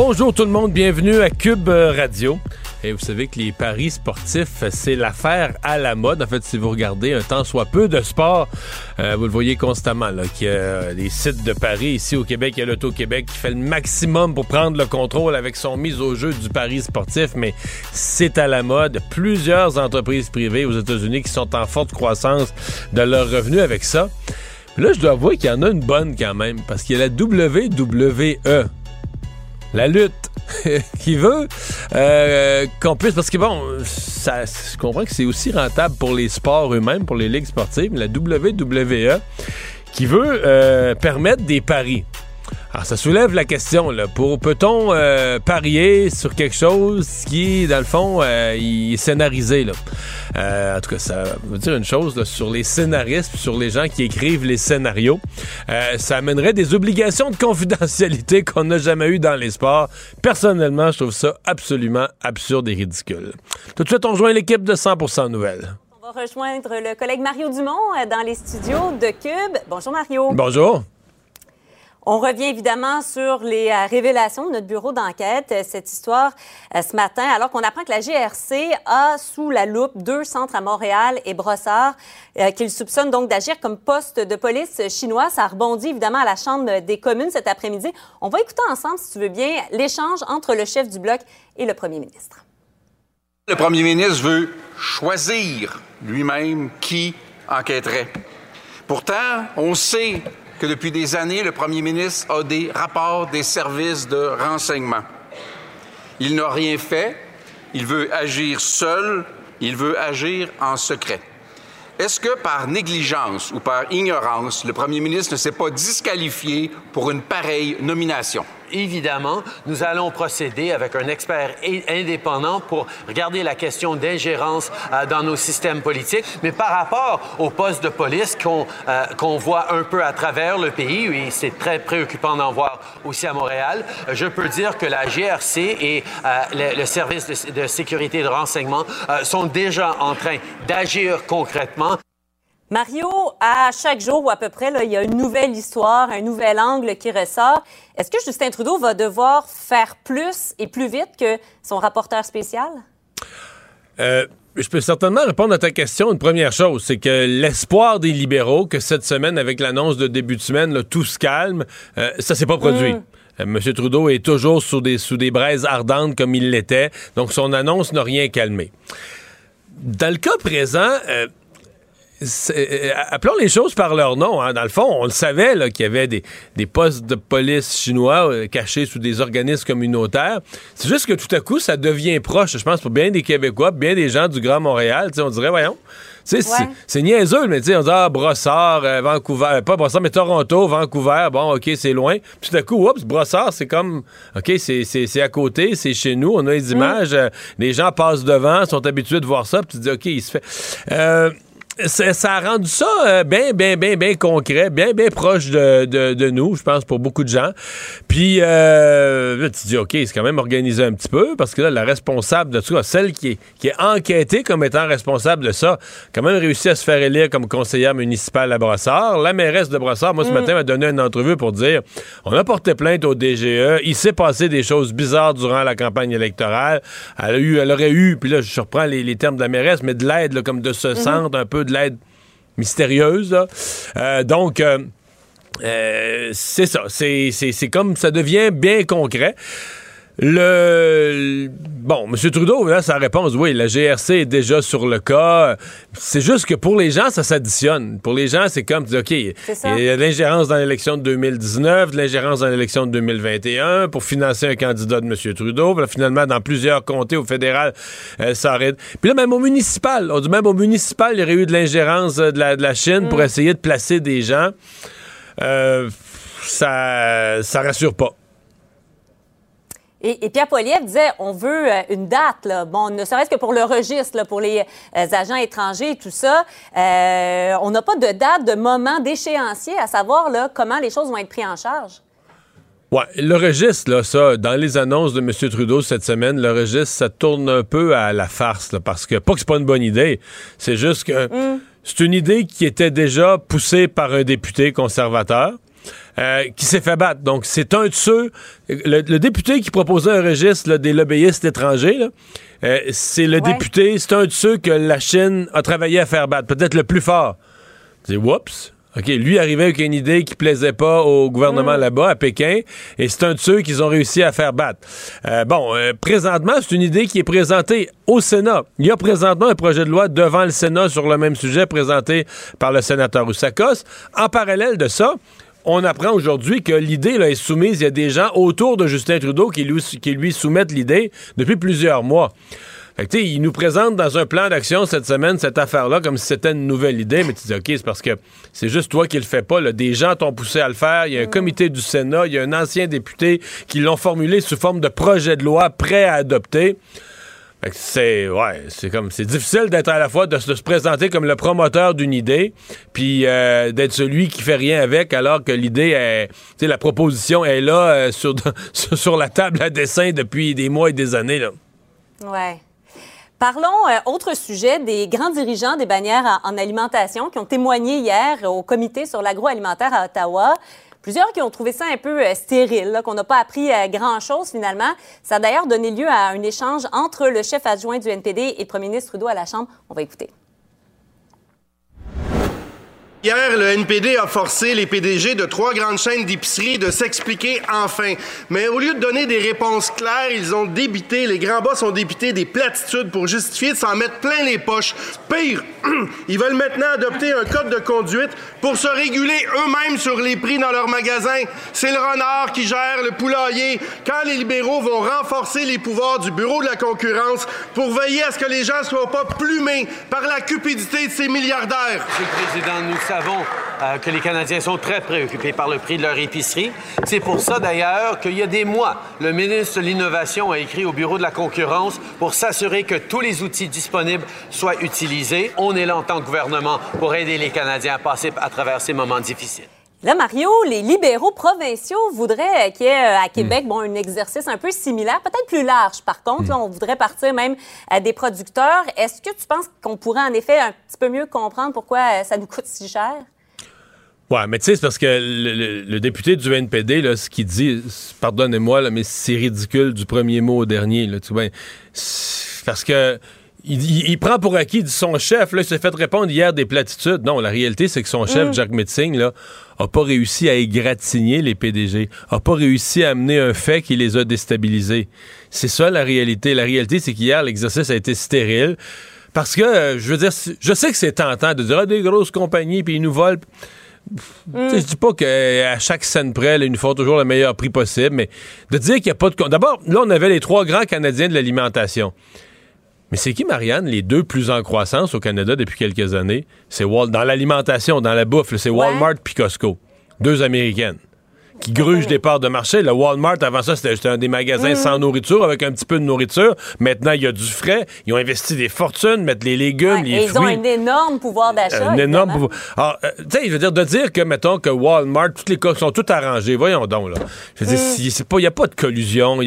Bonjour tout le monde, bienvenue à Cube Radio. Et vous savez que les paris sportifs, c'est l'affaire à la mode. En fait, si vous regardez un temps soit peu de sport, euh, vous le voyez constamment, là, qu'il y a des sites de paris. Ici au Québec, il y a l'Auto-Québec qui fait le maximum pour prendre le contrôle avec son mise au jeu du pari sportif, mais c'est à la mode. Plusieurs entreprises privées aux États-Unis qui sont en forte croissance de leurs revenus avec ça. là, je dois avouer qu'il y en a une bonne quand même, parce qu'il y a la WWE, la lutte qui veut euh, qu'on puisse parce que bon ça, je comprends que c'est aussi rentable pour les sports eux-mêmes pour les ligues sportives la WWE qui veut euh, permettre des paris alors, ça soulève la question, là. Pour, peut-on euh, parier sur quelque chose qui, dans le fond, euh, est scénarisé, là? Euh, en tout cas, ça veut dire une chose, là, sur les scénaristes, sur les gens qui écrivent les scénarios. ça amènerait des obligations de confidentialité qu'on n'a jamais eues dans les sports. Personnellement, je trouve ça absolument absurde et ridicule. Tout de suite, on rejoint l'équipe de 100% Nouvelles. On va rejoindre le collègue Mario Dumont dans les studios de Cube. Bonjour, Mario. Bonjour. On revient évidemment sur les euh, révélations de notre bureau d'enquête, euh, cette histoire euh, ce matin, alors qu'on apprend que la GRC a sous la loupe deux centres à Montréal et Brossard qu'il soupçonne donc d'agir comme poste de police chinois. Ça rebondit évidemment à la Chambre des communes cet après-midi. On va écouter ensemble, si tu veux bien, l'échange entre le chef du bloc et le premier ministre. Le premier ministre veut choisir lui-même qui enquêterait. Pourtant, on sait que depuis des années, le premier ministre a des rapports des services de renseignement. Il n'a rien fait, il veut agir seul, il veut agir en secret. Est-ce que par négligence ou par ignorance, le premier ministre ne s'est pas disqualifié pour une pareille nomination? Évidemment, nous allons procéder avec un expert indépendant pour regarder la question d'ingérence euh, dans nos systèmes politiques. Mais par rapport au poste de police qu'on euh, qu'on voit un peu à travers le pays, et c'est très préoccupant d'en voir aussi à Montréal, je peux dire que la GRC et euh, le, service de, sécurité et de renseignement sont déjà en train d'agir concrètement. Mario, à chaque jour ou à peu près, là, il y a une nouvelle histoire, un nouvel angle qui ressort. Est-ce que Justin Trudeau va devoir faire plus et plus vite que son rapporteur spécial? Euh, je peux certainement répondre à ta question. Une première chose, c'est que l'espoir des libéraux que cette semaine, avec l'annonce de début de semaine, tout se calme, euh, ça s'est pas produit. Mm. Euh, M. Trudeau est toujours sous des, sous des braises ardentes comme il l'était, donc son annonce n'a rien calmé. Dans le cas présent, euh, appelons les choses par leur nom. Hein. Dans le fond, on le savait qu'il y avait des, postes de police chinois euh, cachés sous des organismes communautaires. C'est juste que tout à coup, ça devient proche, je pense, pour bien des Québécois, bien des gens du Grand Montréal. On dirait, voyons, c'est niaiseux, mais on dit, ah, Brossard, euh, Vancouver, pas Brossard, mais Toronto, Vancouver, bon, OK, c'est loin. Puis tout à coup, oups, Brossard, c'est comme, OK, c'est à côté, c'est chez nous, on a les mm. images, les gens passent devant, sont habitués de voir ça, puis tu dis, OK, il se fait ça a rendu ça euh, bien, bien, bien, bien concret, bien, bien proche de, nous, je pense, pour beaucoup de gens. Puis, euh, là, tu dis, OK, c'est quand même organisé un petit peu, parce que là, la responsable de tout ça, celle qui est, qui est enquêtée comme étant responsable de ça, quand même réussi à se faire élire comme conseillère municipale à Brossard. La mairesse de Brossard, moi, ce mm. matin, m'a donné une entrevue pour dire, on a porté plainte au DGE, il s'est passé des choses bizarres durant la campagne électorale. Elle, a eu, elle aurait eu, puis là, je reprends les, termes de la mairesse, mais de l'aide, comme de ce mm-hmm. centre un peu de l'aide mystérieuse. Euh, donc, euh, euh, c'est ça. C'est comme ça devient bien concret. Le bon, M. Trudeau, là, sa réponse, oui, la GRC est déjà sur le cas. C'est juste que pour les gens, ça s'additionne. Pour les gens, c'est comme, OK, il y a de l'ingérence dans l'élection de 2019, de l'ingérence dans l'élection de 2021 pour financer un candidat de M. Trudeau. finalement, dans plusieurs comtés au fédéral, euh, ça arrête. Puis là, même au municipal, on dit même au municipal, il y aurait eu de l'ingérence euh, de la, de la Chine pour mm. essayer de placer des gens. Euh, ça, ça rassure pas. Et, Pierre Poilievre disait, on veut euh, une date, là. bon, ne serait-ce que pour le registre, pour les euh, agents étrangers et tout ça. Euh, on n'a pas de date, de moment, d'échéancier, à savoir là, comment les choses vont être prises en charge. Ouais, le registre, là, ça, dans les annonces de M. Trudeau cette semaine, le registre, ça tourne un peu à la farce, là, parce que, pas que c'est pas une bonne idée, c'est juste que mm. c'est une idée qui était déjà poussée par un député conservateur. Euh, qui s'est fait battre. Donc, c'est un de ceux. Le, député qui proposait un registre des lobbyistes étrangers, euh, c'est le député, c'est un de ceux que la Chine a travaillé à faire battre, peut-être le plus fort. C'est whoops. OK, lui arrivait avec une idée qui plaisait pas au gouvernement mm. là-bas, à Pékin, et c'est un de ceux qu'ils ont réussi à faire battre. Euh, bon, présentement, c'est une idée qui est présentée au Sénat. Il y a présentement un projet de loi devant le Sénat sur le même sujet présenté par le sénateur Oussakos. En parallèle de ça, on apprend aujourd'hui que l'idée est soumise. Il y a des gens autour de Justin Trudeau qui lui, qui lui soumettent l'idée depuis plusieurs mois. Fait il nous présente dans un plan d'action cette semaine cette affaire-là comme si c'était une nouvelle idée, mais tu dis, OK, c'est parce que c'est juste toi qui le fais pas. Des gens t'ont poussé à le faire. Il y a un mm. comité du Sénat, il y a un ancien député qui l'ont formulé sous forme de projet de loi prêt à adopter c'est ouais, c'est comme c'est difficile d'être à la fois de, se présenter comme le promoteur d'une idée, puis euh, d'être celui qui fait rien avec, alors que l'idée est, la proposition est là euh, sur sur la table à dessin depuis des mois et des années là. Ouais. Parlons, euh, autre sujet, des grands dirigeants des bannières en alimentation qui ont témoigné hier au comité sur l'agroalimentaire à Ottawa. Plusieurs qui ont trouvé ça un peu euh, stérile, qu'on n'a pas appris euh, grand-chose finalement. Ça a d'ailleurs donné lieu à un échange entre le chef adjoint du NPD et le premier ministre Trudeau à la Chambre. On va écouter. Hier, le NPD a forcé les PDG de trois grandes chaînes d'épicerie de s'expliquer enfin. Mais au lieu de donner des réponses claires, ils ont débité, les grands boss ont débité des platitudes pour justifier de s'en mettre plein les poches. Pire, ils veulent maintenant adopter un code de conduite pour se réguler eux-mêmes sur les prix dans leurs magasins. C'est le renard qui gère le poulailler. Quand les libéraux vont renforcer les pouvoirs du Bureau de la concurrence pour veiller à ce que les gens soient pas plumés par la cupidité de ces milliardaires. Monsieur le Président, savons euh, que les Canadiens sont très préoccupés par le prix de leur épicerie. C'est pour ça, d'ailleurs, qu'il y a des mois, le ministre de l'Innovation a écrit au Bureau de la concurrence pour s'assurer que tous les outils disponibles soient utilisés. On est là en tant que gouvernement pour aider les Canadiens à passer à travers ces moments difficiles. Là, Mario, les libéraux provinciaux voudraient qu'il y ait euh, à Québec hmm. bon, un exercice un peu similaire, peut-être plus large par contre. Hmm. on voudrait partir même à des producteurs. Est-ce que tu penses qu'on pourrait en effet un petit peu mieux comprendre pourquoi euh, ça nous coûte si cher? Ouais, mais tu sais, c'est parce que le, député du NPD, là, ce qu'il dit, pardonnez-moi, mais c'est ridicule du premier mot au dernier. Là, tu vois, parce que il, prend pour acquis son chef, là, il s'est fait répondre hier des platitudes. Non, la réalité, c'est que son chef, mm. Jack Metzing, là, a pas réussi à égratigner les PDG, a pas réussi à amener un fait qui les a déstabilisés. C'est ça la réalité. La réalité, c'est qu'hier, l'exercice a été stérile. Parce que, euh, je veux dire, je sais que c'est tentant de dire, ah, des grosses compagnies, puis ils nous volent. Mm. Je dis pas qu'à chaque scène près, ils nous font toujours le meilleur prix possible, mais de dire qu'il n'y a pas de... D'abord, là, on avait les trois grands Canadiens de l'alimentation. Mais c'est qui, Marianne, les deux plus en croissance au Canada depuis quelques années? C'est dans l'alimentation, dans la bouffe, c'est Walmart et Costco. Deux Américaines qui gruge des parts de marché. Le Walmart, avant ça, c'était un des magasins mm. sans nourriture, avec un petit peu de nourriture. Maintenant, il y a du frais. Ils ont investi des fortunes, mettre les légumes, les fruits. Ils ont un énorme pouvoir d'achat. Un énorme pouvoir. Alors, euh, tu sais, je veux dire, de dire que, mettons, que Walmart, toutes les cas sont toutes arrangées. Voyons donc, là. Je veux dire, mm. il n'y a pas de collusion.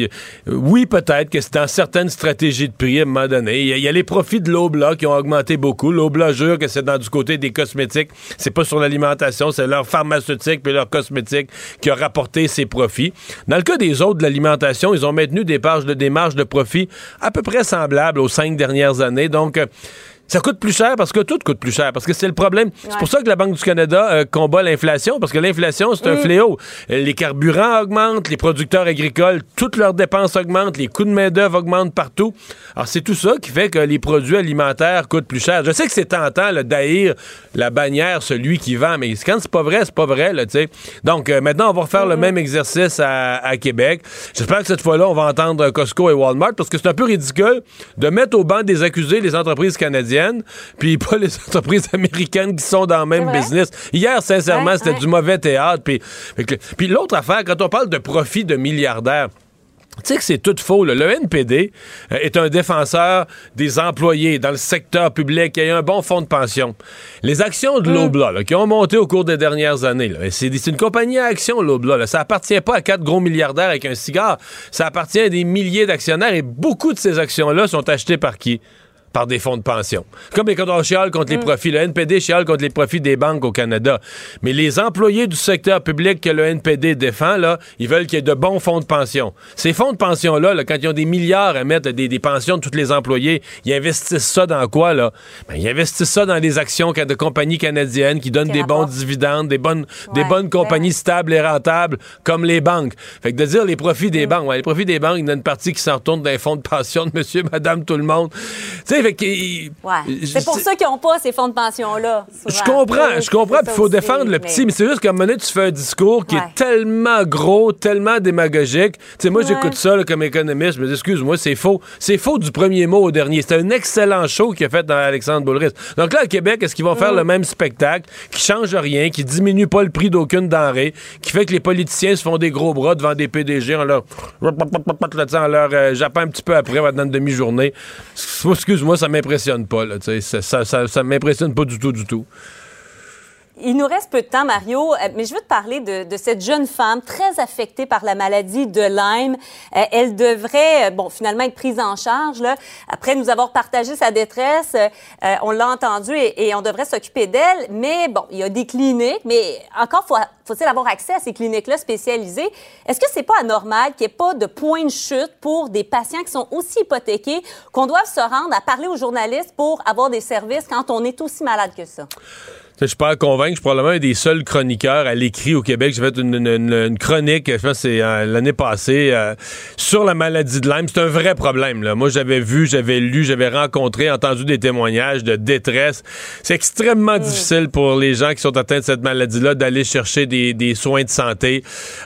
oui, peut-être que c'est dans certaines stratégies de prix, à un moment donné. Il y, a les profits de l'Obla qui ont augmenté beaucoup. L'Obla jure que c'est dans du côté des cosmétiques. C'est pas sur l'alimentation, c'est leur pharmaceutique puis leur cosmétique qui a rapporter ses profits. Dans le cas des autres de l'alimentation, ils ont maintenu des, pages de, des marges de profit à peu près semblables aux cinq dernières années. Donc, euh, Ça coûte plus cher parce que tout coûte plus cher, parce que c'est le problème. C'est pour ça que la Banque du Canada euh, combat l'inflation, parce que l'inflation, c'est un Mm. fléau. Les carburants augmentent, les producteurs agricoles, toutes leurs dépenses augmentent, les coûts de main-d'œuvre augmentent partout. Alors, c'est tout ça qui fait que les produits alimentaires coûtent plus cher. Je sais que c'est tentant d'haïr la bannière, celui qui vend, mais quand c'est pas vrai, c'est pas vrai, là, tu sais. Donc, euh, maintenant, on va refaire le même exercice à, à Québec. J'espère que cette fois-là, on va entendre Costco et Walmart, parce que c'est un peu ridicule de mettre au banc des accusés les entreprises canadiennes, puis pas les entreprises américaines qui sont dans le même business. Hier, sincèrement, Ouais, c'était ouais. du mauvais théâtre. Puis, puis l'autre affaire, quand on parle de profit de milliardaires, tu sais que c'est tout faux. là. Le NPD euh, est un défenseur des employés dans le secteur public. Y a un bon fonds de pension. Les actions de l'Obla, là, qui ont monté au cours des dernières années, c'est c'est une compagnie à actions, l'Obla. là. Ça appartient pas à quatre gros milliardaires avec un cigare. Ça appartient à des milliers d'actionnaires et beaucoup de ces actions-là sont achetées par qui? Par des fonds de pension. Comme les on chiale contre les profits. Le NPD chiale contre les profits des banques au Canada. Mais les employés du secteur public que le NPD défend, là, ils veulent qu'il y ait de bons fonds de pension. Ces fonds de pension-là, là, quand ils ont des milliards à mettre des, des pensions de tous les employés, ils investissent ça dans quoi, là? Ben, ils investissent ça dans des actions de compagnies canadiennes qui donnent des bons dividendes, des bonnes, des bonnes ben compagnies stables et rentables, comme les banques. Fait que de dire les profits Mm. des banques, ouais, les profits des banques, il y en a une partie qui s'en retourne dans les fonds de pension de monsieur, madame, tout le monde. Tu sais, fait. Ouais. C'est pour ça qu'ils n'ont pas ces fonds de pension-là. je comprends, je comprends, puis il faut aussi, défendre le petit, mais c'est juste qu'à un moment donné, tu fais un discours qui Ouais. est tellement gros, tellement démagogique. Tu sais, moi, Ouais. j'écoute ça là, comme économiste, je me dis, excuse-moi, c'est faux. C'est faux du premier mot au dernier. C'était un excellent show qu'il a fait dans Alexandre Boulris. Donc là, à Québec, est-ce qu'ils vont Mm. faire le même spectacle, qui change rien, qui diminue pas le prix d'aucune denrée, qui fait que les politiciens se font des gros bras devant des PDG en leur, en leur euh, un petit peu après, dans une demi-journée? Excuse-moi, ça m'impressionne pas, là, ça, ça, ça, ça m'impressionne pas du tout, du tout. Il nous reste peu de temps, Mario, euh, mais je veux te parler de, de cette jeune femme très affectée par la maladie de Lyme. Euh, elle devrait, euh, bon, finalement être prise en charge. Là. Après nous avoir partagé sa détresse, on l'a entendu et, et on devrait s'occuper d'elle. Mais bon, il y a des cliniques, mais encore faut, faut-il avoir accès à ces cliniques-là spécialisées? Est-ce que c'est pas anormal qu'il n'y ait pas de point de chute pour des patients qui sont aussi hypothéqués qu'on doive se rendre à parler aux journalistes pour avoir des services quand on est aussi malade que ça? Je suis pas à convaincre. Je suis probablement un des seuls chroniqueurs à l'écrit au Québec. J'ai fait une, une- une- une chronique, je pense c'est euh, l'année passée, euh, sur la maladie de Lyme. C'est un vrai problème. Là. Moi, j'avais vu, j'avais lu, j'avais rencontré, entendu des témoignages de détresse. C'est extrêmement difficile pour les gens qui sont atteints de cette maladie-là d'aller chercher des, des soins de santé.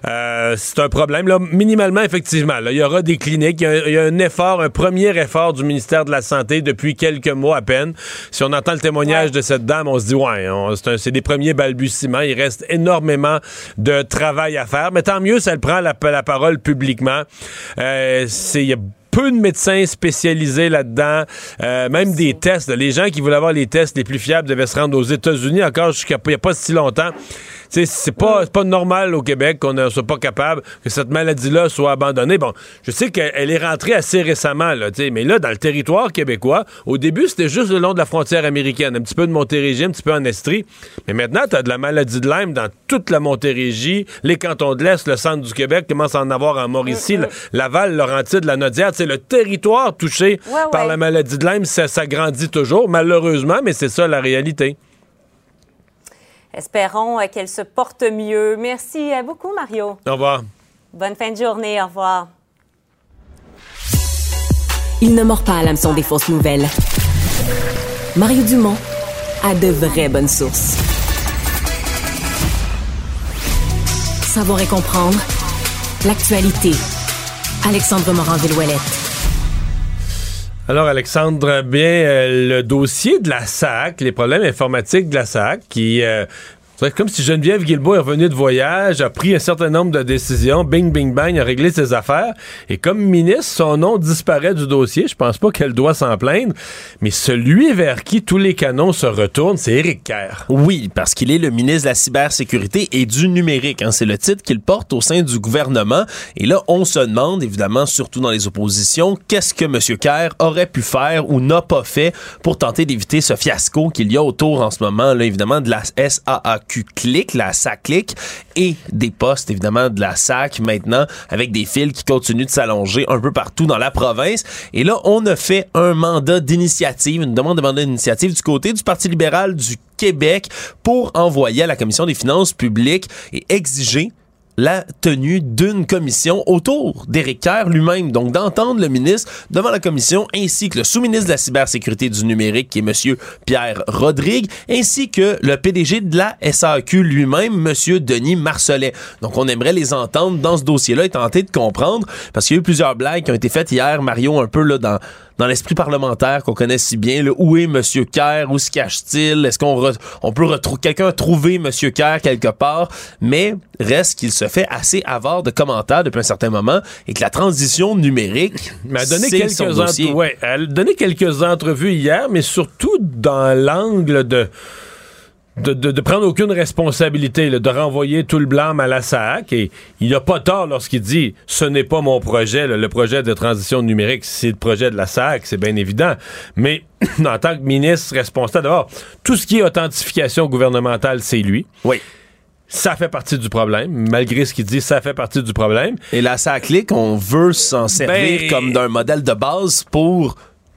Euh, c'est un problème. Là, minimalement, effectivement, là, il y aura des cliniques. Il y, a, il y a un effort, un premier effort du ministère de la Santé depuis quelques mois à peine. Si on entend le témoignage de cette dame, on se dit, ouais, on- c'est un- c'est des premiers balbutiements. Il reste énormément de travail à faire. Mais tant mieux, ça le prend la, parole publiquement. Euh, il y a peu de médecins spécialisés là-dedans, Euh, même des tests. Les gens qui voulaient avoir les tests les plus fiables devaient se rendre aux États-Unis encore jusqu'à il n'y a pas si longtemps. C'est pas, pas normal au Québec qu'on ne soit pas capable que cette maladie-là soit abandonnée. Bon, je sais qu'elle elle est rentrée assez récemment, là, mais là, dans le territoire québécois, au début, c'était juste le long de la frontière américaine, un petit peu de Montérégie, un petit peu en Estrie. Mais maintenant, tu as de la maladie de Lyme dans toute la Montérégie, les cantons de l'Est, le centre du Québec commence à en avoir en Mauricie, le- Laval, Laurentide, la Nodière. C'est le territoire touché Ouais, par ouais. la maladie de Lyme, ça s'agrandit toujours, malheureusement, mais c'est ça la réalité. Espérons euh, qu'elle se porte mieux. Merci euh, beaucoup, Mario. Au revoir. Bonne fin de journée. Au revoir. Il ne mord pas à l'hameçon des fausses nouvelles. Mario Dumont a de vraies bonnes sources. Savoir et comprendre l'actualité. Alexandre Morin-Villouellette. Alors, Alexandre, bien, euh, le dossier de la SAC, les problèmes informatiques de la SAC, qui... euh, c'est comme si Geneviève Guilbeault est revenue de voyage, a pris un certain nombre de décisions, bing, bing, bang, a réglé ses affaires. Et comme ministre, son nom disparaît du dossier. Je pense pas qu'elle doit s'en plaindre. Mais celui vers qui tous les canons se retournent, c'est Éric Kerr. Oui, parce qu'il est le ministre de la cybersécurité et du numérique. hein. C'est le titre qu'il porte au sein du gouvernement. Et là, on se demande, évidemment, surtout dans les oppositions, qu'est-ce que M. Kerr aurait pu faire ou n'a pas fait pour tenter d'éviter ce fiasco qu'il y a autour en ce moment, là, évidemment, de la SAAQ. La SAC et des postes, évidemment, de la SAC maintenant, avec des fils qui continuent de s'allonger un peu partout dans la province. Et là, on a fait un mandat d'initiative, une demande de mandat d'initiative du côté du Parti libéral du Québec pour envoyer à la Commission des finances publiques et exiger la tenue d'une commission autour d'Éric Kerr lui-même. Donc, d'entendre le ministre devant la commission ainsi que le sous-ministre de la cybersécurité du numérique, qui est M. Pierre Rodrigue, ainsi que le PDG de la SAQ lui-même, M. Denis Marcelet. Donc, on aimerait les entendre dans ce dossier-là et tenter de comprendre, parce qu'il y a eu plusieurs blagues qui ont été faites hier, Mario, un peu là dans dans l'esprit parlementaire qu'on connaît si bien. Là, où est M. Kerr? Où se cache-t-il? Est-ce qu'on on peut retrouver quelqu'un trouver M. Kerr quelque part? Mais reste qu'il se fait assez avare de commentaires depuis un certain moment et que la transition numérique. Mais a donné quelques ouais, elle a donné quelques entrevues hier, mais surtout dans l'angle de de, de, prendre aucune responsabilité, de renvoyer tout le blâme à la SAC. Et il n'a pas tort lorsqu'il dit ce n'est pas mon projet, le projet de transition numérique, c'est le projet de la SAC, c'est bien évident. Mais en tant que ministre responsable, d'abord, tout ce qui est authentification gouvernementale, c'est lui. Oui. Ça fait partie du problème, malgré ce qu'il dit, ça fait partie du problème. Et la SAC, on veut s'en servir ben, comme d'un modèle de base pour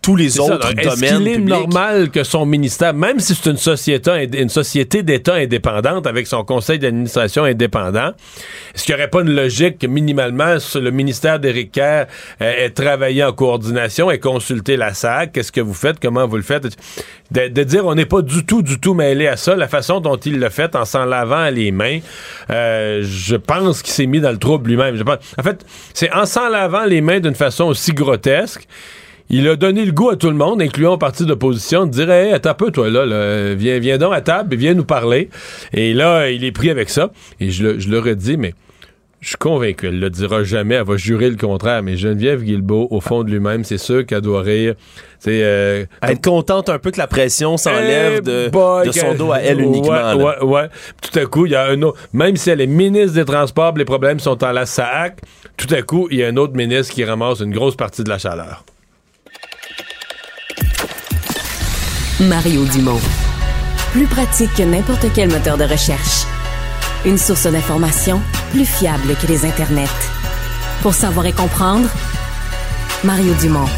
tous les autres domaines. Est-ce qu'il est normal que son ministère, même si c'est une société, une société d'État indépendante avec son conseil d'administration indépendant, est-ce qu'il n'y aurait pas une logique que minimalement le ministère d'Éric Kerr euh, ait travaillé en coordination et consulté la SAC? Qu'est-ce que vous faites? Comment vous le faites? De, dire on n'est pas du tout, du tout mêlé à ça, la façon dont il le fait en s'en lavant les mains, euh, je pense qu'il s'est mis dans le trouble lui-même. En fait, c'est en s'en lavant les mains d'une façon aussi grotesque il a donné le goût à tout le monde, incluant au parti d'opposition, de dire Hey, attends un peu, toi, là, viens, viens donc à table, viens nous parler. Et là, il est pris avec ça. Et je, le, je dit, mais je suis convaincu, elle le dira jamais, elle va jurer le contraire, mais Geneviève Guilbeault, au fond de lui-même, c'est sûr qu'elle doit rire. C'est euh, être contente un peu que la pression s'enlève de, de, son dos à elle uniquement. Ouais, ouais, Tout à coup, il y a un autre, même si elle est ministre des Transports, les problèmes sont en la SAAC, tout à coup, il y a un autre ministre qui ramasse une grosse partie de la chaleur. Mario Dumont. Plus pratique que n'importe quel moteur de recherche. Une source d'information plus fiable que les internets. Pour savoir et comprendre, Mario Dumont.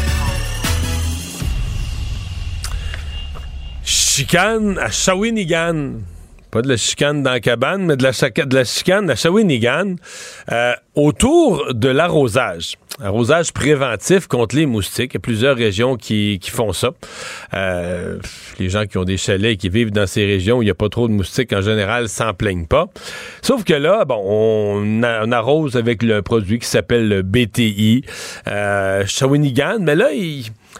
Chicane à Shawinigan. Pas de la chicane dans la cabane, mais de la, chicane à Shawinigan. Euh, autour de l'arrosage arrosage préventif contre les moustiques. Il y a plusieurs régions qui, qui font ça. Euh, les gens qui ont des chalets et qui vivent dans ces régions où il n'y a pas trop de moustiques, en général, s'en plaignent pas. Sauf que là, bon, on, arrose avec le produit qui s'appelle le BTI, euh, Shawinigan, mais là,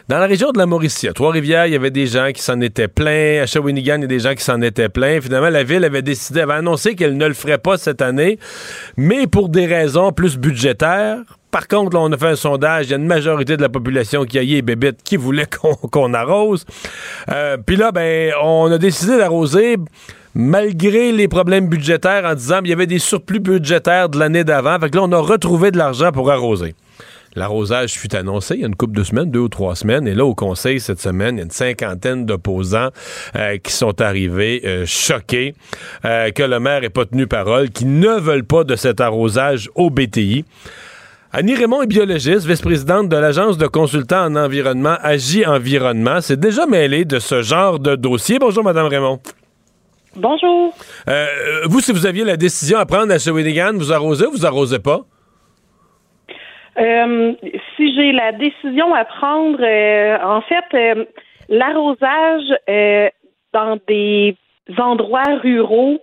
dans la région de la Mauricie, à Trois-Rivières, il y avait des gens qui s'en étaient pleins. À Shawinigan, il y a des gens qui s'en étaient pleins. Finalement, la ville avait décidé, avait annoncé qu'elle ne le ferait pas cette année, mais pour des raisons plus budgétaires, par contre, là, on a fait un sondage, il y a une majorité de la population qui a bébête qui voulait qu'on arrose. Euh, Puis là, ben, on a décidé d'arroser malgré les problèmes budgétaires en disant qu'il y avait des surplus budgétaires de l'année d'avant. Fait que là, on a retrouvé de l'argent pour arroser. L'arrosage fut annoncé il y a une couple de semaines, deux ou trois semaines. Et là, au Conseil, cette semaine, il y a une cinquantaine d'opposants euh, qui sont arrivés euh, choqués euh, que le maire n'ait pas tenu parole, qui ne veulent pas de cet arrosage au BTI. Annie Raymond est biologiste, vice-présidente de l'agence de consultants en environnement Agi Environnement. C'est déjà mêlé de ce genre de dossier. Bonjour, Madame Raymond. Bonjour. Euh, vous, si vous aviez la décision à prendre à Shawinigan, vous arrosez ou vous arrosez pas? Euh, si j'ai la décision à prendre, euh, en fait, l'arrosage dans des endroits ruraux,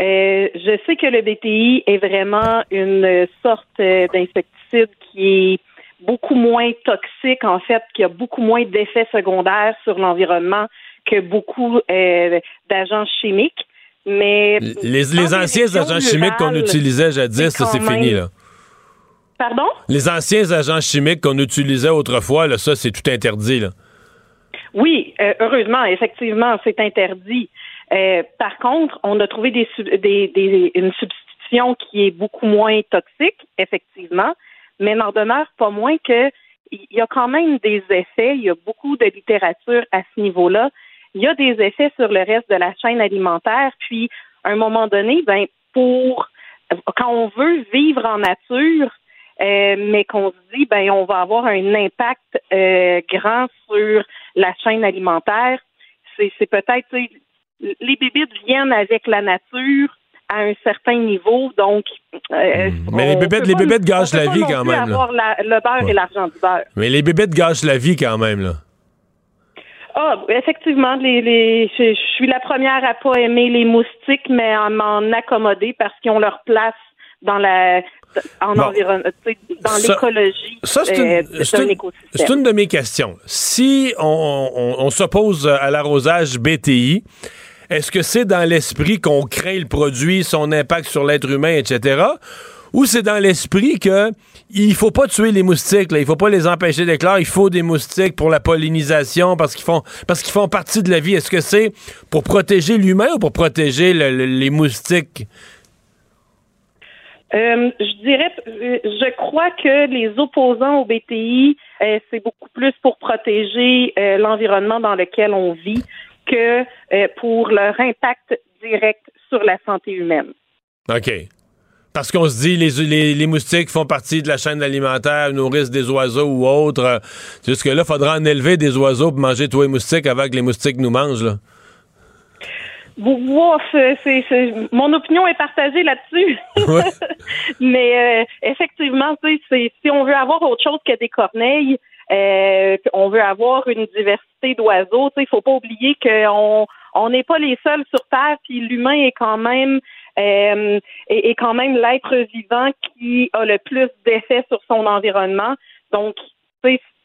euh, je sais que le BTI est vraiment une sorte d'insecticide qui est beaucoup moins toxique, en fait, qui a beaucoup moins d'effets secondaires sur l'environnement que beaucoup euh, d'agents chimiques. Mais les, anciens agents chimiques qu'on utilisait jadis, ça c'est fini là. Pardon? Les anciens agents chimiques qu'on utilisait autrefois, là, ça c'est tout interdit là. Oui, euh, heureusement, effectivement, c'est interdit. Euh, par contre, on a trouvé des, des, une substitution qui est beaucoup moins toxique, effectivement, mais n'en demeure pas moins que il y a quand même des effets. Il y a beaucoup de littérature à ce niveau-là. Il y a des effets sur le reste de la chaîne alimentaire. Puis, à un moment donné, ben pour quand on veut vivre en nature, euh, mais qu'on se dit ben on va avoir un impact euh, grand sur la chaîne alimentaire, c'est peut-être les bébites viennent avec la nature à un certain niveau, donc. Euh, hmm. Mais les bébêtes, les bébêtes gâchent la vie quand même. Avoir le beurre et l'argent du beurre. Mais les bébêtes gâchent la vie quand même là. Ah, effectivement, les, les, je, suis la première à pas aimer les moustiques, mais à m'en accommoder parce qu'ils ont leur place dans la en environnement, dans l'écologie c'est une, euh, C'est une de mes questions. Si on, on, on s'oppose à l'arrosage BTI, est-ce que c'est dans l'esprit qu'on crée le produit, son impact sur l'être humain, etc., ou c'est dans l'esprit que il faut pas tuer les moustiques, là. il faut pas les empêcher d'éclore, il faut des moustiques pour la pollinisation parce qu'ils font parce qu'ils font partie de la vie. Est-ce que c'est pour protéger l'humain ou pour protéger les moustiques? Euh, je dirais, euh, je crois que les opposants au BTI, euh, c'est beaucoup plus pour protéger l'environnement dans lequel on vit que pour leur impact direct sur la santé humaine. OK. Parce qu'on se dit les, les, moustiques font partie de la chaîne alimentaire, nourrissent des oiseaux ou autres. Jusque là, il faudra en élever des oiseaux pour manger tous les moustiques avant que les moustiques nous mangent. Là. mon opinion est partagée là-dessus. Mais euh, effectivement, si on veut avoir autre chose que des corneilles, euh, on veut avoir une diversité d'oiseaux, il faut pas oublier qu'on on n'est pas les seuls sur Terre, puis l'humain est quand même euh, est, quand même l'être vivant qui a le plus d'effet sur son environnement. Donc,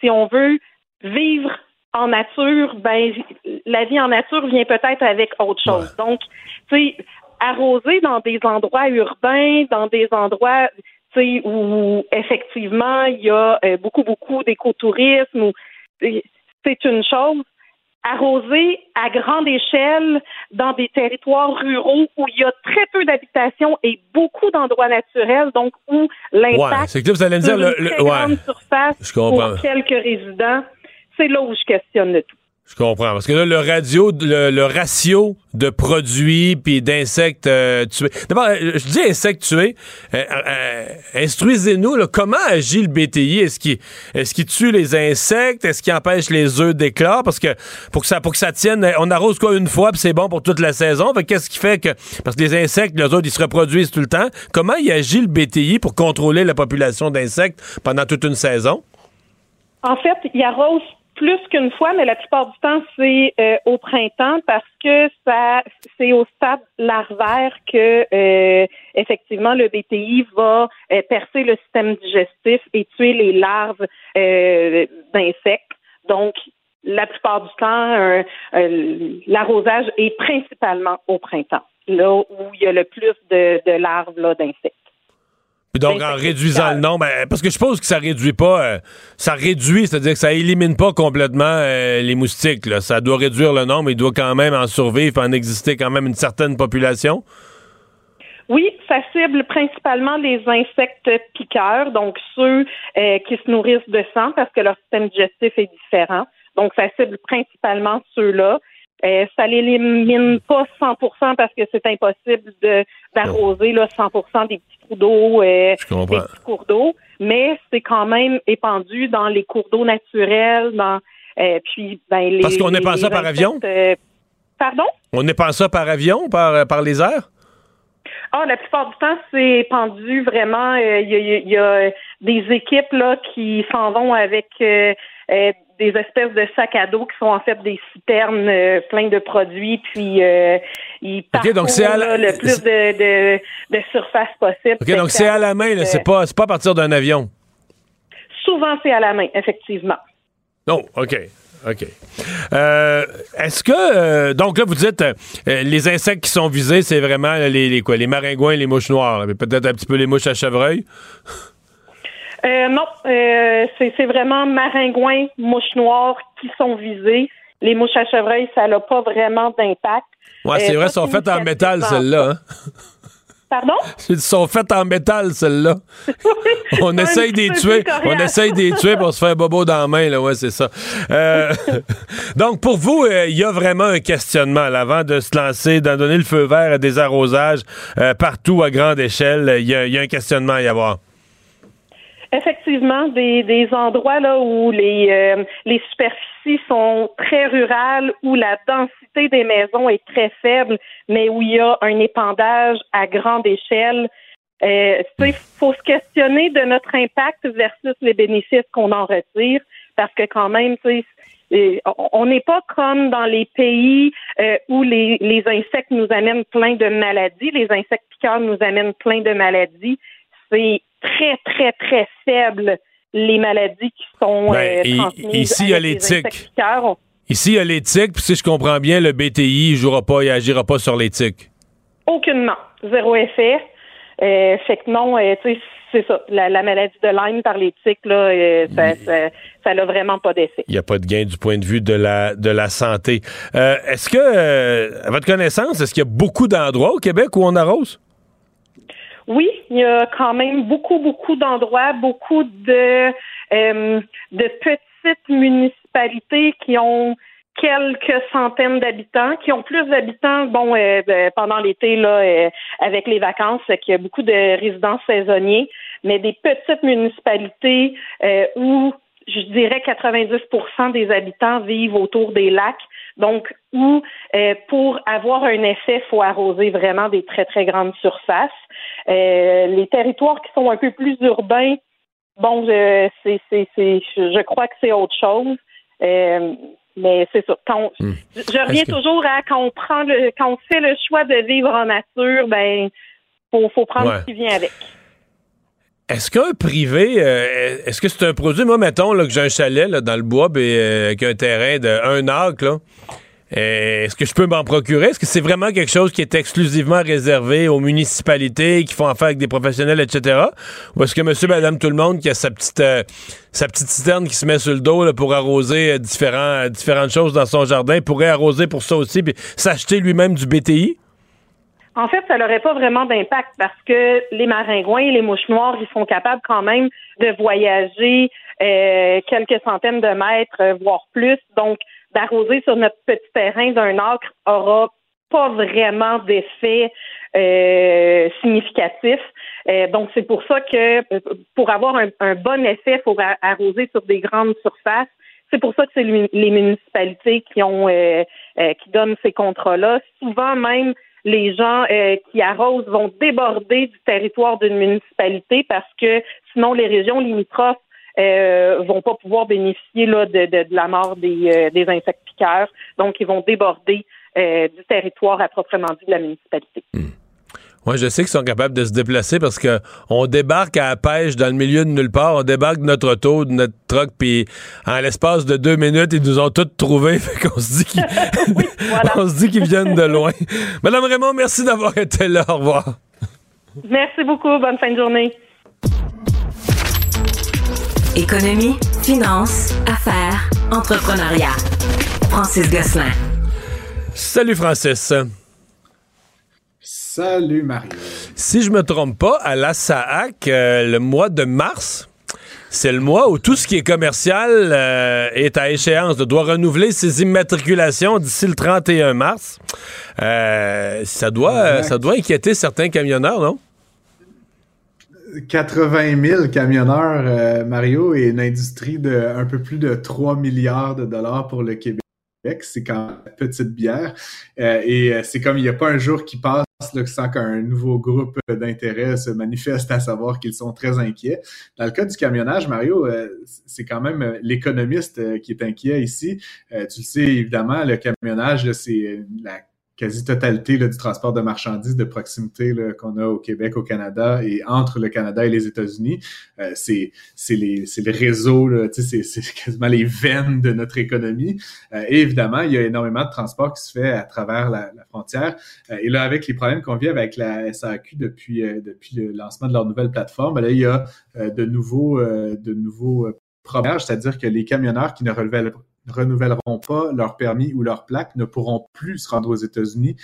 si on veut vivre en nature, ben la vie en nature vient peut-être avec autre chose. Donc, tu sais, arroser dans des endroits urbains, dans des endroits où effectivement il y a euh, beaucoup, beaucoup d'écotourisme, c'est une chose. Arroser à grande échelle dans des territoires ruraux où il y a très peu d'habitation et beaucoup d'endroits naturels, donc où l'impact c'est que vous allez me dire le, grande surface pour quelques résidents, c'est là où je questionne le tout. Je comprends. Parce que là, le radio, le, ratio de produits puis d'insectes euh, tués. D'abord, euh, je dis insectes tués. Euh, instruisez-nous, comment agit le BTI? Est-ce qu'il est qu'il tue les insectes? Est-ce qu'il empêche les œufs d'éclore? Parce que pour que ça pour que ça tienne, on arrose quoi une fois puis c'est bon pour toute la saison? qu'est-ce qui fait que parce que les insectes, les autres, ils se reproduisent tout le temps. Comment il agit le BTI pour contrôler la population d'insectes pendant toute une saison? En fait, il arrose plus qu'une fois, mais la plupart du temps, c'est euh, au printemps parce que ça c'est au stade larvaire que euh, effectivement le BTI va euh, percer le système digestif et tuer les larves d'insectes. Donc, la plupart du temps, l'arrosage est principalement au printemps, là où il y a le plus de, de larves d'insectes donc, en réduisant le nombre, ben, parce que je suppose que ça réduit pas, euh, ça réduit, c'est-à-dire que ça élimine pas complètement euh, les moustiques. Là. Ça doit réduire le nombre, il doit quand même en survivre, en exister quand même une certaine population. Oui, ça cible principalement les insectes piqueurs, donc ceux euh, qui se nourrissent de sang parce que leur système digestif est différent. Donc, ça cible principalement ceux-là. Euh, ça l'élimine pas 100% parce que c'est impossible de d'arroser là 100% des petits trous d'eau, euh, des petits cours d'eau, mais c'est quand même épandu dans les cours d'eau naturels, dans euh, puis ben les parce qu'on n'est pas ça par avion? pardon? On n'est pas ça par avion, par par les airs? Ah, la plupart du temps, c'est épandu vraiment. Il y, y, a des équipes là qui s'en vont avec des espèces de sacs à dos qui sont en fait des citernes euh, pleins de produits, puis euh, ils parcourent le plus de, de, surface possible. OK, donc c'est à la main, c'est pas, pas à partir d'un avion? Souvent, c'est à la main, effectivement. Non, oh, OK. OK. Euh, est-ce que donc là vous dites les insectes qui sont visés, c'est vraiment les, les, quoi, les maringouins, les mouches noires, peut-être un petit peu les mouches à chevreuil. Euh, non, euh, c'est vraiment maringouins, mouches noires qui sont visées. Les mouches à chevreuil, ça n'a pas vraiment d'impact. Ouais, c'est euh, vrai, sont faites en métal, celles-là. Hein? Pardon? Ils sont faits en métal, celles-là. on essaye de les tuer. On essaye de les tuer pour se faire bobo dans la main, là. Ouais, c'est ça. Euh, donc, pour vous, euh, il y a vraiment un questionnement, là, avant de se lancer, d'en donner le feu vert à des arrosages euh, partout à grande échelle. Il y, a un questionnement à y avoir. Effectivement, des, des endroits là où les, les superficies sont très rurales, où la densité des maisons est très faible, mais où il y a un épandage à grande échelle. Euh, il faut se questionner de notre impact versus les bénéfices qu'on en retire, parce que quand même, euh, on n'est pas comme dans les pays euh, où les, les insectes nous amènent plein de maladies. Les insectes piqueurs nous amènent plein de maladies. C'est très, très, très faible les maladies qui sont ben, transmises. Ici, il y a les tiques. Ici, il y a l'éthique, puis si je comprends bien, le BTI ne jouera pas et agira pas sur l'éthique. Aucunement. Zéro effet. Euh, fait que non, euh, tu sais, c'est ça. La, maladie de Lyme par l'éthique, là, euh, ça, n'a vraiment pas d'effet. Il n'y a pas de gain du point de vue de la, de la santé. est-ce que, à votre connaissance, est-ce qu'il y a beaucoup d'endroits au Québec où on arrose? Oui, il y a quand même beaucoup, beaucoup d'endroits, beaucoup de, de petites municipalités qui ont quelques centaines d'habitants, qui ont plus d'habitants, bon, euh, pendant l'été, là, euh, avec les vacances, qu'il y a beaucoup de résidents saisonniers, mais des petites municipalités euh, où je dirais 90% des habitants vivent autour des lacs. Donc, où pour avoir un effet, il faut arroser vraiment des très, très grandes surfaces. Les territoires qui sont un peu plus urbains, bon, c'est, c'est, c'est, je crois que c'est autre chose. Euh, mais c'est ça. Hmm. Je reviens toujours à quand on prend le, quand on fait le choix de vivre en nature, ben faut, faut prendre ce qui vient avec. Est-ce qu'un privé, euh, est-ce que c'est un produit, moi, mettons là, que j'ai un chalet là, dans le bois ben, euh, avec un terrain de un acre, là, euh, est-ce que je peux m'en procurer? Est-ce que c'est vraiment quelque chose qui est exclusivement réservé aux municipalités qui font affaire avec des professionnels, etc.? Ou est-ce que monsieur, madame, tout le monde qui a sa petite, euh, sa petite citerne qui se met sur le dos pour arroser euh, différents, différentes choses dans son jardin pourrait arroser pour ça aussi puis s'acheter lui-même du BTI? En fait, ça n'aurait pas vraiment d'impact parce que les maringouins et les mouches noires, ils sont capables quand même de voyager quelques centaines de mètres, voire plus. Donc, d'arroser sur notre petit terrain d'un acre aura pas vraiment d'effet euh, significatif. Euh, donc, c'est pour ça que pour avoir un, bon effet, il faut arroser sur des grandes surfaces. C'est pour ça que c'est les municipalités euh, qui donnent ces contrats-là. Souvent même, les gens qui arrosent vont déborder du territoire d'une municipalité parce que sinon les régions limitrophes euh, vont pas pouvoir bénéficier là, de, de, la mort des, euh, des, insectes piqueurs. Donc, ils vont déborder euh, du territoire à proprement dit de la municipalité. Hmm. Moi, je sais qu'ils sont capables de se déplacer parce que on débarque à la pêche dans le milieu de nulle part. On débarque de notre auto, de notre truck, puis en l'espace de deux minutes, ils nous ont tous trouvés. Fait qu'on se dit qu'ils on se dit qu'ils viennent de loin. Madame Raymond, merci d'avoir été là. Au revoir. Merci beaucoup. Bonne fin de journée. Économie, finance, affaires, entrepreneuriat. Francis Gosselin. Salut Francis. Salut Mario. Si je me trompe pas, à la SAAC, euh, le mois de mars, c'est le mois où tout ce qui est commercial euh, est à échéance, de doit renouveler ses immatriculations d'ici le 31 mars. Euh, ça, doit, ça doit inquiéter certains camionneurs, non? 80 000 camionneurs, euh, Mario, et une industrie de un peu plus de 3 milliards de dollars pour le Québec. C'est quand même petite bière. Euh, et euh, c'est comme il n'y a pas un jour qui passe là, sans qu'un nouveau groupe d'intérêt se manifeste à savoir qu'ils sont très inquiets. Dans le cas du camionnage, Mario, c'est quand même l'économiste qui est inquiet ici. tu le sais, évidemment, le camionnage, c'est la quasi-totalité du transport de marchandises de proximité qu'on a au Québec, au Canada et entre le Canada et les États-Unis. Euh, c'est le réseau, c'est quasiment les veines de notre économie. Euh, et évidemment, il y a énormément de transport qui se fait à travers la, frontière. Euh, et là, avec les problèmes qu'on vit avec la SAQ depuis, euh, depuis le lancement de leur nouvelle plateforme, ben là, il y a de nouveaux, de nouveaux problèmes, c'est-à-dire que les camionneurs qui ne relevaient renouvelleront pas leur permis ou leur plaque ne pourront plus se rendre aux États-Unis,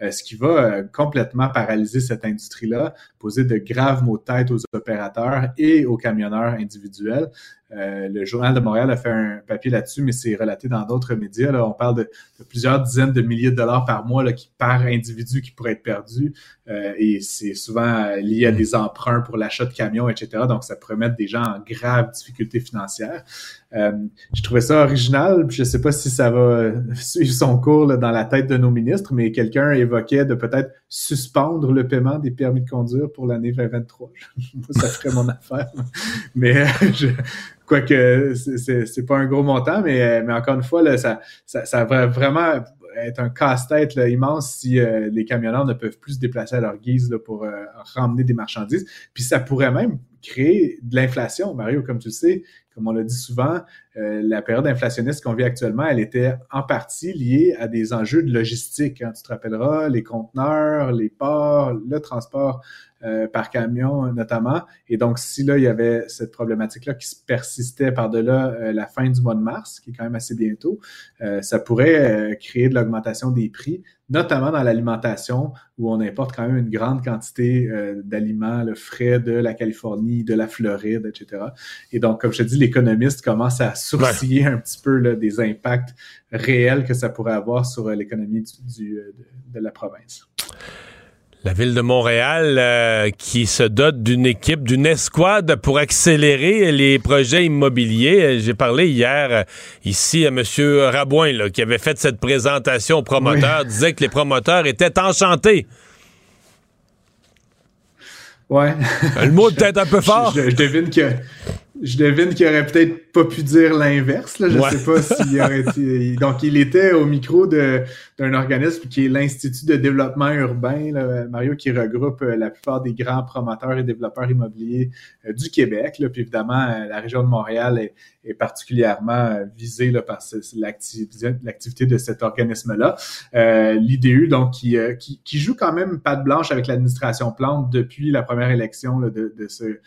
euh, ce qui va euh, complètement paralyser cette industrie-là, poser de graves maux de tête aux opérateurs et aux camionneurs individuels. Euh, le Journal de Montréal a fait un papier là-dessus, mais c'est relaté dans d'autres médias. Là. On parle de, plusieurs dizaines de milliers de dollars par mois là, qui, par individu qui pourraient être perdus. Euh, et c'est souvent euh, lié à des emprunts pour l'achat de camions, etc. Donc, ça pourrait mettre des gens en grave difficultés financières. Euh, je trouvais ça original. Je ne sais pas si ça va suivre son cours là, dans la tête de nos ministres, mais quelqu'un évoquait de peut-être suspendre le paiement des permis de conduire pour l'année 2023. ça ferait mon affaire. Mais je, Quoique c'est pas un gros montant, mais, mais encore une fois, là, ça, ça, va vraiment être un casse-tête immense si euh, les camionneurs ne peuvent plus se déplacer à leur guise pour euh, ramener des marchandises. Puis ça pourrait même créer de l'inflation, Mario, comme tu le sais, comme on l'a dit souvent, euh, la période inflationniste qu'on vit actuellement, elle était en partie liée à des enjeux de logistique. Hein. Tu te rappelleras, les conteneurs, les ports, le transport euh, par camion notamment. Et donc, si là, il y avait cette problématique-là qui persistait par-delà euh, la fin du mois de mars, qui est quand même assez bientôt, euh, ça pourrait créer de l'augmentation des prix, notamment dans l'alimentation, où on importe quand même une grande quantité d'aliments, le frais de la Californie, de la Floride, etc. Et donc, comme je te dis, l'économiste commence à sourciller un petit peu là, des impacts réels que ça pourrait avoir sur l'économie du, de la province. La ville de Montréal euh, qui se dote d'une équipe, d'une escouade pour accélérer les projets immobiliers. Euh, j'ai parlé hier euh, ici à M. Rabouin qui avait fait cette présentation aux promoteurs, disait que les promoteurs étaient enchantés. Ouais. Le mot peut-être un peu fort. Je, je devine que je devine qu'il aurait peut-être pas pu dire l'inverse. Je ne sais pas s'il aurait été. Donc, il était au micro d'un organisme qui est l'Institut de développement urbain, Mario, qui regroupe euh, la plupart des grands promoteurs et développeurs immobiliers euh, du Québec. Là. Puis évidemment, euh, la région de Montréal est, est particulièrement visée là, par l'activité de cet organisme-là. Euh, L'IDU, donc, qui, qui, qui, joue quand même patte blanche avec l'administration Plante depuis la première élection là, de, de ce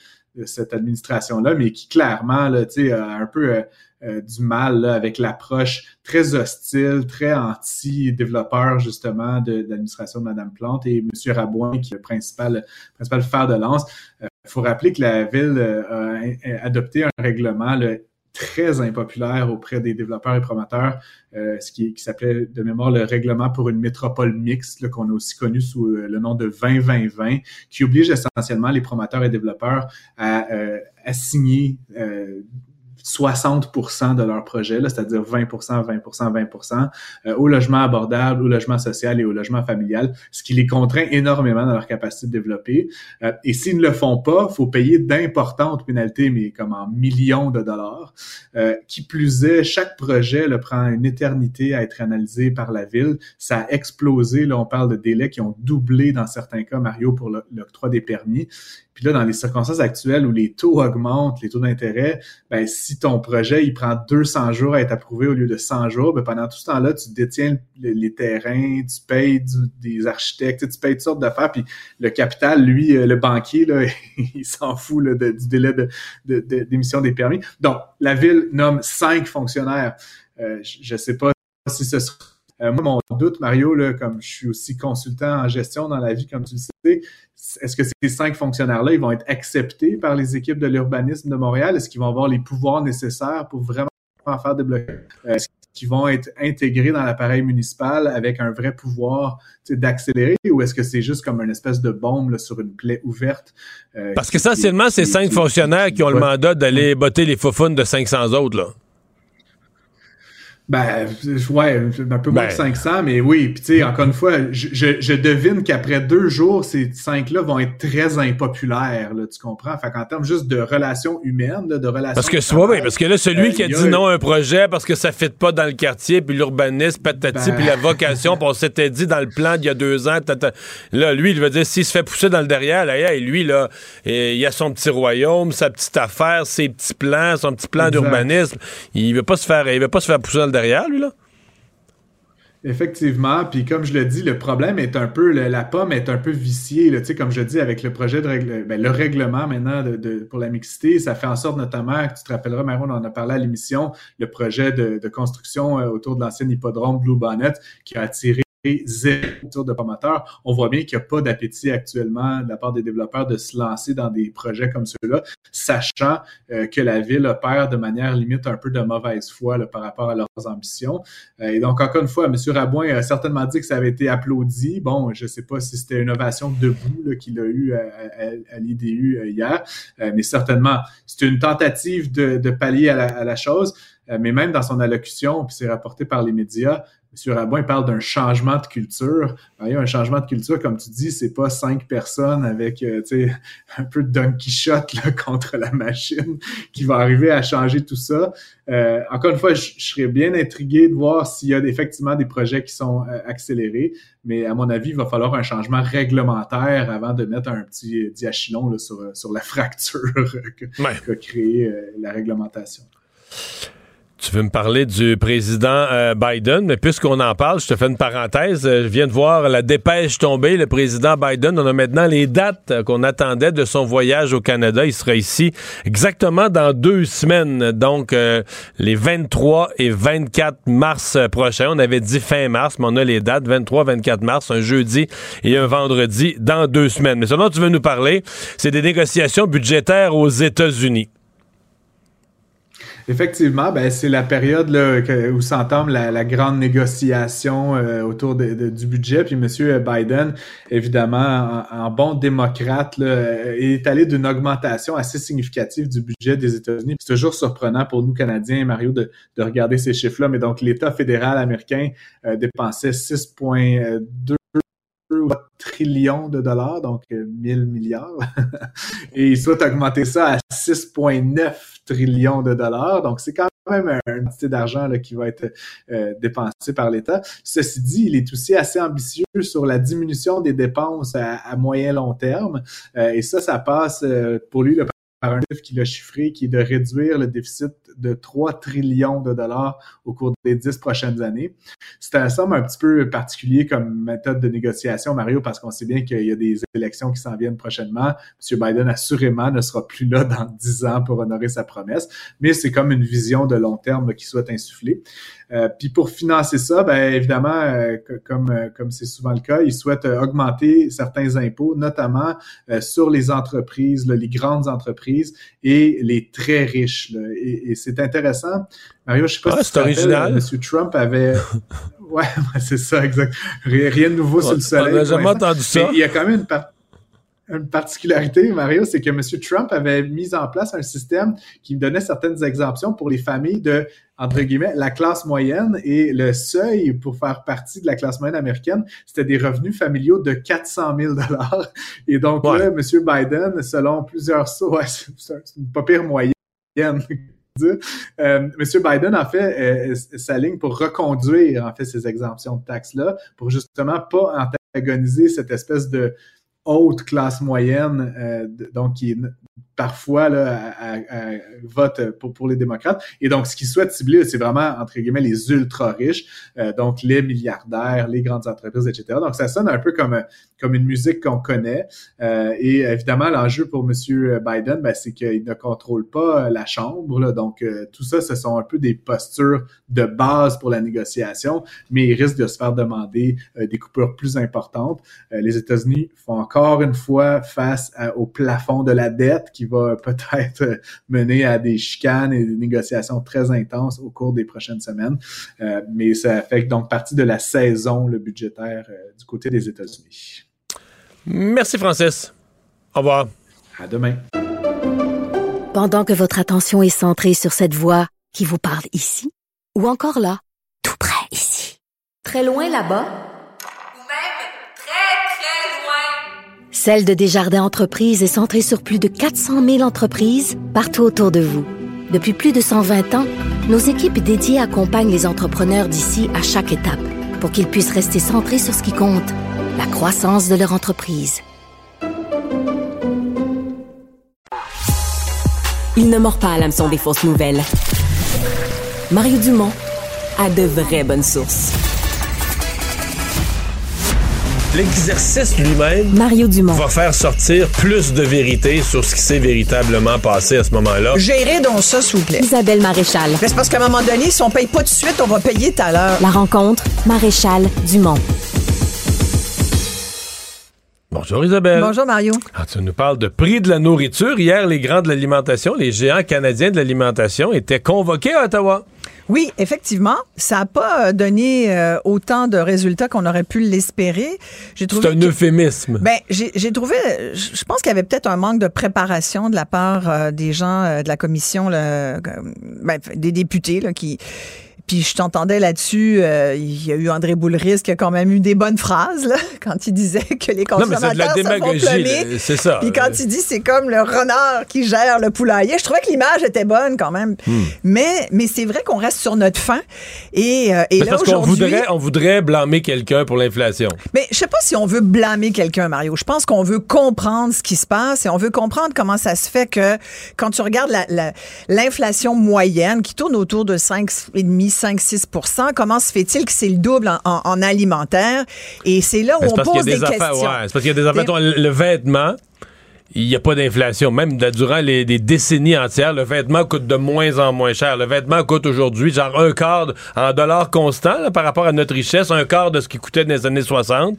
cette administration-là, mais qui clairement là, a un peu euh, euh, du mal avec l'approche très hostile, très anti-développeur justement de, l'administration de Mme Plante et M. Rabouin qui est le principal, principal fer de lance. Il faut rappeler que la ville a adopté un règlement très impopulaire auprès des développeurs et promoteurs, euh, ce qui, qui s'appelait de mémoire le règlement pour une métropole mixte, qu'on a aussi connu sous euh, le nom de 20-20-20, qui oblige essentiellement les promoteurs et développeurs à euh, assigner 60% de leur projet, c'est-à-dire 20% 20% 20% au logement abordable, au logement social et au logement familial, ce qui les contraint énormément dans leur capacité de développer. Euh, et s'ils ne le font pas, faut payer d'importantes pénalités, mais comme en millions de dollars. Euh, qui plus est, chaque projet le prend une éternité à être analysé par la ville. Ça a explosé. Là, on parle de délais qui ont doublé dans certains cas, Mario, pour l'octroi des permis. Puis là, dans les circonstances actuelles où les taux augmentent, les taux d'intérêt, ben, si ton projet, il prend 200 jours à être approuvé au lieu de 100 jours, ben, pendant tout ce temps-là, tu détiens les terrains, tu payes des architectes, tu payes toutes sortes d'affaires, puis le capital, lui, euh, le banquier, là, il s'en fout là, du délai d'émission de, des permis. Donc, la ville nomme cinq fonctionnaires. Euh, je ne sais pas si ce sera euh, moi, mon doute, Mario, là, comme je suis aussi consultant en gestion dans la vie, comme tu le sais, est-ce que ces cinq fonctionnaires-là, ils vont être acceptés par les équipes de l'urbanisme de Montréal? Est-ce qu'ils vont avoir les pouvoirs nécessaires pour vraiment faire des blocages? Euh, est-ce qu'ils vont être intégrés dans l'appareil municipal avec un vrai pouvoir d'accélérer ou est-ce que c'est juste comme une espèce de bombe sur une plaie ouverte? Euh, Parce qu'essentiellement, c'est cinq fonctionnaires qui ont le mandat d'aller botter les faufounes de 500 autres. Là. Ben, ouais, un peu moins de 500, ben. mais oui. Puis, tu sais, encore une fois, je, je, devine qu'après deux jours, ces cinq-là vont être très impopulaires, là, tu comprends? Fait qu'en termes juste de relations humaines, de relations... Parce que, soit, oui, parce que là, celui euh, qui a dit non à un projet parce que ça ne fit pas dans le quartier, puis l'urbanisme, patati, ben. puis la vocation, puis on s'était dit dans le plan d'il y a deux ans, là, lui, il veut dire, s'il se fait pousser dans le derrière, là, et lui, là, il a son petit royaume, sa petite affaire, ses petits plans, son petit plan d'urbanisme. Il veut pas se faire, il veut pas se faire pousser dans le derrière, Effectivement, puis comme je le dis, le problème est un peu, la pomme est un peu viciée, là, comme je dis, avec le projet de règle, ben, le règlement maintenant pour la mixité, ça fait en sorte notamment, tu te rappelleras, Maron, on en a parlé à l'émission, le projet de, de construction euh, autour de l'ancien hippodrome Blue Bonnet qui a attiré zéro de. On voit bien qu'il n'y a pas d'appétit actuellement de la part des développeurs de se lancer dans des projets comme ceux-là, sachant euh, que la ville opère de manière limite un peu de mauvaise foi par rapport à leurs ambitions. Euh, et donc, encore une fois, M. Rabouin a certainement dit que ça avait été applaudi. Bon, je ne sais pas si c'était une ovation debout qu'il a eu à, l'IDU euh, hier, mais certainement, c'est une tentative de, pallier à la chose mais même dans son allocution, puis c'est rapporté par les médias, M. Rabon, il parle d'un changement de culture. A un changement de culture, comme tu dis, c'est pas cinq personnes avec euh, un peu de Don Quichotte là, contre la machine qui va arriver à changer tout ça. Euh, encore une fois, je, serais bien intrigué de voir s'il y a effectivement des projets qui sont euh, accélérés, mais à mon avis, il va falloir un changement réglementaire avant de mettre un petit diachylon là, sur, sur la fracture que, créé la réglementation. Tu veux me parler du président euh, Biden, mais puisqu'on en parle, je te fais une parenthèse. Euh, je viens de voir la dépêche tomber. Le président Biden, on a maintenant les dates qu'on attendait de son voyage au Canada. Il sera ici exactement dans deux semaines, donc euh, les 23 et 24 mars prochains. On avait dit fin mars, mais on a les dates 23-24 mars, un jeudi et un vendredi dans deux semaines. Mais ce dont tu veux nous parler, c'est des négociations budgétaires aux États-Unis. Effectivement, ben, c'est la période là, où s'entame la, grande négociation euh, autour du budget. Puis M. Biden, évidemment, en, bon démocrate, là, est allé d'une augmentation assez significative du budget des États-Unis. C'est toujours surprenant pour nous, Canadiens, Mario, de, regarder ces chiffres-là. Mais donc, l'État fédéral américain euh, dépensait 6,2 trillions de dollars, donc 1000 euh, milliards. Et il souhaite augmenter ça à 6,9 trillions de dollars. Donc, c'est quand même un quantité d'argent qui va être euh, dépensé par l'État. Ceci dit, il est aussi assez ambitieux sur la diminution des dépenses à, moyen long terme. Euh, et ça, ça passe pour lui par un chiffre qu'il a chiffré, qui est de réduire le déficit de 3 trillions de dollars au cours des 10 prochaines années. C'est un somme un petit peu particulier comme méthode de négociation, Mario, parce qu'on sait bien qu'il y a des élections qui s'en viennent prochainement. M. Biden, assurément, ne sera plus là dans 10 ans pour honorer sa promesse, mais c'est comme une vision de long terme qu'il souhaite insuffler. Euh, puis pour financer ça, ben évidemment, euh, comme euh, comme c'est souvent le cas, ils souhaitent augmenter certains impôts, notamment sur les entreprises, les grandes entreprises et les très riches. C'est intéressant. Mario, je sais pas ah, si c'est original. M. Trump avait Ouais, c'est ça, exact. Rien de nouveau sur le soleil. On n'a jamais entendu ça. il y a quand même une, une particularité, Mario, c'est que M. Trump avait mis en place un système qui donnait certaines exemptions pour les familles de, entre guillemets, la classe moyenne et le seuil pour faire partie de la classe moyenne américaine, c'était des revenus familiaux de 400 000 Et donc là, M. Biden, selon plusieurs sources, c'est une pas pire moyenne. Euh, Monsieur Biden, en fait, euh, s'aligne pour reconduire, en fait, ces exemptions de taxes-là, pour justement pas antagoniser cette espèce de haute classe moyenne, euh, donc qui est parfois là, à, vote pour, pour les démocrates. Et donc, ce qu'ils souhaitent cibler, c'est vraiment, entre guillemets, les ultra-riches, euh, donc les milliardaires, les grandes entreprises, etc. Donc, ça sonne un peu comme, comme une musique qu'on connaît. Euh, et évidemment, l'enjeu pour M. Biden, ben, c'est qu'il ne contrôle pas la Chambre. Là, donc, euh, tout ça, ce sont un peu des postures de base pour la négociation, mais il risque de se faire demander des coupures plus importantes. les États-Unis font encore une fois face au plafond de la dette qui va peut-être mener à des chicanes et des négociations très intenses au cours des prochaines semaines. Euh, mais ça fait donc partie de la saison le budgétaire euh, du côté des États-Unis. Merci Francis. Au revoir. À demain. Pendant que votre attention est centrée sur cette voix qui vous parle ici ou encore là, tout près ici, très loin là-bas, Celle de Desjardins Entreprises est centrée sur plus de 400 000 entreprises partout autour de vous. Depuis plus de 120 ans, nos équipes dédiées accompagnent les entrepreneurs d'ici à chaque étape pour qu'ils puissent rester centrés sur ce qui compte, la croissance de leur entreprise. Il ne mord pas à l'hameçon des fausses nouvelles. Mario Dumont a de vraies bonnes sources. L'exercice lui-même Mario Dumont. va faire sortir plus de vérité sur ce qui s'est véritablement passé à ce moment-là. Gérez donc ça, s'il vous plaît. Isabelle Maréchal. Mais C'est parce qu'à un moment donné, si on paye pas tout de suite, on va payer tout à l'heure. La rencontre, Maréchal Dumont. Bonjour Isabelle. Bonjour, Mario. Ah, tu nous parles de prix de la nourriture. Hier, les grands de l'alimentation, les géants canadiens de l'alimentation étaient convoqués à Ottawa. Oui, effectivement, ça n'a pas euh, donné euh, autant de résultats qu'on aurait pu l'espérer. J'ai C'est trouvé un que- euphémisme. Ben, j'ai j'ai trouvé, je pense qu'il y avait peut-être un manque de préparation de la part euh, des gens euh, de la commission, là, ben, des députés, là, qui. Puis je t'entendais là-dessus, euh, il y a eu André Boulris qui a quand même eu des bonnes phrases là, quand il disait que les non, mais de la consommateurs démagogie. C'est ça. Puis quand il dit c'est comme le renard qui gère le poulailler, je trouvais que l'image était bonne quand même. Hmm. Mais mais c'est vrai qu'on reste sur notre faim et, euh, et là parce qu'on voudrait, on voudrait blâmer quelqu'un pour l'inflation. Mais je sais pas si on veut blâmer quelqu'un, Mario. Je pense qu'on veut comprendre ce qui se passe et on veut comprendre comment ça se fait que quand tu regardes la- la- l'inflation moyenne qui tourne autour de 5,5, 5-6% comment se fait-il que c'est le double en, en- en alimentaire? Et c'est là où Ben, on pose des, des affaires. questions. ouais, c'est parce qu'il y a des affaires. Le, le vêtement, il n'y a pas d'inflation. Même de- durant les, des décennies entières, le vêtement coûte de moins en moins cher. Le vêtement coûte aujourd'hui genre un quart de- en dollars constants là, par rapport à notre richesse, un quart de ce qui coûtait dans les années 60.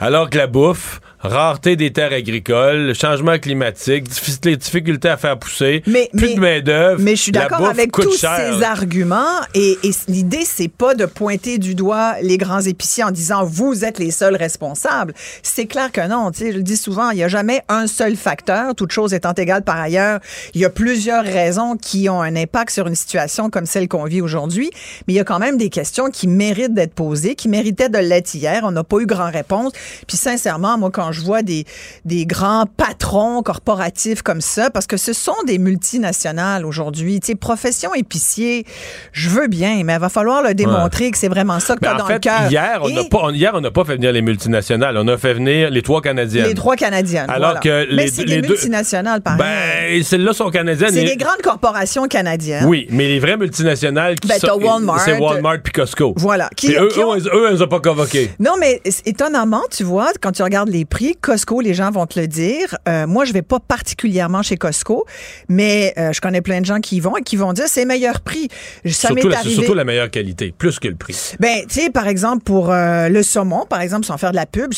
Alors que la bouffe, rareté des terres agricoles, changement climatique, les difficultés à faire pousser, Mais- plus mais- de main-d'œuvre. Mais je suis d'accord avec tous cher, ces arguments. Et, et l'idée, c'est pas de pointer du doigt les grands épiciers en disant vous êtes les seuls responsables. C'est clair que non. Je le dis souvent, il n'y a jamais un seul facteur. Toute chose étant égale par ailleurs, il y a plusieurs raisons qui ont un impact sur une situation comme celle qu'on vit aujourd'hui. Mais il y a quand même des questions qui méritent d'être posées, qui méritaient de l'être hier. On n'a pas eu grand réponse. Puis sincèrement, moi, quand je vois des, des grands patrons corporatifs comme ça, parce que ce sont des multinationales aujourd'hui, tu sais, profession épicier, je veux bien, mais il va falloir le démontrer que c'est vraiment ça que tu Mais as en dans le fait, cœur. hier, on n'a Et pas, hier, on n'a pas fait venir les multinationales. On a fait venir les trois Canadiennes. les trois Canadiennes. Alors voilà. que mais les- c'est les des deux- multinationales, pareil. Ben, celles-là sont canadiennes. c'est Les- des grandes corporations canadiennes. Oui, mais les vraies multinationales qui Ben, sont. Walmart. C'est Walmart puis Costco. Voilà. Qui- eux, qui ont- eux, ils ont pas convoqué. Non, mais étonnamment, tu vois, quand tu regardes les prix, Costco, les gens vont te le dire. Euh, moi, je vais pas particulièrement chez Costco, mais euh, je connais plein de gens qui y vont et qui vont dire c'est meilleur prix. Ça Surtout la, arrivé. surtout la meilleure qualité, plus que le prix. Ben, tu sais, par exemple, pour euh, le saumon, par exemple, sans faire de la pub,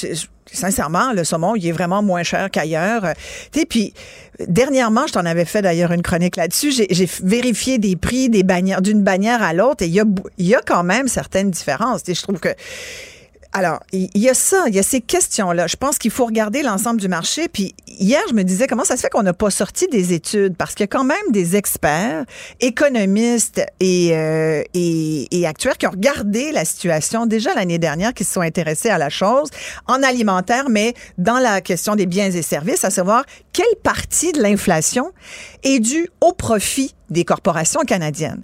sincèrement, le saumon, il est vraiment moins cher qu'ailleurs. Tu sais, puis dernièrement, je t'en avais fait d'ailleurs une chronique là-dessus. J'ai vérifié des prix des bannières d'une bannière à l'autre et il y a, y a quand même certaines différences. Tu sais, je trouve que alors, il y a ça, il y a ces questions-là. Je pense qu'il faut regarder l'ensemble du marché. Puis hier, je me disais comment ça se fait qu'on n'a pas sorti des études? Parce qu'il y a quand même des experts, économistes et, euh, et, et qui ont regardé la situation déjà l'année dernière, qui se sont intéressés à la chose en alimentaire, mais dans la question des biens et services, à savoir quelle partie de l'inflation est due au profit des corporations canadiennes.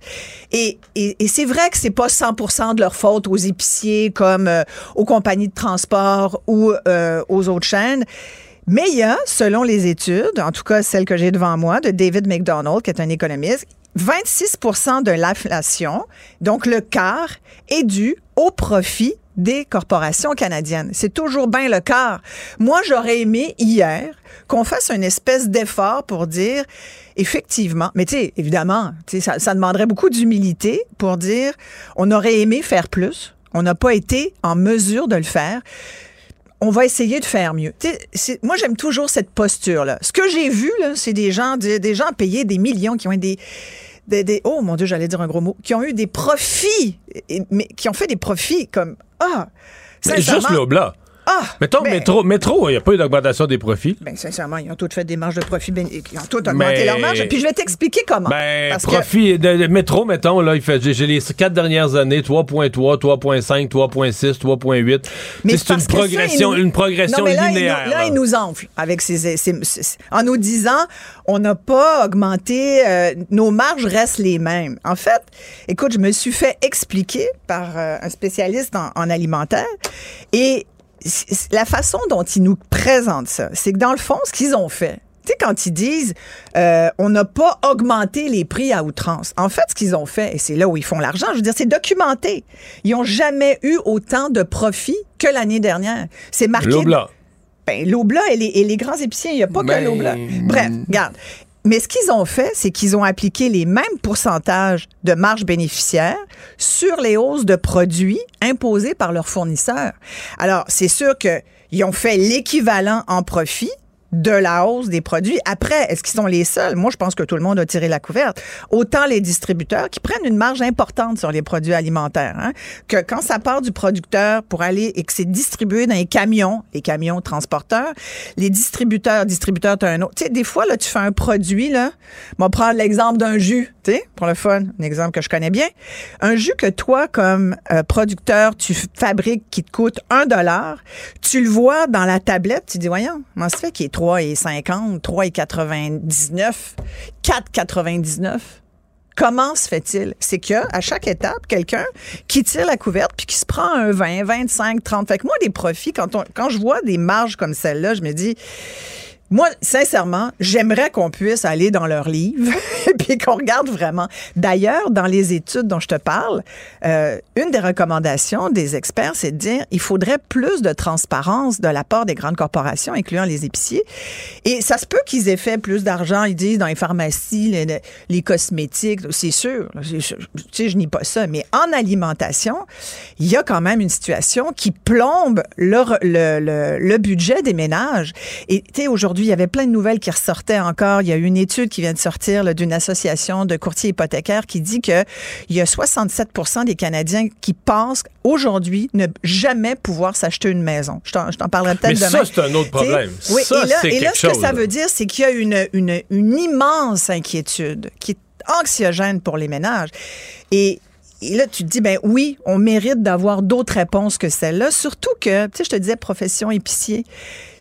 Et, et, et c'est vrai que c'est pas 100% de leur faute aux épiciers comme euh, aux compagnies de transport ou euh, aux autres chaînes. Mais il y a, selon les études, en tout cas celle que j'ai devant moi, de David McDonald, qui est un économiste, 26 de l'inflation, donc le quart, est dû au profit des corporations canadiennes. C'est toujours bien le quart. Moi, j'aurais aimé hier qu'on fasse une espèce d'effort pour dire, effectivement, mais tu sais, évidemment, tu sais, ça, ça demanderait beaucoup d'humilité pour dire, on aurait aimé faire plus, on n'a pas été en mesure de le faire on va essayer de faire mieux. Moi, j'aime toujours cette posture-là. Ce que j'ai vu, c'est des gens, des, des gens payés des millions qui ont des, des, des- oh mon Dieu, j'allais dire un gros mot, qui ont eu des profits, et- mais qui ont fait des profits comme ah. Mais juste le Oblat. Ah, Mettons, ben- métro, métro, il n'y a pas eu d'augmentation des profits. Ben, sincèrement, ils ont tous fait des marges de profit, ben, ils ont tous augmenté leurs marges. Puis je vais t'expliquer comment. Ben, Parce que- profit de, de métro, mettons, là, il fait, j'ai les quatre dernières années, 3.3, 3.5, 3.6, 3.8. Mais C'est une que ça, progression, nous- une progression Non, mais là, il nous- linéaire. là, là. il nous enfle avec ses- en nous disant on n'a pas augmenté, euh, nos marges restent les mêmes. En fait, écoute, je me suis fait expliquer par euh, un spécialiste en, en alimentaire et la façon dont ils nous présentent ça, c'est que dans le fond, ce qu'ils ont fait, tu sais, quand ils disent euh, on n'a pas augmenté les prix à outrance, en fait, ce qu'ils ont fait, et c'est là où ils font l'argent, je veux dire, c'est documenté. Ils n'ont jamais eu autant de profits que l'année dernière. C'est marqué. L'Oblat. Ben, l'Oblat et les, et les grands épiciers, il n'y a pas que Ben, l'Oblat. Bref, regarde. Mais ce qu'ils ont fait, c'est qu'ils ont appliqué les mêmes pourcentages de marge bénéficiaire sur les hausses de produits imposées par leurs fournisseurs. Alors, c'est sûr qu'ils ont fait l'équivalent en profit de la hausse des produits. Après, est-ce qu'ils sont les seuls? Moi, je pense que tout le monde a tiré la couverte. Autant les distributeurs qui prennent une marge importante sur les produits alimentaires, hein, que quand ça part du producteur pour aller et que c'est distribué dans les camions, les camions transporteurs, les distributeurs, distributeurs, tu as un autre. Tu sais, des fois, là, tu fais un produit, là. On va prendre l'exemple d'un jus, tu sais, pour le fun, un exemple que je connais bien. Un jus que toi, comme euh, producteur, tu fabriques qui te coûte un dollar, tu le vois dans la tablette, tu dis, voyons, comment ça fait qu'il est 3,50, 3,99, 4,99? Comment se fait-il? C'est que à chaque étape, quelqu'un qui tire la couverte puis qui se prend un 20, 25, 30. Fait que moi, des profits, quand, je vois des marges comme celle-là, je me dis, moi, sincèrement, j'aimerais qu'on puisse aller dans leurs livres puis qu'on regarde vraiment. D'ailleurs, dans les études dont je te parle, euh, une des recommandations des experts, c'est de dire il faudrait plus de transparence de la part des grandes corporations, incluant les épiciers. Et ça se peut qu'ils aient fait plus d'argent, ils disent, dans les pharmacies, les, cosmétiques, c'est sûr. Tu sais, je nie pas ça. Mais en alimentation, il y a quand même une situation qui plombe le, le, le, le budget des ménages. Et tu sais, aujourd'hui, il y avait plein de nouvelles qui ressortaient encore. Il y a une étude qui vient de sortir d'une association de courtiers hypothécaires qui dit que il y a 67% des Canadiens qui pensent aujourd'hui ne jamais pouvoir s'acheter une maison. Je t'en parlerai peut-être Mais demain. ça, c'est un autre problème. Oui, Ça, et là, et là, ce que chose, ça veut dire, c'est qu'il y a une, une, une immense inquiétude qui est anxiogène pour les ménages. Et, et là, tu te dis, ben oui, on mérite d'avoir d'autres réponses que celle-là. Surtout que, tu sais, je te disais, profession épicier.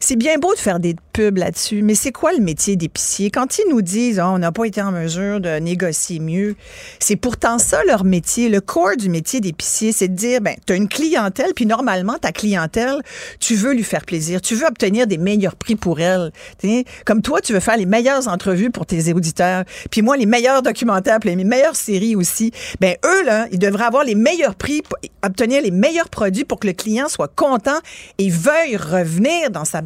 C'est bien beau de faire des pubs là-dessus, mais c'est quoi le métier d'épicier? Quand ils nous disent, Ah, on n'a pas été en mesure de négocier mieux, c'est pourtant ça leur métier. Le corps du métier d'épicier, c'est de dire, ben, tu as une clientèle, puis normalement, ta clientèle, tu veux lui faire plaisir. Tu veux obtenir des meilleurs prix pour elle. Comme toi, tu veux faire les meilleures entrevues pour tes auditeurs, puis moi, les meilleurs documentaires, puis les meilleures séries aussi. Ben, eux, là, ils devraient avoir les meilleurs prix, obtenir les meilleurs produits pour que le client soit content et veuille revenir dans sa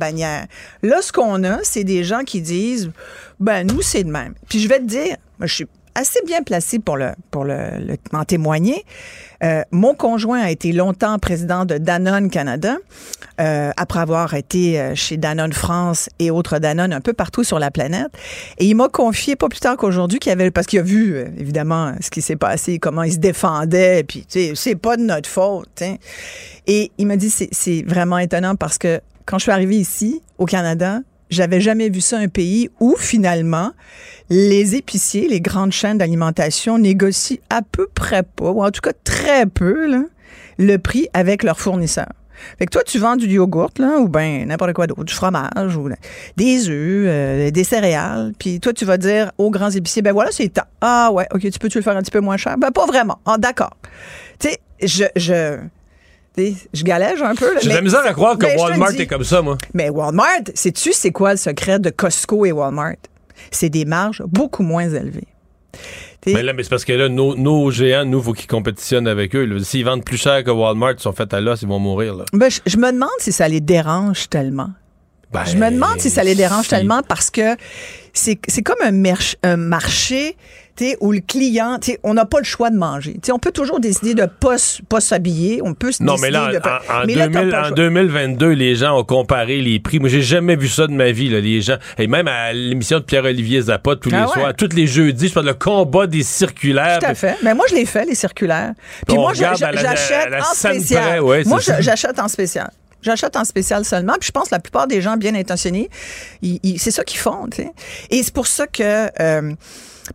Là, ce qu'on a, c'est des gens qui disent, ben, nous, c'est de même. Puis je vais te dire, je suis assez bien placé pour le pour le, le- m'en témoigner. Euh, mon conjoint a été longtemps président de Danone Canada, euh, après avoir été euh, chez Danone France et autres Danone un peu partout sur la planète. Et il m'a confié pas plus tard qu'aujourd'hui qu'il avait parce qu'il a vu évidemment ce qui s'est passé, comment il se défendait, puis tu sais, c'est pas de notre faute. Et il m'a dit c'est vraiment étonnant parce que quand je suis arrivée ici au Canada, j'avais jamais vu ça un pays où finalement les épiciers, les grandes chaînes d'alimentation négocient à peu près pas, ou en tout cas très peu, là, le prix avec leurs fournisseurs. Fait que toi, tu vends du yogourt, là, ou ben n'importe quoi d'autre, du fromage, ou des œufs, euh, des céréales, puis toi, tu vas dire aux grands épiciers, ben voilà, c'est tant. Ah ouais, ok, tu peux-tu le faire un petit peu moins cher? Ben pas vraiment. Ah d'accord. Tu sais, je... je je galège un peu. J'ai de la misère à croire que Walmart est comme ça, moi. mais Walmart, sais-tu c'est quoi le secret de Costco et Walmart? C'est des marges beaucoup moins élevées. Mais là, mais c'est parce que là, nos, nos géants, nous, faut qu'ils compétitionnent avec eux. S'ils vendent plus cher que Walmart, ils sont faits à l'os, ils vont mourir. Là. ben, je, je me demande si ça les dérange tellement. Ben, Je me demande si ça les dérange si. tellement parce que c'est comme un marché où le client, on n'a pas le choix de manger. T'sais, on peut toujours décider de ne pas, pas s'habiller. On peut se Non, décider mais là, de pas- en, en Mais là, t'as 2000 pas le en choix. 2022, les gens ont comparé les prix. Moi, j'ai jamais vu ça de ma vie, là, les gens. Et même à l'émission de Pierre-Olivier Zappa, tous Ah les ouais? soirs, tous les jeudis, je parle le combat des circulaires. Tout à fait. Mais moi, je l'ai fait, les circulaires. Puis moi, j'achète en spécial. moi, j'achète en spécial. J'achète en spécial seulement. Puis je pense que la plupart des gens bien intentionnés, c'est ça qu'ils font. Et c'est pour ça que, euh,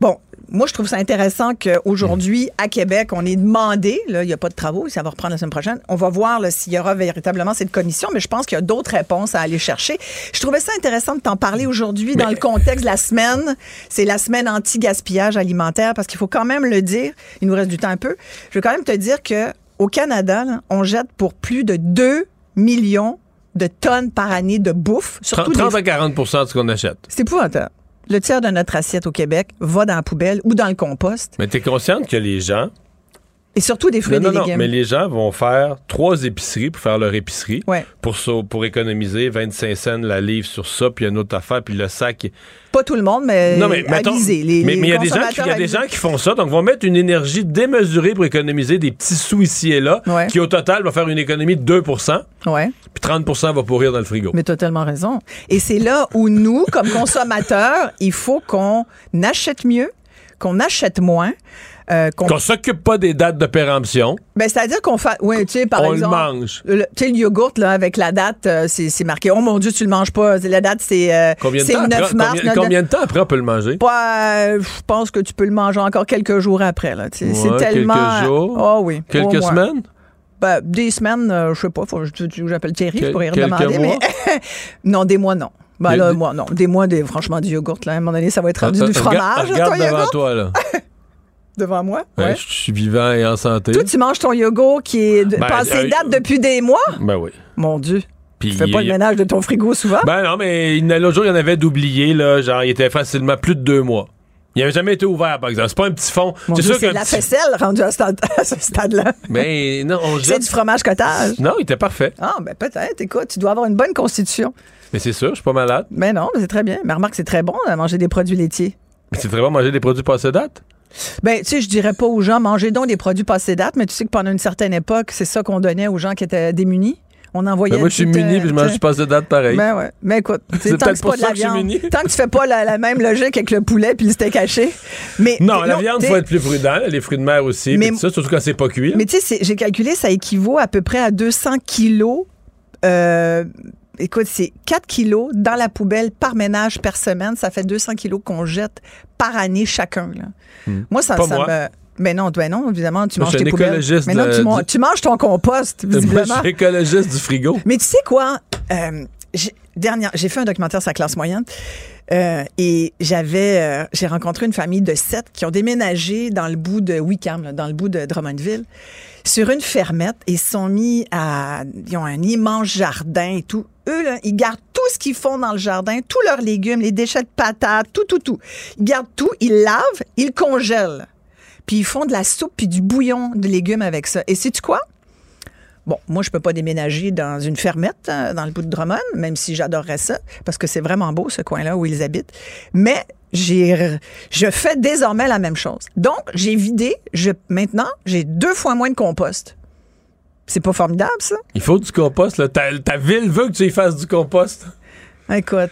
bon, moi, je trouve ça intéressant qu'aujourd'hui, à Québec, on est demandé, là, il n'y a pas de travaux, ça va reprendre la semaine prochaine. On va voir s'il y aura véritablement cette commission, mais je pense qu'il y a d'autres réponses à aller chercher. Je trouvais ça intéressant de t'en parler aujourd'hui dans le contexte de la semaine. C'est la semaine anti-gaspillage alimentaire, parce qu'il faut quand même le dire, il nous reste du temps un peu. Je veux quand même te dire que au Canada, là, on jette pour plus de 2 millions de tonnes par année de bouffe, surtout 30 des à 40 de ce qu'on achète. c'est épouvantable. Le tiers de notre assiette au Québec va dans la poubelle ou dans le compost. Mais t'es consciente que les gens, Et surtout des fruits Non, et non, des légumes. non, mais les gens vont faire trois épiceries pour faire leur épicerie. Ouais. Pour, pour économiser 25 cents la livre sur ça, puis une autre affaire, puis le sac. Pas tout le monde, mais, non, mais mettons- avisé. Les, mais il y a des gens qui, consommateurs il y a des avisés. gens qui font ça, donc vont mettre une énergie démesurée pour économiser des petits sous ici et là, Ouais. qui au total va faire une économie de 2 Ouais. puis 30% va pourrir dans le frigo. Mais tu as tellement raison. Et c'est là où nous, comme consommateurs, il faut qu'on achète mieux, qu'on achète moins. Euh, qu'on Qu'on s'occupe pas des dates de péremption, Ben, c'est-à-dire qu'on fait. Oui, tu sais, par on le exemple. mange. Le, tu sais, le yogourt, là, avec la date, euh, c'est marqué. Oh mon Dieu, tu le manges pas. La date, c'est euh, Combien de, temps le 9 après, mars. combien, combien de temps après on peut le manger? Euh, je pense que tu peux le manger encore quelques jours après. Là. Ouais, c'est tellement. quelques jours? Ah oui. Quelques semaines? Ben, des semaines, je sais pas. J'appelle Thierry pour y redemander. mois? Mais non, des mois, non. Ben Des- là, moi, non. Des mois, des, franchement, du yogourt. Là. À un moment donné, ça va être rendu du regarde- fromage. Regarde devant toi, là. Devant moi. Ouais, Ouais. Je suis vivant et en santé. Toi, tu manges ton yogourt qui est de- Ben, passé euh, date depuis des mois? Ben oui. Mon Dieu. Puis Tu fais pas il- le ménage de ton frigo souvent? Ben non, mais l'autre jour, il y en avait d'oubliés, là. Genre, il était facilement plus de deux mois. Il n'avait jamais été ouvert, par exemple. C'est pas un petit fond. C'est sûr c'est qu'un de la petit- faisselle rendue à, ce stade- à ce stade-là. Ben non, on C'est du fromage cottage. Non, il était parfait. Ah, ben peut-être. Écoute, tu dois avoir une bonne constitution. Mais c'est sûr, je suis pas malade. Mais non, mais c'est très bien. Mais remarque, c'est très bon à manger des produits laitiers. Mais c'est très bon de manger des produits passés date. Ben, tu sais, je dirais pas aux gens, mangez donc des produits passés date, mais tu sais que pendant une certaine époque, c'est ça qu'on donnait aux gens qui étaient démunis. On envoyait. Ben moi, je suis tout, euh, muni puis je mange du passé date pareil. Ben ouais. Mais écoute, tu sais, C'est tant que peut-être c'est pour pas de ça la que je suis viande. muni. Tant que tu fais pas la, la même logique avec le poulet puis le steak haché. Mais non, la non, viande, faut être plus prudent. Les fruits de mer aussi. Mais- ça, surtout quand c'est pas cuit. Mais tu sais, j'ai calculé, ça équivaut à peu près à 200 kilos. euh, écoute, c'est 4 kilos dans la poubelle par ménage par semaine. Ça fait 200 kilos qu'on jette par année chacun. là. Moi, ça, Hmm. Moi. me. Mais non, ben non, évidemment, tu Moi, manges tes poubelles. Mais non, tu, du- tu manges ton compost, Moi, visiblement. je suis écologiste du frigo. Mais tu sais quoi? Euh, dernière, j'ai fait un documentaire sur la classe moyenne euh, et j'avais, euh, j'ai rencontré une famille de sept qui ont déménagé dans le bout de Wickham, là, dans le bout de Drummondville, sur une fermette et ils sont mis à, ils ont un immense jardin et tout. Eux, là, ils gardent tout ce qu'ils font dans le jardin, tous leurs légumes, les déchets de patates, tout, tout, tout. Ils gardent tout, ils lavent, ils congèlent. Puis ils font de la soupe puis du bouillon de légumes avec ça. Et sais-tu quoi? Bon, moi, je peux pas déménager dans une fermette euh, dans le bout de Drummond, même si j'adorerais ça, parce que c'est vraiment beau, ce coin-là où ils habitent. Mais j'ai, je fais désormais la même chose. Donc, j'ai vidé, je, maintenant, j'ai deux fois moins de compost. C'est pas formidable, ça? Il faut du compost. Là. Ta, ta ville veut que tu y fasses du compost. Écoute,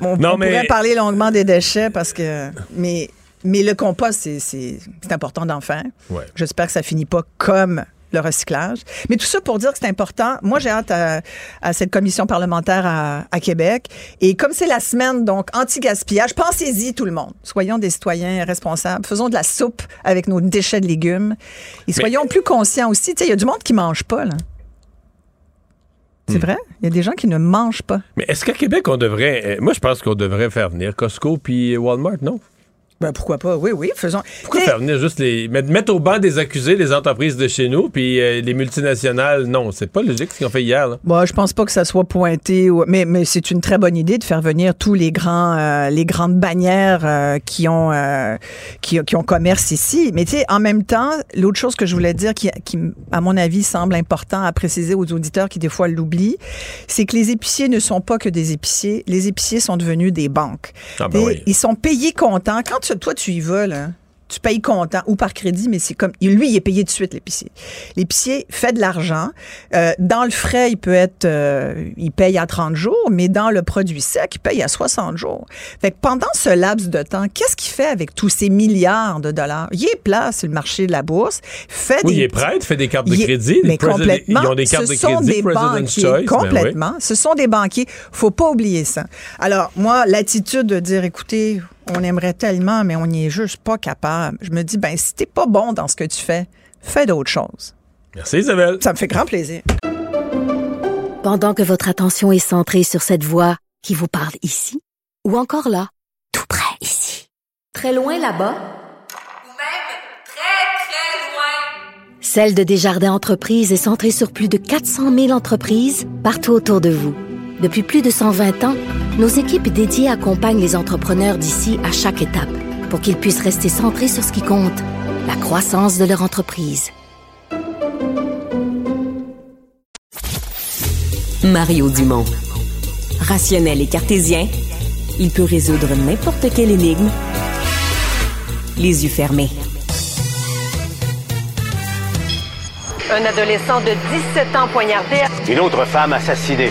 on, Non, on mais- pourrait parler longuement des déchets parce que. Mais, mais le compost, c'est, c'est, c'est important d'en faire. Ouais. J'espère que ça finit pas comme le recyclage. Mais tout ça pour dire que c'est important. Moi, j'ai hâte à, à cette commission parlementaire à, à Québec. Et comme c'est la semaine, donc, anti-gaspillage, pensez-y tout le monde. Soyons des citoyens responsables. Faisons de la soupe avec nos déchets de légumes. Et soyons plus conscients aussi. Tu sais, il y a du monde qui mange pas, là. C'est vrai? Il y a des gens qui ne mangent pas. Mais est-ce qu'à Québec, on devrait. euh, moi, je pense qu'on devrait faire venir Costco puis Walmart, non? Ben, pourquoi pas? Oui, oui, faisons. Pourquoi faire venir juste les. Mettre, mettre au banc des accusés les entreprises de chez nous, puis euh, les multinationales, non. C'est pas logique ce qu'ils ont fait hier, là. Bon, je pense pas que ça soit pointé, ou- mais, mais c'est une très bonne idée de faire venir tous les grands, euh, les grandes bannières euh, qui ont, qui, qui ont commerce ici. Mais tu sais, en même temps, l'autre chose que je voulais dire, qui, qui, à mon avis, semble important à préciser aux auditeurs qui des fois l'oublient, c'est que les épiciers ne sont pas que des épiciers. Les épiciers sont devenus des banques. Ah, ben oui. Ils sont payés comptant. Quand tu- toi tu y vas là. Tu payes comptant ou par crédit, mais c'est comme lui, il est payé de suite l'épicier. L'épicier fait de l'argent. Euh, dans le frais, il peut être, euh, il paye à 30 jours, mais dans le produit sec, il paye à 60 jours. Fait que pendant ce laps de temps, qu'est-ce qu'il fait avec tous ces milliards de dollars? Il est place sur le marché de la bourse, fait Oui, des il est petits- prêt, il fait des cartes de crédit. Mais complètement. Ils ont des cartes Ce de sont crédit, des banquiers. Choice. ben oui. complètement. Ce sont des banquiers. Faut pas oublier ça. Alors, moi, l'attitude de dire, écoutez, on aimerait tellement, mais on n'y est juste pas capable. Je me dis, ben, si t'es pas bon dans ce que tu fais, fais d'autres choses. Merci, Isabelle. Ça me fait grand plaisir. Pendant que votre attention est centrée sur cette voix qui vous parle ici, ou encore là, tout près ici, très loin là-bas, ou même très, très loin. Celle de Desjardins Entreprises est centrée sur plus de 400 000 entreprises partout autour de vous. Depuis plus de 120 ans, nos équipes dédiées accompagnent les entrepreneurs d'ici à chaque étape pour qu'ils puissent rester centrés sur ce qui compte, la croissance de leur entreprise. Mario Dumont. Rationnel et cartésien, il peut résoudre n'importe quelle énigme les yeux fermés. Un adolescent de 17 ans poignardé. Une autre femme assassinée.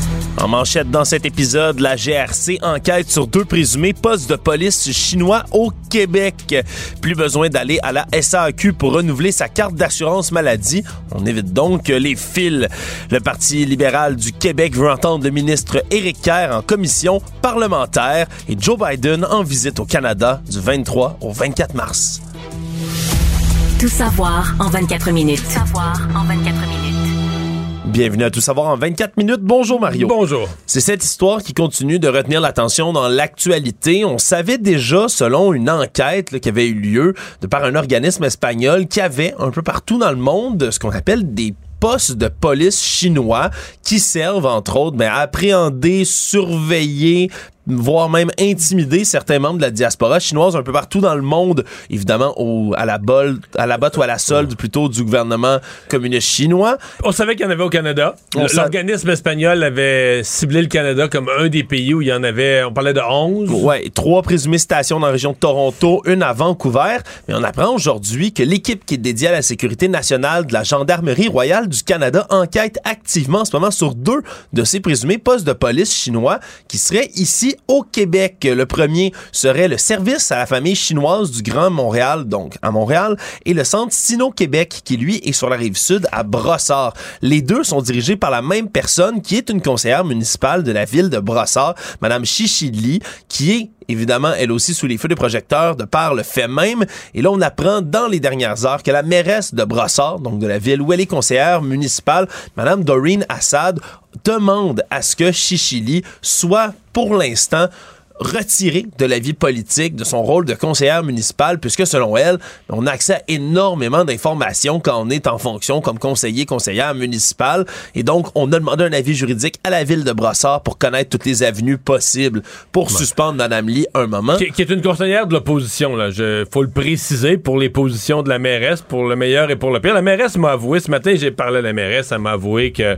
En manchette dans cet épisode, la GRC enquête sur deux présumés postes de police chinois au Québec. Plus besoin d'aller à la SAQ pour renouveler sa carte d'assurance maladie. On évite donc les fils. Le Parti libéral du Québec veut entendre le ministre Éric Kerr en commission parlementaire et Joe Biden en visite au Canada du 23 au 24 mars. Tout savoir en 24 minutes. Tout savoir en 24 minutes. Bienvenue à Tout savoir en 24 minutes. Bonjour Mario. Bonjour. C'est cette histoire qui continue de retenir l'attention dans l'actualité. On savait déjà, selon une enquête là, qui avait eu lieu de par un organisme espagnol, qu'il y avait un peu partout dans le monde ce qu'on appelle des postes de police chinois qui servent entre autres ben, à appréhender, surveiller, voire même intimider certains membres de la diaspora chinoise un peu partout dans le monde, évidemment au, à la bol, à la botte ou à la solde plutôt du gouvernement communiste chinois. On savait qu'il y en avait au Canada. L'organisme espagnol avait ciblé le Canada comme un des pays où il y en avait, on parlait de 11. Ouais, trois présumées stations dans la région de Toronto, une à Vancouver. Mais on apprend aujourd'hui que l'équipe qui est dédiée à la sécurité nationale de la Gendarmerie royale du Canada enquête activement en ce moment sur deux de ces présumés postes de police chinois qui seraient ici au Québec. Le premier serait le service à la famille chinoise du Grand Montréal, donc à Montréal, et le centre Sino-Québec qui, lui, est sur la rive sud à Brossard. Les deux sont dirigés par la même personne qui est une conseillère municipale de la ville de Brossard, Madame Chichili, qui est évidemment, elle aussi sous les feux des projecteurs de par le fait même. Et là, on apprend dans les dernières heures que la mairesse de Brossard, donc de la ville où elle est conseillère municipale, Madame Doreen Assad, demande à ce que Chichili soit, pour l'instant, retirée de la vie politique, de son rôle de conseillère municipale, puisque selon elle, on a accès à énormément d'informations quand on est en fonction comme conseiller, conseillère municipale. Et donc, on a demandé un avis juridique à la ville de Brossard pour connaître toutes les avenues possibles pour suspendre Mme Lee un moment. Qui, qui est une conseillère de l'opposition, là. Je, faut le préciser pour les positions de la mairesse, pour le meilleur et pour le pire. La mairesse m'a avoué, ce matin, j'ai parlé à la mairesse, elle m'a avoué qu'il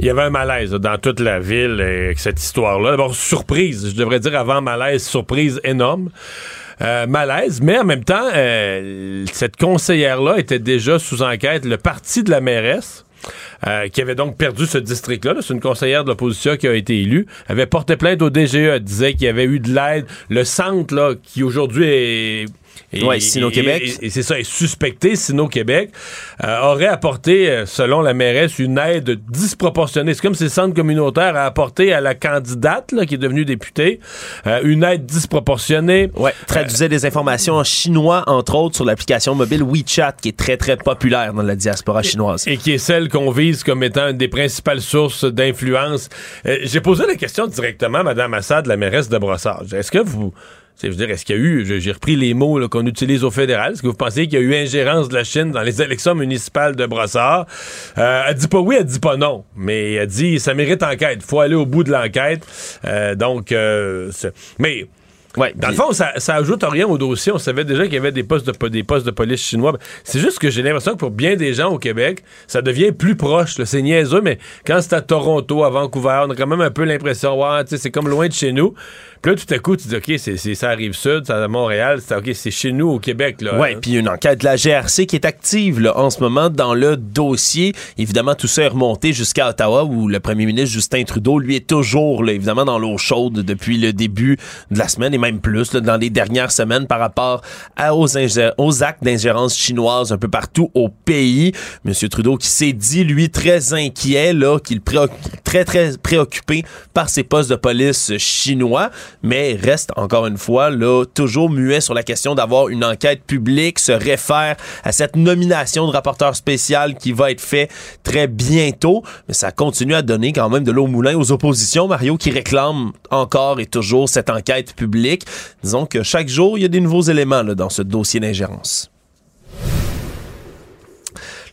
y avait un malaise dans toute la ville avec cette histoire-là. D'abord, surprise, je devrais dire avant malaise, surprise énorme. Euh, malaise, mais en même temps, euh, cette conseillère-là était déjà sous enquête. Le parti de la mairesse, euh, qui avait donc perdu ce district-là, là, c'est une conseillère de l'opposition qui a été élue, avait porté plainte au DGE, disait qu'il y avait eu de l'aide. Le centre, là, qui aujourd'hui est... Ouais, Sino-Québec. Et, et c'est ça, est suspecté, Sino-Québec, euh, aurait apporté, euh, selon la mairesse, une aide disproportionnée. C'est comme si le centre communautaire a apporté à la candidate, là, qui est devenue députée, euh, une aide disproportionnée. Ouais, traduisait des informations en chinois, entre autres, sur l'application mobile WeChat, qui est très, très populaire dans la diaspora chinoise. et qui est celle qu'on vise comme étant une des principales sources d'influence. J'ai posé la question directement à Mme Assad, la mairesse de Brossard. Est-ce que vous... Je veux dire, est-ce qu'il y a eu, j'ai repris les mots qu'on utilise au fédéral, est-ce que vous pensez qu'il y a eu ingérence de la Chine dans les élections municipales de Brossard? Euh, elle dit pas oui, elle dit pas non, mais elle dit ça mérite enquête, il faut aller au bout de l'enquête. Euh, donc, euh, mais... Ouais, Dans le fond, ça, ça ajoute rien au dossier. On savait déjà qu'il y avait des postes de, des postes de police chinois. C'est juste que j'ai l'impression que pour bien des gens au Québec, ça devient plus proche. C'est niaiseux, mais quand c'est à Toronto, à Vancouver, on a quand même un peu l'impression, ouais, tu sais, c'est comme loin de chez nous. Puis là, tout à coup, tu dis, OK, c'est, ça arrive sud, ça à Montréal, c'est OK, c'est chez nous au Québec. Là, Ouais, Hein? puis une enquête de la GRC qui est active là, en ce moment dans le dossier. Évidemment, tout ça est remonté jusqu'à Ottawa où le premier ministre Justin Trudeau, lui, est toujours là, évidemment dans l'eau chaude depuis le début de la semaine et même plus là, dans les dernières semaines par rapport aux, aux actes d'ingérence chinoise un peu partout au pays. Monsieur Trudeau qui s'est dit, lui, très inquiet, là, qu'il préoc- très, très préoccupé par ces postes de police chinois, mais reste encore une fois là, toujours muet sur la question d'avoir une enquête publique, se réfère à cette nomination de rapporteur spécial qui va être fait très bientôt, mais ça continue à donner quand même de l'eau au moulin aux oppositions, Mario, qui réclament encore et toujours cette enquête publique. Disons que chaque jour, il y a des nouveaux éléments là, dans ce dossier d'ingérence.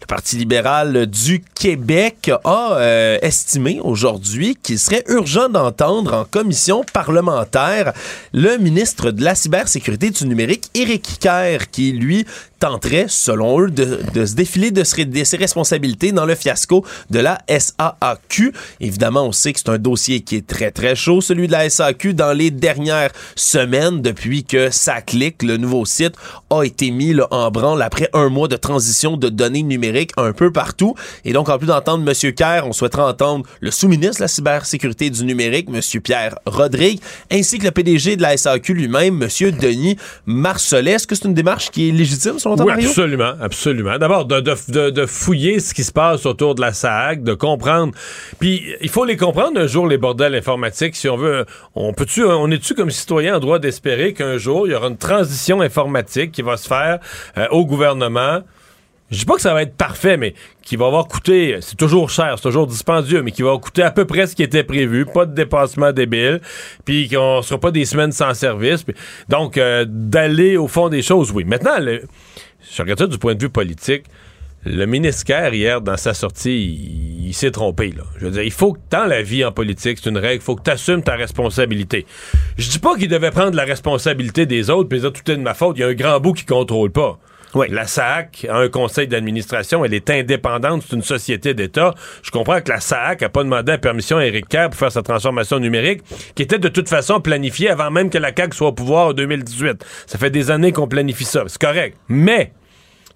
Le Parti libéral du Québec a euh, estimé aujourd'hui qu'il serait urgent d'entendre en commission parlementaire le ministre de la cybersécurité du numérique, Éric Kerr, qui, lui, tenterait, selon eux, de, se défiler de, ses- de ses responsabilités dans le fiasco de la SAAQ. Évidemment, on sait que c'est un dossier qui est très, très chaud, celui de la SAAQ, dans les dernières semaines, depuis que SACLIC, le nouveau site, a été mis en branle après un mois de transition de données numériques un peu partout. Et donc, en plus d'entendre M. Kerr, on souhaiterait entendre le sous-ministre de la cybersécurité du numérique, M. Pierre Rodrigue, ainsi que le PDG de la SAQ lui-même, M. Denis Marcelet. Est-ce que c'est une démarche qui est légitime, selon toi, Oui, Mario? absolument, absolument. D'abord, de, de, de, fouiller ce qui se passe autour de la SAC, de comprendre. Puis, il faut les comprendre un jour, les bordels informatiques. Si on veut, on peut-tu, on est-tu comme citoyen en droit d'espérer qu'un jour, il y aura une transition informatique qui va se faire euh, au gouvernement? Je dis pas que ça va être parfait, mais qui va avoir coûté, c'est toujours cher, c'est toujours dispendieux, mais qui va coûter à peu près ce qui était prévu, pas de dépassement débile, puis qu'on sera pas des semaines sans service. puis- donc, euh, d'aller au fond des choses, oui. Maintenant, le, je regarde ça du point de vue politique. Le ministre Kerr, hier, dans sa sortie, il, s'est trompé. Là. Je veux dire, il faut que, dans la vie en politique, c'est une règle, il faut que tu ta responsabilité. Je dis pas qu'il devait prendre la responsabilité des autres, puis dire tout est de ma faute. Il y a un grand bout qui contrôle pas. La SAC a un conseil d'administration, elle est indépendante, c'est une société d'État. Je comprends que la SAC a pas demandé la permission à Éric Kerr pour faire sa transformation numérique, qui était de toute façon planifiée avant même que la CAQ soit au pouvoir en 2018. Ça fait des années qu'on planifie ça, c'est correct. Mais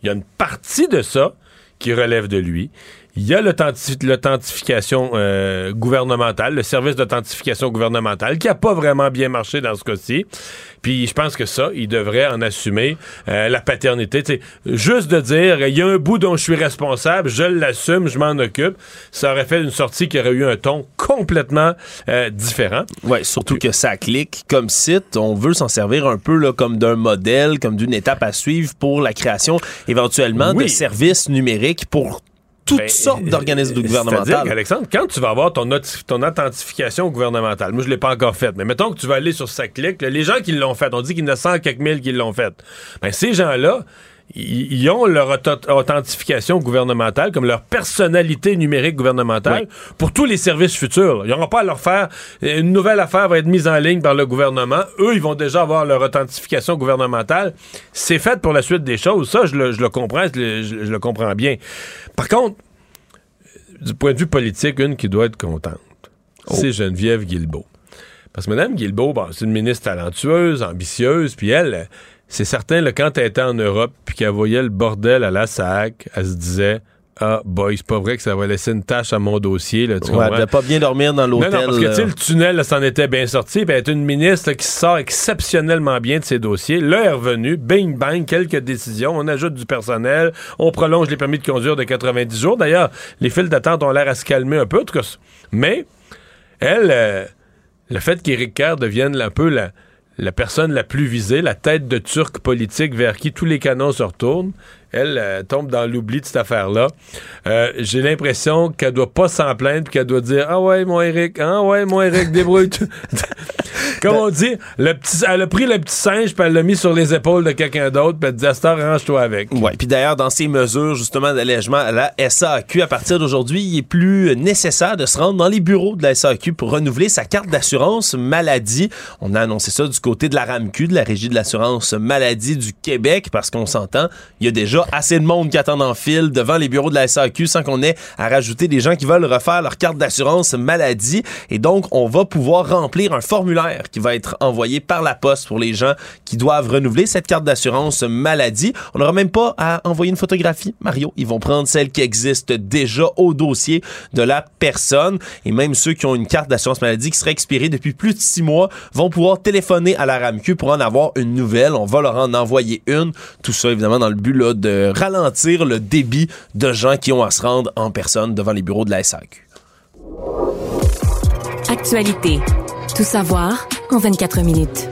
il y a une partie de ça qui relève de lui. Il y a l'authenti- l'authentification euh, gouvernementale, le service d'authentification gouvernementale, qui a pas vraiment bien marché dans ce cas-ci. Puis je pense que ça, il devrait en assumer euh, la paternité. Juste de dire, il y a un bout dont je suis responsable, je l'assume, je m'en occupe, ça aurait fait une sortie qui aurait eu un ton complètement euh, différent. Ouais, surtout que ça clique comme site, on veut s'en servir un peu là, comme d'un modèle, comme d'une étape à suivre pour la création éventuellement Oui. de services numériques pour toutes Ben, sortes d'organismes C'est-à-dire gouvernementaux. qu'Alexandre, quand tu vas avoir ton, ton authentification gouvernementale, moi je l'ai pas encore faite, mais mettons que tu vas aller sur sa clique, les gens qui l'ont fait, on dit qu'il y en a 100 quelques mille qui l'ont fait. Ben, ces gens-là, ils ont leur authentification gouvernementale comme leur personnalité numérique gouvernementale pour tous les services futurs. Ils n'auront pas à leur faire une nouvelle affaire va être mise en ligne par le gouvernement. Eux, ils vont déjà avoir leur authentification gouvernementale. C'est fait pour la suite des choses. Ça, je le, je le comprends, je le- je- je le comprends bien. Par contre, du point de vue politique, une qui doit être contente, c'est Geneviève Guilbeault. Parce que Mme Guilbeault, bon, c'est une ministre talentueuse, ambitieuse, puis elle, c'est certain, là, quand elle était en Europe, puis qu'elle voyait le bordel à la SAC, elle se disait Ah, boy, c'est pas vrai que ça va laisser une tâche à mon dossier. Là, tu Ouais, elle comprends? devait pas bien dormir dans Non, l'hôtel. non, parce que le tunnel, là, s'en était bien sorti. Puis elle est une ministre là, qui sort exceptionnellement bien de ses dossiers. Là, elle est revenue, bing, bang, quelques décisions. On ajoute du personnel. On prolonge les permis de conduire de 90 jours. D'ailleurs, les files d'attente ont l'air à se calmer un peu. En tout cas, mais elle, euh, le fait qu'Éric Kerr devienne un peu la, la personne la plus visée, la tête de turc politique vers qui tous les canons se retournent, elle euh, tombe dans l'oubli de cette affaire-là. Euh, J'ai l'impression qu'elle doit pas s'en plaindre qu'elle doit dire Ah ouais, mon Eric, ah ouais, mon Eric, débrouille Comme on dit, elle a pris le petit singe puis elle l'a mis sur les épaules de quelqu'un d'autre puis elle dit range-toi avec. Ouais, puis d'ailleurs, dans ces mesures justement d'allègement à la SAQ, à partir d'aujourd'hui, il est plus nécessaire de se rendre dans les bureaux de la SAQ pour renouveler sa carte d'assurance maladie. On a annoncé ça du côté de la RAMQ, de la Régie de l'assurance maladie du Québec, parce qu'on s'entend, il y a déjà assez de monde qui attend en file devant les bureaux de la SAQ sans qu'on ait à rajouter des gens qui veulent refaire leur carte d'assurance maladie. Et donc, on va pouvoir remplir un formulaire qui va être envoyé par la poste pour les gens qui doivent renouveler cette carte d'assurance maladie. On n'aura même pas à envoyer une photographie, Mario. Ils vont prendre celle qui existe déjà au dossier de la personne. Et même ceux qui ont une carte d'assurance maladie qui serait expirée depuis plus de six mois vont pouvoir téléphoner à la RAMQ pour en avoir une nouvelle. On va leur en envoyer une. Tout ça, évidemment, dans le but là, de ralentir le débit de gens qui ont à se rendre en personne devant les bureaux de la SAQ. Actualité. Tout savoir en 24 minutes.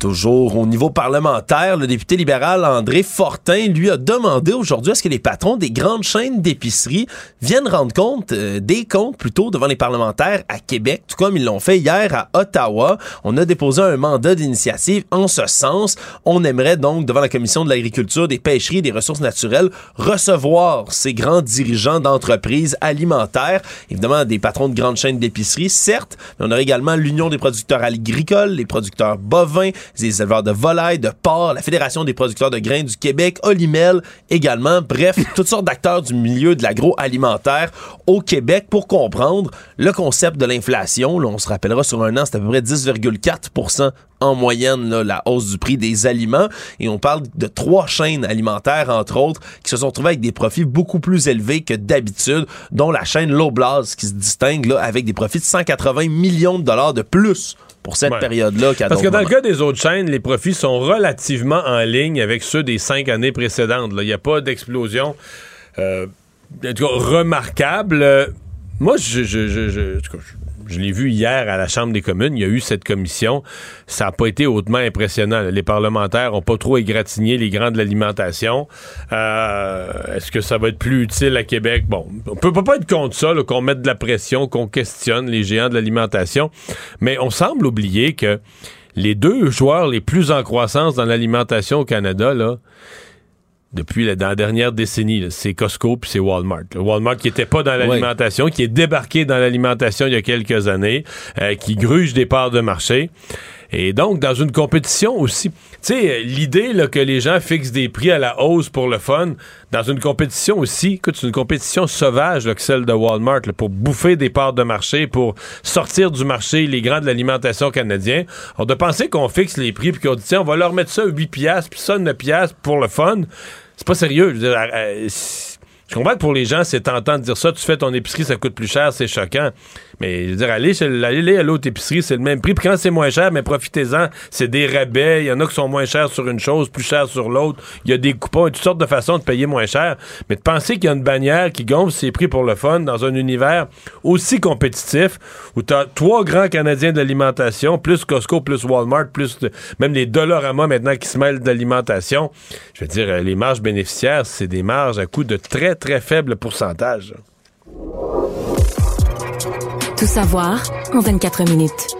Toujours au niveau parlementaire, le député libéral André Fortin lui a demandé aujourd'hui à ce que les patrons des grandes chaînes d'épicerie viennent rendre compte euh, des comptes plutôt devant les parlementaires à Québec, tout comme ils l'ont fait hier à Ottawa. On a déposé un mandat d'initiative en ce sens. On aimerait donc devant la commission de l'agriculture, des pêcheries des ressources naturelles recevoir ces grands dirigeants d'entreprises alimentaires, évidemment des patrons de grandes chaînes d'épicerie, certes, mais on aurait également l'Union des producteurs agricoles, les producteurs bovins, des éleveurs de volailles, de porcs, la Fédération des producteurs de grains du Québec, Olimel également, bref, toutes sortes d'acteurs du milieu de l'agroalimentaire au Québec pour comprendre le concept de l'inflation. Là, on se rappellera sur un an, c'est à peu près 10,4% en moyenne là, la hausse du prix des aliments et on parle de trois chaînes alimentaires entre autres qui se sont trouvées avec des profits beaucoup plus élevés que d'habitude dont la chaîne Loblaws qui se distingue là, avec des profits de 180 millions de dollars de plus pour cette Ouais. période-là. qu'à Parce que dans le cas des autres chaînes, les profits sont relativement en ligne avec ceux des cinq années précédentes. Il n'y a pas d'explosion euh, remarquable. Euh, moi, je, je, je, je- je- l'ai vu hier à la Chambre des communes. Il y a eu cette commission. Ça n'a pas été hautement impressionnant. Les parlementaires n'ont pas trop égratigné les grands de l'alimentation. Euh, Est-ce que ça va être plus utile à Québec? Bon, on peut, peut pas être contre ça, qu'on mette de la pression, qu'on questionne les géants de l'alimentation. Mais on semble oublier que les deux joueurs les plus en croissance dans l'alimentation au Canada, là, depuis la, dans la dernière décennie, c'est Costco puis c'est Walmart. là. Walmart qui était pas dans l'alimentation, qui est débarqué dans l'alimentation il y a quelques années, euh, qui gruge des parts de marché. Et donc, dans une compétition aussi, tu sais, l'idée là, que les gens fixent des prix à la hausse pour le fun, dans une compétition aussi, écoute, c'est une compétition sauvage là, que celle de Walmart, là, pour bouffer des parts de marché, pour sortir du marché les grands de l'alimentation canadien. On de penser qu'on fixe les prix puis qu'on dit, tiens, on va leur mettre ça à 8 piastres, puis ça 9 piastres pour le fun. C'est pas sérieux. Je comprends que pour les gens, c'est tentant de dire ça. Tu fais ton épicerie, ça coûte plus cher, c'est choquant. Mais je veux dire, allez, allez à l'autre épicerie, c'est le même prix. Puis quand c'est moins cher, mais profitez-en. C'est des rabais. Il y en a qui sont moins chers sur une chose, plus chers sur l'autre. Il y a des coupons et toutes sortes de façons de payer moins cher. Mais de penser qu'il y a une bannière qui gonfle ses prix pour le fun dans un univers aussi compétitif où tu as trois grands Canadiens de l'alimentation, plus Costco, plus Walmart, plus même les Dollarama maintenant qui se mêlent d'alimentation. Je veux dire, euh, les marges bénéficiaires, c'est des marges à coût de très, très faible pourcentage. Tout savoir en 24 minutes.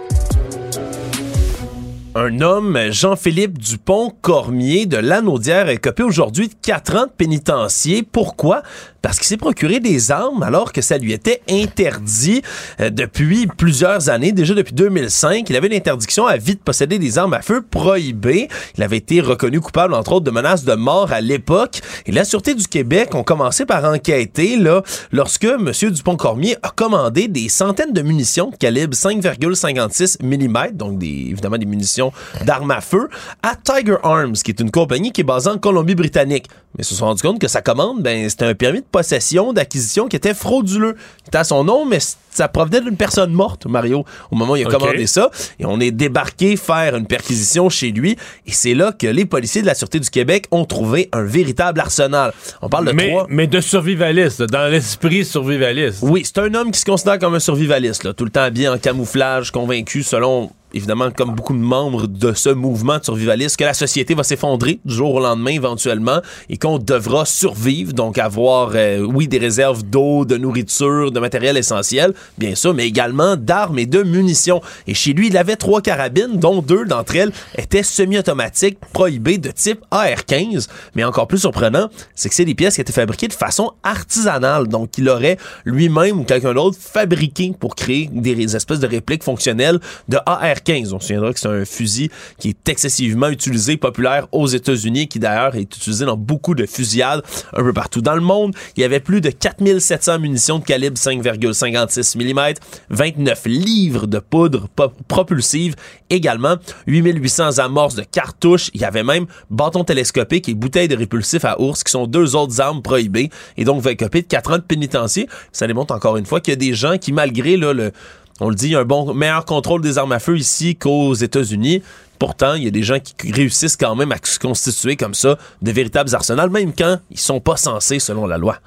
Un homme, Jean-Philippe Dupont-Cormier de Lanaudière, est copé aujourd'hui de 4 ans de pénitencier. Pourquoi? Parce qu'il s'est procuré des armes alors que ça lui était interdit euh, depuis plusieurs années, déjà depuis 2005. Il avait une interdiction à vie de posséder des armes à feu prohibées. Il avait été reconnu coupable, entre autres, de menaces de mort à l'époque. Et la Sûreté du Québec ont commencé par enquêter là, lorsque M. Dupont-Cormier a commandé des centaines de munitions de calibre 5,56 mm, donc évidemment des munitions d'armes à feu, à Tiger Arms, qui est une compagnie qui est basée en Colombie-Britannique. Mais ils se sont rendus compte que sa commande, ben, c'était un permis de possession, d'acquisition qui était frauduleux. C'était à son nom, mais ça provenait d'une personne morte, Mario, au moment où il a commandé ça. Et on est débarqué faire une perquisition chez lui. Et c'est là que les policiers de la Sûreté du Québec ont trouvé un véritable arsenal. On parle de mais, trois... mais de survivaliste, dans l'esprit survivaliste. Oui, c'est un homme qui se considère comme un survivaliste, là, tout le temps habillé en camouflage, convaincu, selon, évidemment, comme beaucoup de membres de ce mouvement de survivaliste, que la société va s'effondrer du jour au lendemain, éventuellement, et qu'on devra survivre, donc avoir, euh, oui, des réserves d'eau, de nourriture, de matériel essentiel, bien sûr, mais également d'armes et de munitions. Et chez lui, il avait trois carabines, dont deux d'entre elles étaient semi-automatiques, prohibées de type AR-15. Mais encore plus surprenant, c'est que c'est des pièces qui étaient fabriquées de façon artisanale. Donc, il aurait lui-même ou quelqu'un d'autre fabriqué pour créer des espèces de répliques fonctionnelles de AR-15. On se souviendra que c'est un fusil qui est excessivement utilisé, populaire aux États-Unis, qui d'ailleurs est utilisé dans beaucoup de fusillades un peu partout dans le monde. Il y avait plus de 4700 munitions de calibre 5,56 mm, 29 livres de poudre po- propulsive, également 8800 amorces de cartouches. Il y avait même bâton télescopique et bouteilles de répulsif à ours, qui sont deux autres armes prohibées, et donc va copé de 4 ans de pénitencier. Ça démontre encore une fois qu'il y a des gens qui, malgré le, on le dit, un bon meilleur contrôle des armes à feu ici qu'aux États-Unis. Pourtant, il y a des gens qui réussissent quand même à se constituer comme ça de véritables arsenals, même quand ils sont pas censés selon la loi.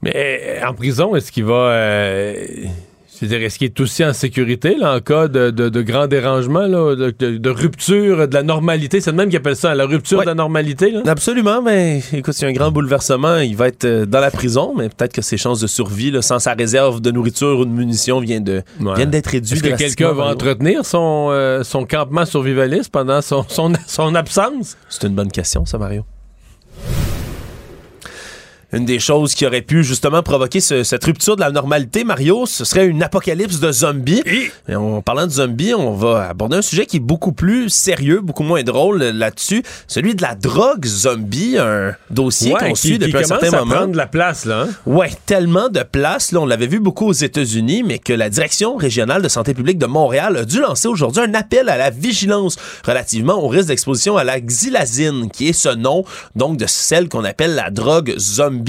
Mais euh, en prison, est-ce qu'il va. euh, C'est-à-dire, est-ce qu'il est aussi en sécurité là, en cas de, de, de grand dérangement, là, de, rupture de la normalité? C'est le même qui appelle ça, la rupture de la normalité. Là? Absolument, mais écoute, s'il y a un grand bouleversement, il va être euh, dans la prison, mais peut-être que ses chances de survie, là, sans sa réserve de nourriture ou de munitions, viennent d'être réduites. Est-ce que quelqu'un va entretenir son, euh, son campement survivaliste pendant son, son, son absence? C'est une bonne question, ça, Mario. Une des choses qui aurait pu justement provoquer ce- cette rupture de la normalité, Mario, ce serait une apocalypse de zombies. Et en parlant de zombies, on va aborder un sujet qui est beaucoup plus sérieux, beaucoup moins drôle là-dessus, celui de la drogue zombie, un dossier Ouais, qu'on suit depuis un certain à moment. prendre de la place, là. hein? Ouais, tellement de place. Là, on l'avait vu beaucoup aux États-Unis, mais que la Direction régionale de santé publique de Montréal a dû lancer aujourd'hui un appel à la vigilance relativement au risque d'exposition à la xylazine, qui est ce nom, donc, de celle qu'on appelle la drogue zombie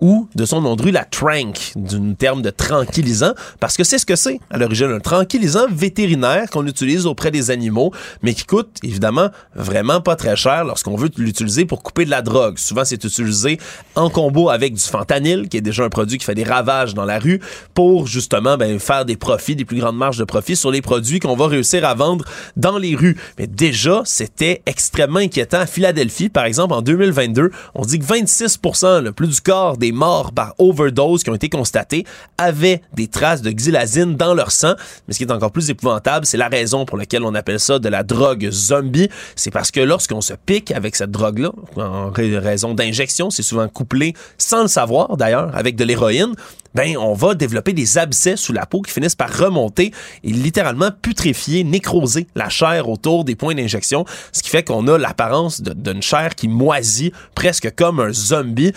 ou de son nom de rue, la trank, d'une terme de tranquillisant, parce que c'est ce que c'est à l'origine, un tranquillisant vétérinaire qu'on utilise auprès des animaux, mais qui coûte évidemment vraiment pas très cher lorsqu'on veut l'utiliser pour couper de la drogue. Souvent, c'est utilisé en combo avec du fentanyl, qui est déjà un produit qui fait des ravages dans la rue, pour justement ben, faire des profits, des plus grandes marges de profit sur les produits qu'on va réussir à vendre dans les rues. Mais déjà, c'était extrêmement inquiétant. À Philadelphie, par exemple, en 2022, on dit que 26% le plus du des morts par overdose qui ont été constatés avaient des traces de xylazine dans leur sang. Mais ce qui est encore plus épouvantable, c'est la raison pour laquelle on appelle ça de la drogue zombie. C'est parce que lorsqu'on se pique avec cette drogue-là, en ra- raison d'injection, c'est souvent couplé sans le savoir d'ailleurs, avec de l'héroïne, ben on va développer des abcès sous la peau qui finissent par remonter et littéralement putréfier, nécroser la chair autour des points d'injection, ce qui fait qu'on a l'apparence d'une chair qui moisit presque comme un zombie.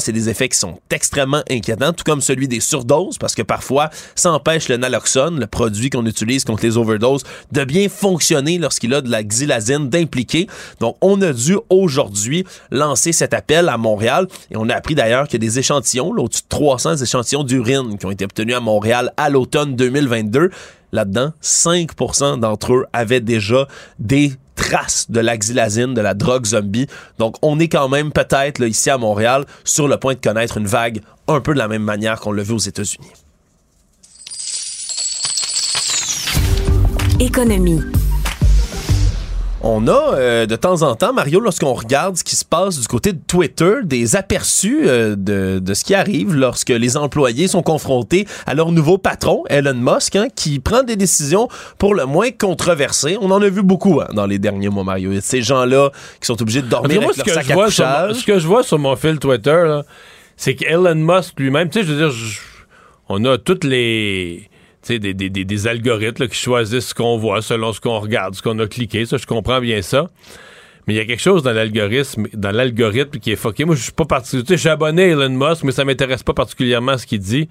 C'est des effets qui sont extrêmement inquiétants, tout comme celui des surdoses, parce que parfois, ça empêche le naloxone, le produit qu'on utilise contre les overdoses, de bien fonctionner lorsqu'il a de la xylazine d'impliquer. Donc, on a dû aujourd'hui lancer cet appel à Montréal et on a appris d'ailleurs a des échantillons, là, au-dessus de 300 échantillons d'urine qui ont été obtenus à Montréal à l'automne 2022. Là-dedans, 5% d'entre eux avaient déjà des traces de la xylazine, de la drogue zombie. Donc, on est quand même peut-être, là, ici à Montréal, sur le point de connaître une vague un peu de la même manière qu'on l'a vu aux États-Unis. Économie. On a euh, de temps en temps, Mario, lorsqu'on regarde ce qui se passe du côté de Twitter, des aperçus euh, de, de ce qui arrive lorsque les employés sont confrontés à leur nouveau patron, Elon Musk, hein, qui prend des décisions pour le moins controversées. On en a vu beaucoup hein, dans les derniers mois, Mario. Ces gens-là qui sont obligés de dormir Moi, avec ce leur que, sac je à vois sur mon, ce que je vois sur mon fil Twitter, c'est qu'Elon Musk lui-même, tu sais, je veux dire, je- on a toutes les. Tu sais, des, des, des, des algorithmes là, qui choisissent ce qu'on voit selon ce qu'on regarde, ce qu'on a cliqué. Ça, je comprends bien ça. Mais il y a quelque chose dans l'algorithme, dans l'algorithme qui est fucké. Moi, je suis pas parti. Tu sais, je suis abonné à Elon Musk, mais ça m'intéresse pas particulièrement ce qu'il dit.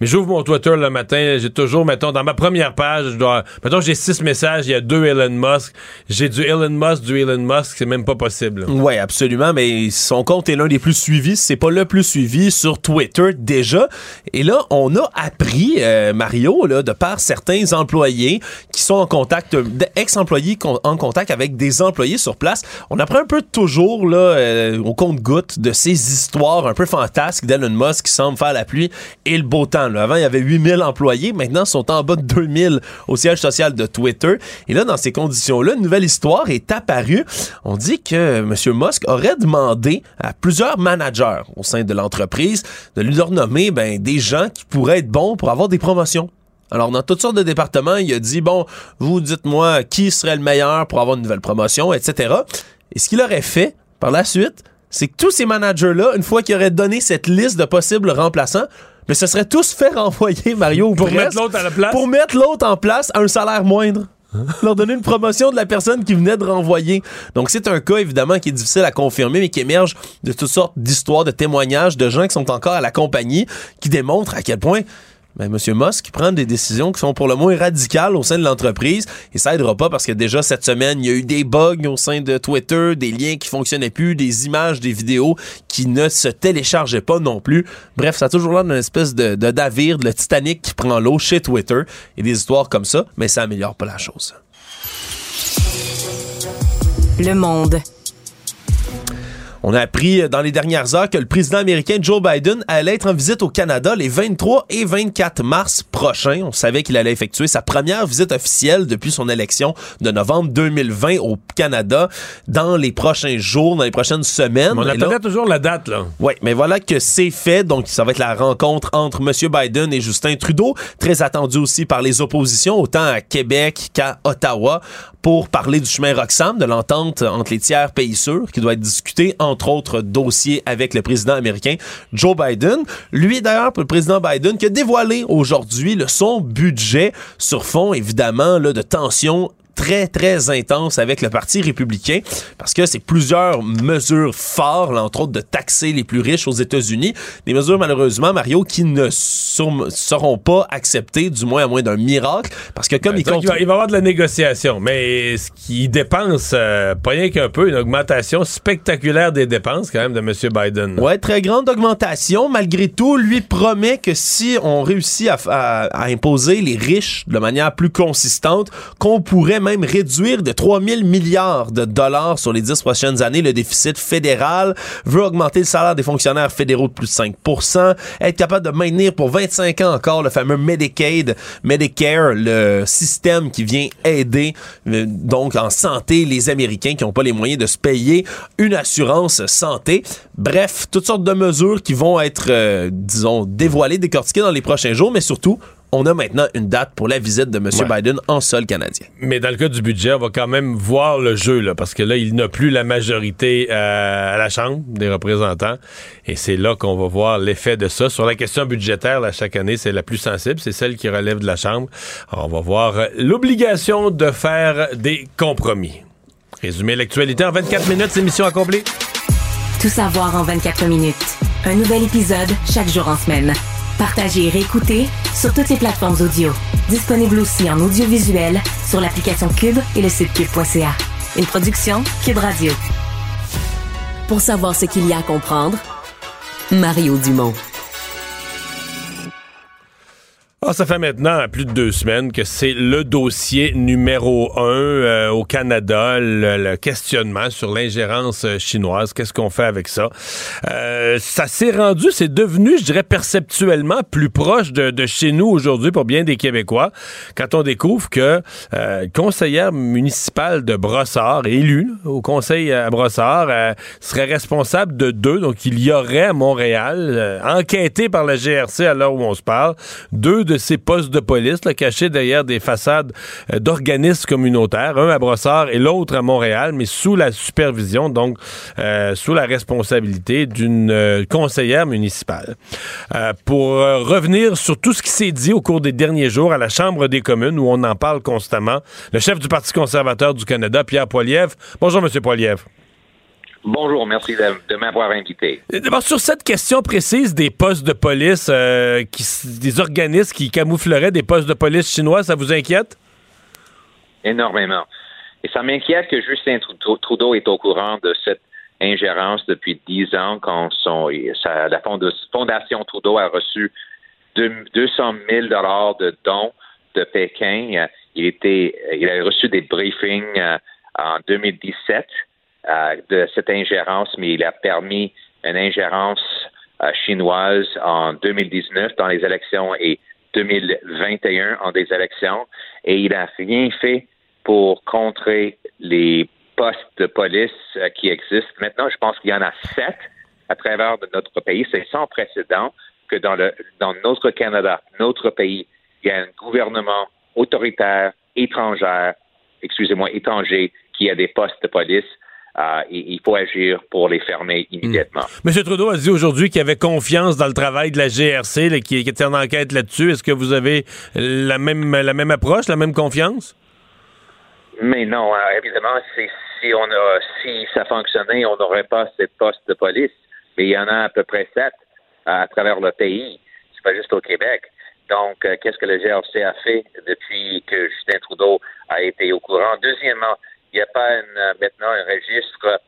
Mais j'ouvre mon Twitter le matin, j'ai toujours, mettons, dans ma première page, je dois, mettons, j'ai six messages, il y a deux Elon Musk. J'ai du Elon Musk, du Elon Musk, c'est même pas possible. Oui, absolument, mais son compte est l'un des plus suivis, c'est pas le plus suivi sur Twitter déjà. Et là, on a appris, euh, Mario, là, de par certains employés qui sont en contact, euh, ex-employés en contact avec des employés sur place, on apprend un peu toujours là, euh, au compte-goutte de ces histoires un peu fantasques d'Elon Musk qui semble faire la pluie et le beau temps. Avant, il y avait 8000 employés, maintenant, ils sont en bas de 2000 au siège social de Twitter. Et là, dans ces conditions-là, une nouvelle histoire est apparue. On dit que M. Musk aurait demandé à plusieurs managers au sein de l'entreprise de lui nommer ben, des gens qui pourraient être bons pour avoir des promotions. Alors, dans toutes sortes de départements, il a dit, bon, vous dites-moi qui serait le meilleur pour avoir une nouvelle promotion, etc. Et ce qu'il aurait fait par la suite, c'est que tous ces managers-là, une fois qu'ils auraient donné cette liste de possibles remplaçants, mais ce serait tous fait renvoyer, Mario, ou Pour presque, mettre l'autre à la place? Pour mettre l'autre en place à un salaire moindre. leur donner une promotion de la personne qui venait de renvoyer. Donc, c'est un cas, évidemment, qui est difficile à confirmer, mais qui émerge de toutes sortes d'histoires, de témoignages de gens qui sont encore à la compagnie, qui démontrent à quel point ben, M. Musk prend des décisions qui sont pour le moins radicales au sein de l'entreprise et ça aidera pas parce que déjà cette semaine, il y a eu des bugs au sein de Twitter, des liens qui fonctionnaient plus, des images, des vidéos qui ne se téléchargeaient pas non plus. Bref, ça a toujours l'air d'une espèce de, de navire, de le Titanic qui prend l'eau chez Twitter et des histoires comme ça, mais ça améliore pas la chose. Le monde. On a appris dans les dernières heures que le président américain Joe Biden allait être en visite au Canada les 23 et 24 mars prochains. On savait qu'il allait effectuer sa première visite officielle depuis son élection de novembre 2020 au Canada dans les prochains jours, dans les prochaines semaines. On là- attendait toujours la date, là. oui, mais voilà que c'est fait. Donc, ça va être la rencontre entre M. Biden et Justin Trudeau, très attendu aussi par les oppositions, autant à Québec qu'à Ottawa, pour parler du chemin Roxham, de l'entente entre les tiers pays sûrs, qui doit être discuté, entre autres dossiers, avec le président américain Joe Biden. Lui, d'ailleurs, le président Biden, qui a dévoilé aujourd'hui son budget sur fond, évidemment, là, de tensions très, très intense avec le Parti républicain parce que c'est plusieurs mesures fortes, là, entre autres de taxer les plus riches aux États-Unis. Des mesures, malheureusement, Mario, qui ne seront pas acceptées, du moins à moins d'un miracle, parce que comme il Donc, compte... il, va, il va y avoir de la négociation, mais ce qui dépense, euh, pas rien qu'un peu, une augmentation spectaculaire des dépenses quand même de M. Biden. Ouais, très grande augmentation. Malgré tout, lui promet que si on réussit à, à- à imposer les riches de manière plus consistante, qu'on pourrait même réduire de 3 000 milliards de dollars sur les 10 prochaines années le déficit fédéral, veut augmenter le salaire des fonctionnaires fédéraux de plus de 5 être capable de maintenir pour 25 ans encore le fameux Medicaid, Medicare, le système qui vient aider euh, donc en santé les Américains qui n'ont pas les moyens de se payer une assurance santé. Bref, toutes sortes de mesures qui vont être, euh, disons, dévoilées, décortiquées dans les prochains jours, mais surtout, on a maintenant une date pour la visite de M. Ouais. Biden en sol canadien. Mais dans le cas du budget, on va quand même voir le jeu, là, parce que là, il n'a plus la majorité euh, à la Chambre des représentants. Et c'est là qu'on va voir l'effet de ça. Sur la question budgétaire, là, chaque année, c'est la plus sensible. C'est celle qui relève de la Chambre. Alors, on va voir euh, l'obligation de faire des compromis. Résumer l'actualité en 24 minutes, c'est mission accomplie. Tout savoir en 24 minutes. Un nouvel épisode chaque jour en semaine. Partagez et réécoutez sur toutes les plateformes audio. Disponible aussi en audiovisuel sur l'application Cube et le site cube.ca. Une production Cube Radio. Pour savoir ce qu'il y a à comprendre, Mario Dumont. Ah, ça fait maintenant plus de deux semaines que c'est le dossier numéro un euh, au Canada, le, le questionnement sur l'ingérence euh, chinoise. Qu'est-ce qu'on fait avec ça? Euh, ça s'est rendu, c'est devenu, je dirais, perceptuellement plus proche de, de chez nous aujourd'hui pour bien des Québécois quand on découvre que euh, conseillère municipale de Brossard, élue au conseil à Brossard, euh, serait responsable de deux. Donc, il y aurait à Montréal, euh, enquêté par la GRC à l'heure où on se parle, deux de ces postes de police là, cachés derrière des façades euh, d'organismes communautaires, un à Brossard et l'autre à Montréal, mais sous la supervision, donc euh, sous la responsabilité d'une euh, conseillère municipale. Pour revenir sur tout ce qui s'est dit au cours des derniers jours à la Chambre des communes, où on en parle constamment, le chef du Parti conservateur du Canada, Pierre Poilievre. Bonjour, Monsieur Poilievre. Bonjour, merci de, de m'avoir invité. D'abord, sur cette question précise des postes de police, euh, qui, des organismes qui camoufleraient des postes de police chinois, ça vous inquiète? Énormément. Et ça m'inquiète que Justin Trudeau, est au courant de cette ingérence depuis dix ans quand son, sa- la fonda- Fondation Trudeau a reçu deux- 200 000 dollars de dons de Pékin. Euh, Il, était, il a reçu des briefings euh, en 2017 euh, de cette ingérence, mais il a permis une ingérence euh, chinoise en 2019 dans les élections et 2021 en des élections. Et il n'a rien fait pour contrer les postes de police euh, qui existent. Maintenant, je pense qu'il y en a sept à travers notre pays. C'est sans précédent que dans, le, dans notre Canada, notre pays, il y a un gouvernement autoritaire, étrangère, excusez-moi, étranger, qui a des postes de police. Euh, et il faut agir pour les fermer immédiatement. M. Trudeau a dit aujourd'hui qu'il avait confiance dans le travail de la GRC, qui, était en enquête là-dessus. Est-ce que vous avez la même, la même approche, la même confiance? Mais non, euh, évidemment, si, on a, si ça fonctionnait, on n'aurait pas cette poste de police. Mais il y en a à peu près sept à travers le pays. C'est pas juste au Québec. Donc, euh, qu'est-ce que le GRC a fait depuis que Justin Trudeau a été au courant? Deuxièmement, il n'y a pas une, euh, maintenant un registre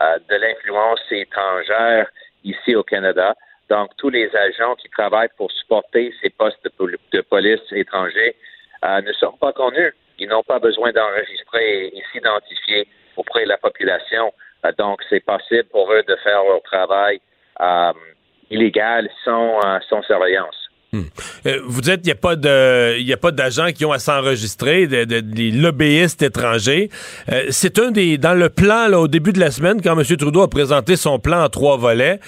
euh, de l'influence étrangère ici au Canada. Donc, tous les agents qui travaillent pour supporter ces postes de, pol- de police étrangers euh, ne sont pas connus. Ils n'ont pas besoin d'enregistrer et, s'identifier auprès de la population Euh, donc, c'est possible pour eux de faire leur travail euh, illégal sans, sans surveillance. Euh, vous dites qu'il n'y a pas de, d'agents qui ont à s'enregistrer, de, de- des lobbyistes étrangers. Euh, c'est un des, dans le plan là, au début de la semaine, quand M. Trudeau a présenté son plan en trois volets.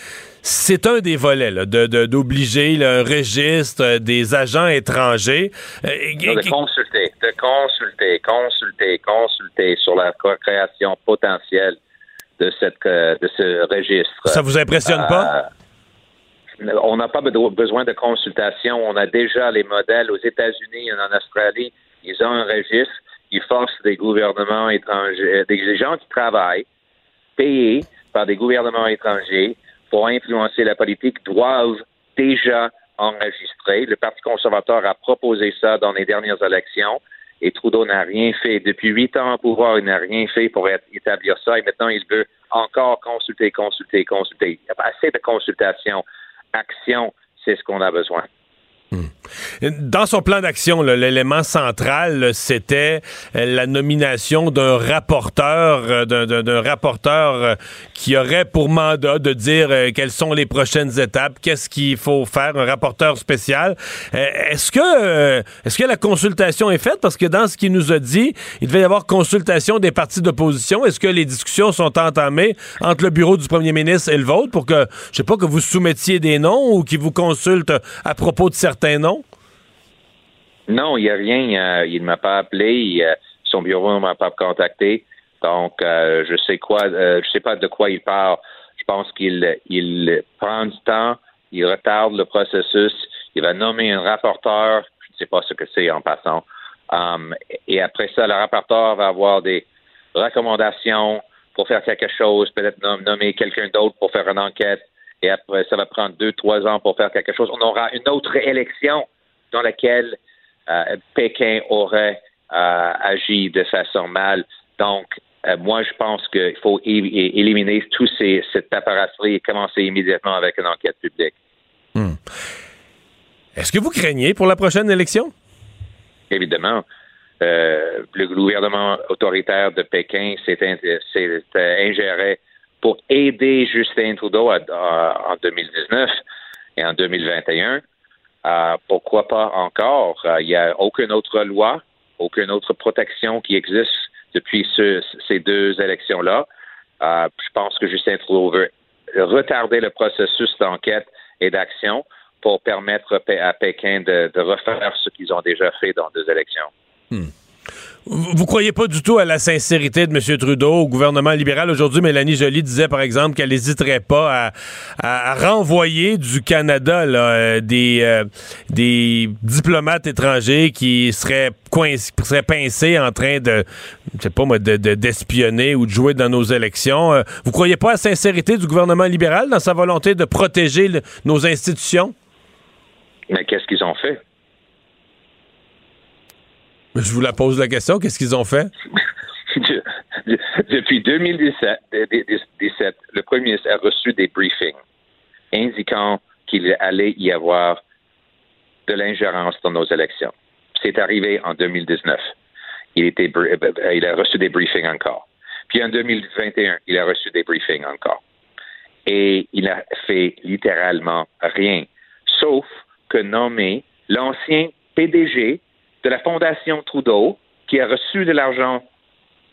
C'est un des volets de de- d'obliger là, un registre euh, des agents étrangers. Euh, de consulter, de consulter, consulter, consulter sur la création potentielle de, cette, de ce registre. Ça vous impressionne pas? Euh, On n'a pas be- besoin de consultation. On a déjà les modèles aux États-Unis et en Australie. Ils ont un registre. Ils forcent des gouvernements étrangers, des gens qui travaillent, payés par des gouvernements étrangers pour influencer la politique, doivent déjà enregistrer. Le Parti conservateur a proposé ça dans les dernières élections et Trudeau n'a rien fait. Depuis huit ans au pouvoir, il n'a rien fait pour établir ça et maintenant il veut encore consulter, consulter, consulter. Il n'y a pas assez de consultation. Action, c'est ce qu'on a besoin. Dans son plan d'action, l'élément central, c'était euh, la nomination d'un rapporteur, euh, d'un- rapporteur euh, qui aurait pour mandat de dire quelles sont les prochaines étapes, qu'est-ce qu'il faut faire, un rapporteur spécial. Est-ce que, est-ce que la consultation est faite? Parce que dans ce qu'il nous a dit, il devait y avoir consultation des partis d'opposition. Est-ce que les discussions sont entamées entre le bureau du premier ministre et le vôtre pour que, je sais pas, que vous soumettiez des noms ou qu'ils vous consultent à propos de certains noms? Non, il n'y a rien. euh, il ne m'a pas appelé. euh, son bureau ne m'a pas contacté. Donc, euh, je sais quoi. sais pas de quoi il parle. Je pense qu'il il prend du temps. Il retarde le processus. Il va nommer un rapporteur. Je ne sais pas ce que c'est en passant. Um, et après ça, le rapporteur va avoir des recommandations pour faire quelque chose, peut-être nom- nommer quelqu'un d'autre pour faire une enquête. Et après, ça va prendre deux, trois ans pour faire quelque chose. On aura une autre élection dans laquelle euh, Pékin aurait euh, agi de façon mal. Donc, euh, moi, je pense qu'il faut éliminer tout ces, cette paperasserie et commencer immédiatement avec une enquête publique. Est-ce que vous craignez pour la prochaine élection? Évidemment, le gouvernement autoritaire de Pékin s'est in- s'est, ingéré pour aider Justin Trudeau à- en 2019 et en 2021. Euh, pourquoi pas encore? Euh, Il n'y a aucune autre loi, aucune autre protection qui existe depuis ce- ces deux élections-là. Euh, je pense que Justin Trudeau veut retarder le processus d'enquête et d'action pour permettre à Pé- à Pékin de, refaire ce qu'ils ont déjà fait dans deux élections. Vous vous croyez pas du tout à la sincérité de M. Trudeau au gouvernement libéral. Aujourd'hui, Mélanie Joly disait, par exemple, qu'elle n'hésiterait pas à, renvoyer du Canada euh, des, euh, des diplomates étrangers qui seraient, seraient pincés en train de, je sais pas moi, de- de- d'espionner ou de jouer dans nos élections. Euh, vous croyez pas à la sincérité du gouvernement libéral dans sa volonté de protéger nos institutions? Mais qu'est-ce qu'ils ont fait? Je vous la pose la question. Qu'est-ce qu'ils ont fait? De- de- Depuis 2017, de- de- de- 17, le premier ministre a reçu des briefings indiquant qu'il allait y avoir de l'ingérence dans nos élections. C'est arrivé en 2019. Il, br- euh, il a reçu des briefings encore. Puis en 2021, il a reçu des briefings encore. Et il a fait littéralement rien, sauf que nommer l'ancien PDG de la Fondation Trudeau, qui a reçu de l'argent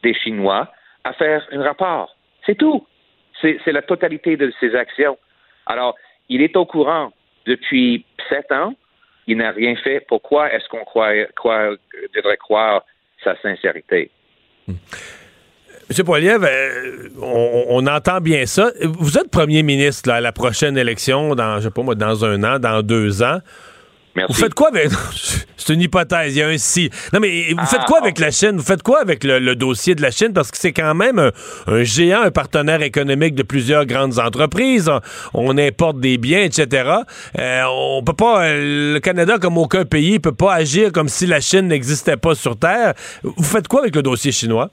des Chinois, à faire un rapport. C'est tout. C'est la totalité de ses actions. Alors, il est au courant depuis sept ans. Il n'a rien fait. Pourquoi est-ce qu'on devrait croire sa sincérité? Monsieur Poiliev, euh, on, entend bien ça. Vous êtes premier ministre à la prochaine élection, dans, je sais pas moi, dans un an, dans deux ans. Merci. Vous faites quoi avec. C'est une hypothèse, il y a un si. Non, mais vous faites Ah, quoi avec la Chine? Vous faites quoi avec le, le dossier de la Chine? Parce que c'est quand même un, un géant, un partenaire économique de plusieurs grandes entreprises. On, importe des biens, etc. Euh, on peut pas. euh, Le Canada, comme aucun pays, peut pas agir comme si la Chine n'existait pas sur Terre. Vous faites quoi avec le dossier chinois?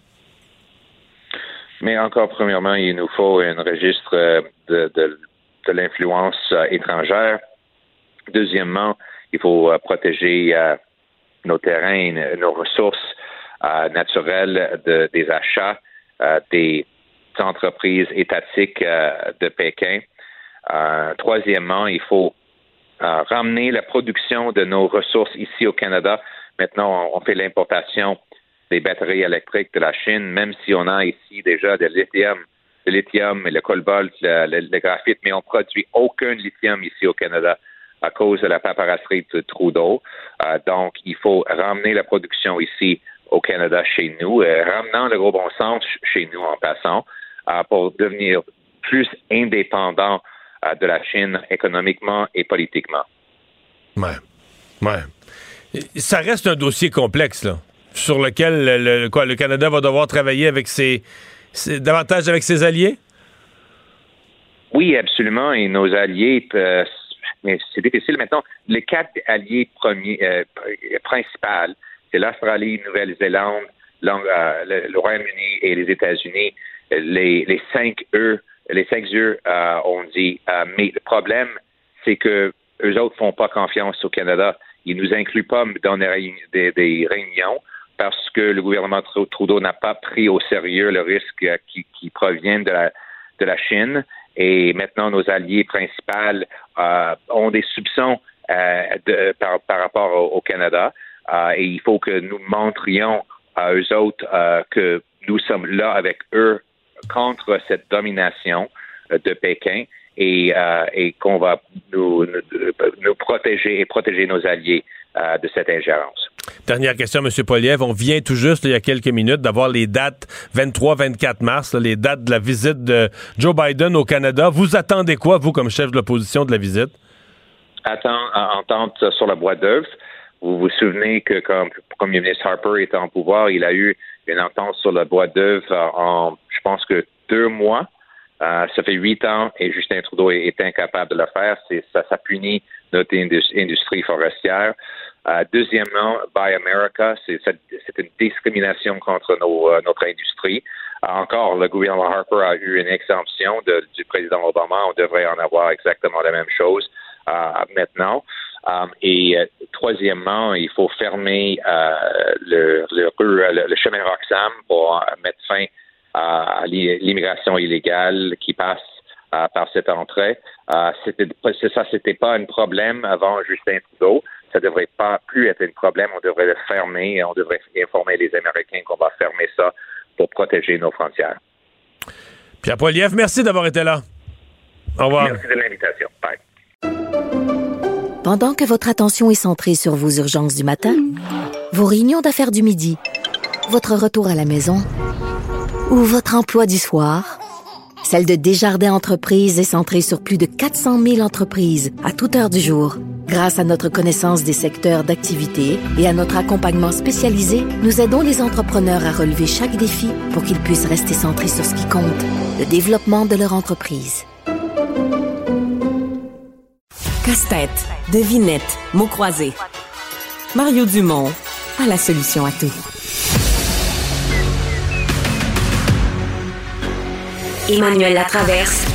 Mais encore, premièrement, il nous faut un registre euh, de, de, de l'influence étrangère. Deuxièmement, il faut euh, protéger euh, nos terrains, nos ressources euh, naturelles de- des achats, des entreprises étatiques de Pékin. Troisièmement, il faut ramener la production de nos ressources ici au Canada. Maintenant, on, fait l'importation des batteries électriques de la Chine, même si on a ici déjà de lithium, le lithium, le cobalt, le, le- le graphite, mais on produit aucun lithium ici au Canada à cause de la paperasserie de Trudeau. Euh, donc, il faut ramener la production ici au Canada chez nous, euh, ramenant le gros bon sens ch- chez nous en passant, euh, pour devenir plus indépendant euh, de la Chine économiquement et politiquement. Ouais. Ouais. Ça reste un dossier complexe, là, sur lequel le, le- quoi, le Canada va devoir travailler avec ses, ses- davantage avec ses alliés? Oui, absolument. Et nos alliés, euh, mais c'est difficile maintenant. Les quatre alliés premiers, euh, pr- principaux, c'est l'Australie, Nouvelle-Zélande, euh, le, Royaume-Uni et les États-Unis. Les, les cinq E, les cinq E, euh, on dit. Euh, mais le problème, c'est que eux autres font pas confiance au Canada. Ils nous incluent pas dans des, des- réunions parce que le gouvernement Tru- Trudeau n'a pas pris au sérieux le risque euh, qui, qui provient de la, de la Chine. Et maintenant, nos alliés principaux euh, ont des soupçons euh, de- par, par rapport au, Canada. Euh, et il faut que nous montrions à eux autres euh, que nous sommes là avec eux contre cette domination euh, de Pékin et, euh, et qu'on va nous, nous, nous protéger et protéger nos alliés de cette ingérence. Dernière question, M. Poliev. On vient tout juste, il y a quelques minutes, d'avoir les dates 23-24 mars, les dates de la visite de Joe Biden au Canada. Vous attendez quoi, vous, comme chef de l'opposition, de la visite? Attends, entente sur la boîte d'œuvre. Vous vous souvenez que quand le premier ministre Harper était en pouvoir, il a eu une entente sur la boîte d'œuvre en, je pense que deux mois. Euh, ça fait huit ans et Justin Trudeau est, incapable de le faire. Ça, ça punit notre indus- industrie forestière. Euh, deuxièmement, Buy America, c'est, une discrimination contre nos, euh, notre industrie. Euh, encore, le gouvernement Harper a eu une exemption du président Obama. On devrait en avoir exactement la même chose maintenant. Et troisièmement, il faut fermer le, le, le- chemin Roxham pour mettre fin à l'i- l'immigration illégale qui passe par cette entrée. Ça, c'était pas un problème avant Justin Trudeau. Ça devrait pas plus être un problème. On devrait le fermer. et On devrait informer les Américains qu'on va fermer ça pour protéger nos frontières. Pierre Poliev, merci d'avoir été là. Au revoir. Merci de l'invitation. Bye. Pendant que votre attention est centrée sur vos urgences du matin, vos réunions d'affaires du midi, votre retour à la maison ou votre emploi du soir, celle de Desjardins Entreprises est centrée sur plus de 400 000 entreprises à toute heure du jour. Grâce à notre connaissance des secteurs d'activité et à notre accompagnement spécialisé, nous aidons les entrepreneurs à relever chaque défi pour qu'ils puissent rester centrés sur ce qui compte, le développement de leur entreprise. Casse-tête, devinette, mots croisés. Mario Dumont a la solution à tout. Emmanuel Latraverse.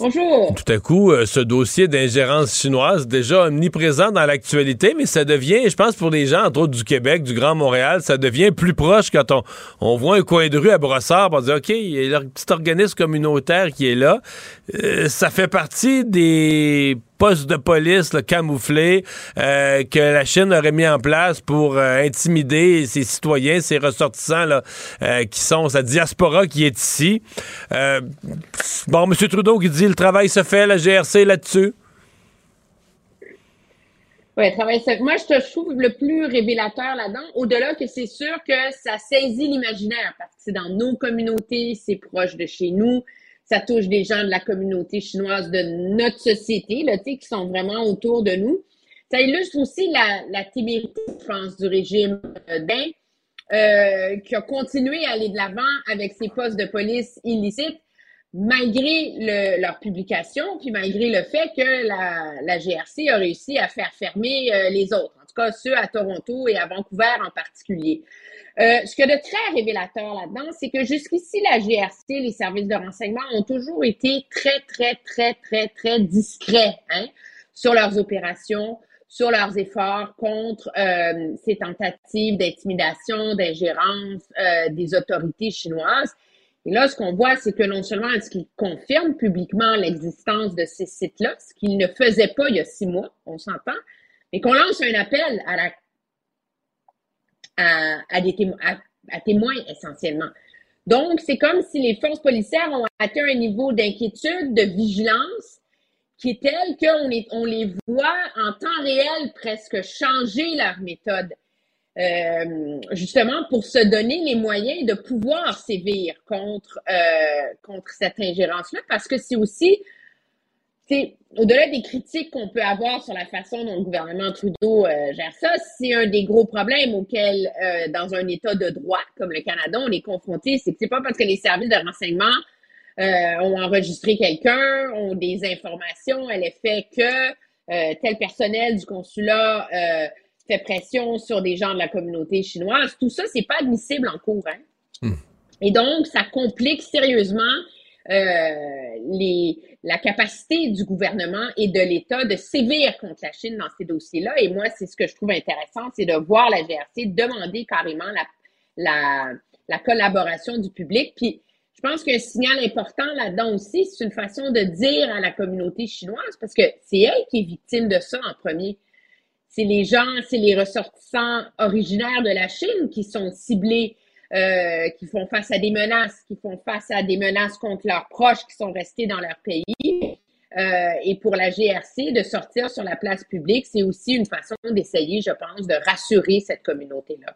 Bonjour. Tout à coup, euh, ce dossier d'ingérence chinoise, déjà omniprésent dans l'actualité, mais ça devient, je pense, pour les gens, entre autres du Québec, du Grand Montréal, ça devient plus proche quand on, on voit un coin de rue à Brossard, on dit, OK, il y a un petit organisme communautaire qui est là. Euh, ça fait partie des postes de police là, camouflés euh, que la Chine aurait mis en place pour euh, intimider ses citoyens, ses ressortissants là, euh, qui sont sa diaspora qui est ici. Bon, M. Trudeau qui dit le travail se fait, la GRC là-dessus. Oui, travail sec. Moi, je te trouve le plus révélateur là-dedans, au-delà que c'est sûr que ça saisit l'imaginaire, parce que c'est dans nos communautés, c'est proche de chez nous, ça touche des gens de la communauté chinoise de notre société, là, tu sais, qui sont vraiment autour de nous. Ça illustre aussi la, la témérité, je pense, du régime euh, Deng, euh, qui a continué à aller de l'avant avec ses postes de police illicites, malgré le, leur publication, puis malgré le fait que la, la GRC a réussi à faire fermer euh, les autres. Tout cas ceux à Toronto et à Vancouver en particulier. Euh, ce qu'il y de très révélateur là-dedans, c'est que jusqu'ici, la GRC, les services de renseignement ont toujours été très, très, très, très, très discrets hein, sur leurs opérations, sur leurs efforts contre euh, ces tentatives d'intimidation, d'ingérence euh, des autorités chinoises. Et là, ce qu'on voit, c'est que non seulement est-ce qu'ils confirment publiquement l'existence de ces sites-là, ce qu'ils ne faisaient pas il y a six mois, on s'entend, mais qu'on lance un appel à à, des témoins essentiellement. Donc, c'est comme si les forces policières ont atteint un niveau d'inquiétude, de vigilance qui est tel qu'on on les voit en temps réel presque changer leur méthode, euh, justement pour se donner les moyens de pouvoir sévir contre, euh, contre cette ingérence-là, parce que c'est aussi au-delà des critiques qu'on peut avoir sur la façon dont le gouvernement Trudeau euh, gère ça, c'est un des gros problèmes auxquels, euh, dans un État de droit comme le Canada, on est confronté. C'est que c'est pas parce que les services de renseignement euh, ont enregistré quelqu'un, ont des informations à l'effet que tel personnel du consulat fait pression sur des gens de la communauté chinoise. Tout ça, c'est pas admissible en cours. Hein? Hmm. Et donc, ça complique sérieusement les, la capacité du gouvernement et de l'État de sévir contre la Chine dans ces dossiers-là. Et moi, c'est ce que je trouve intéressant, c'est de voir la GRC demander carrément la, la, la collaboration du public. Puis, je pense qu'un signal important là-dedans aussi, c'est une façon de dire à la communauté chinoise, parce que c'est elle qui est victime de ça en premier. C'est les gens, c'est les ressortissants originaires de la Chine qui sont ciblés euh, qui font face à des menaces, qui font face à des menaces contre leurs proches qui sont restés dans leur pays. Euh, et pour la GRC, de sortir sur la place publique, c'est aussi une façon d'essayer, je pense, de rassurer cette communauté-là.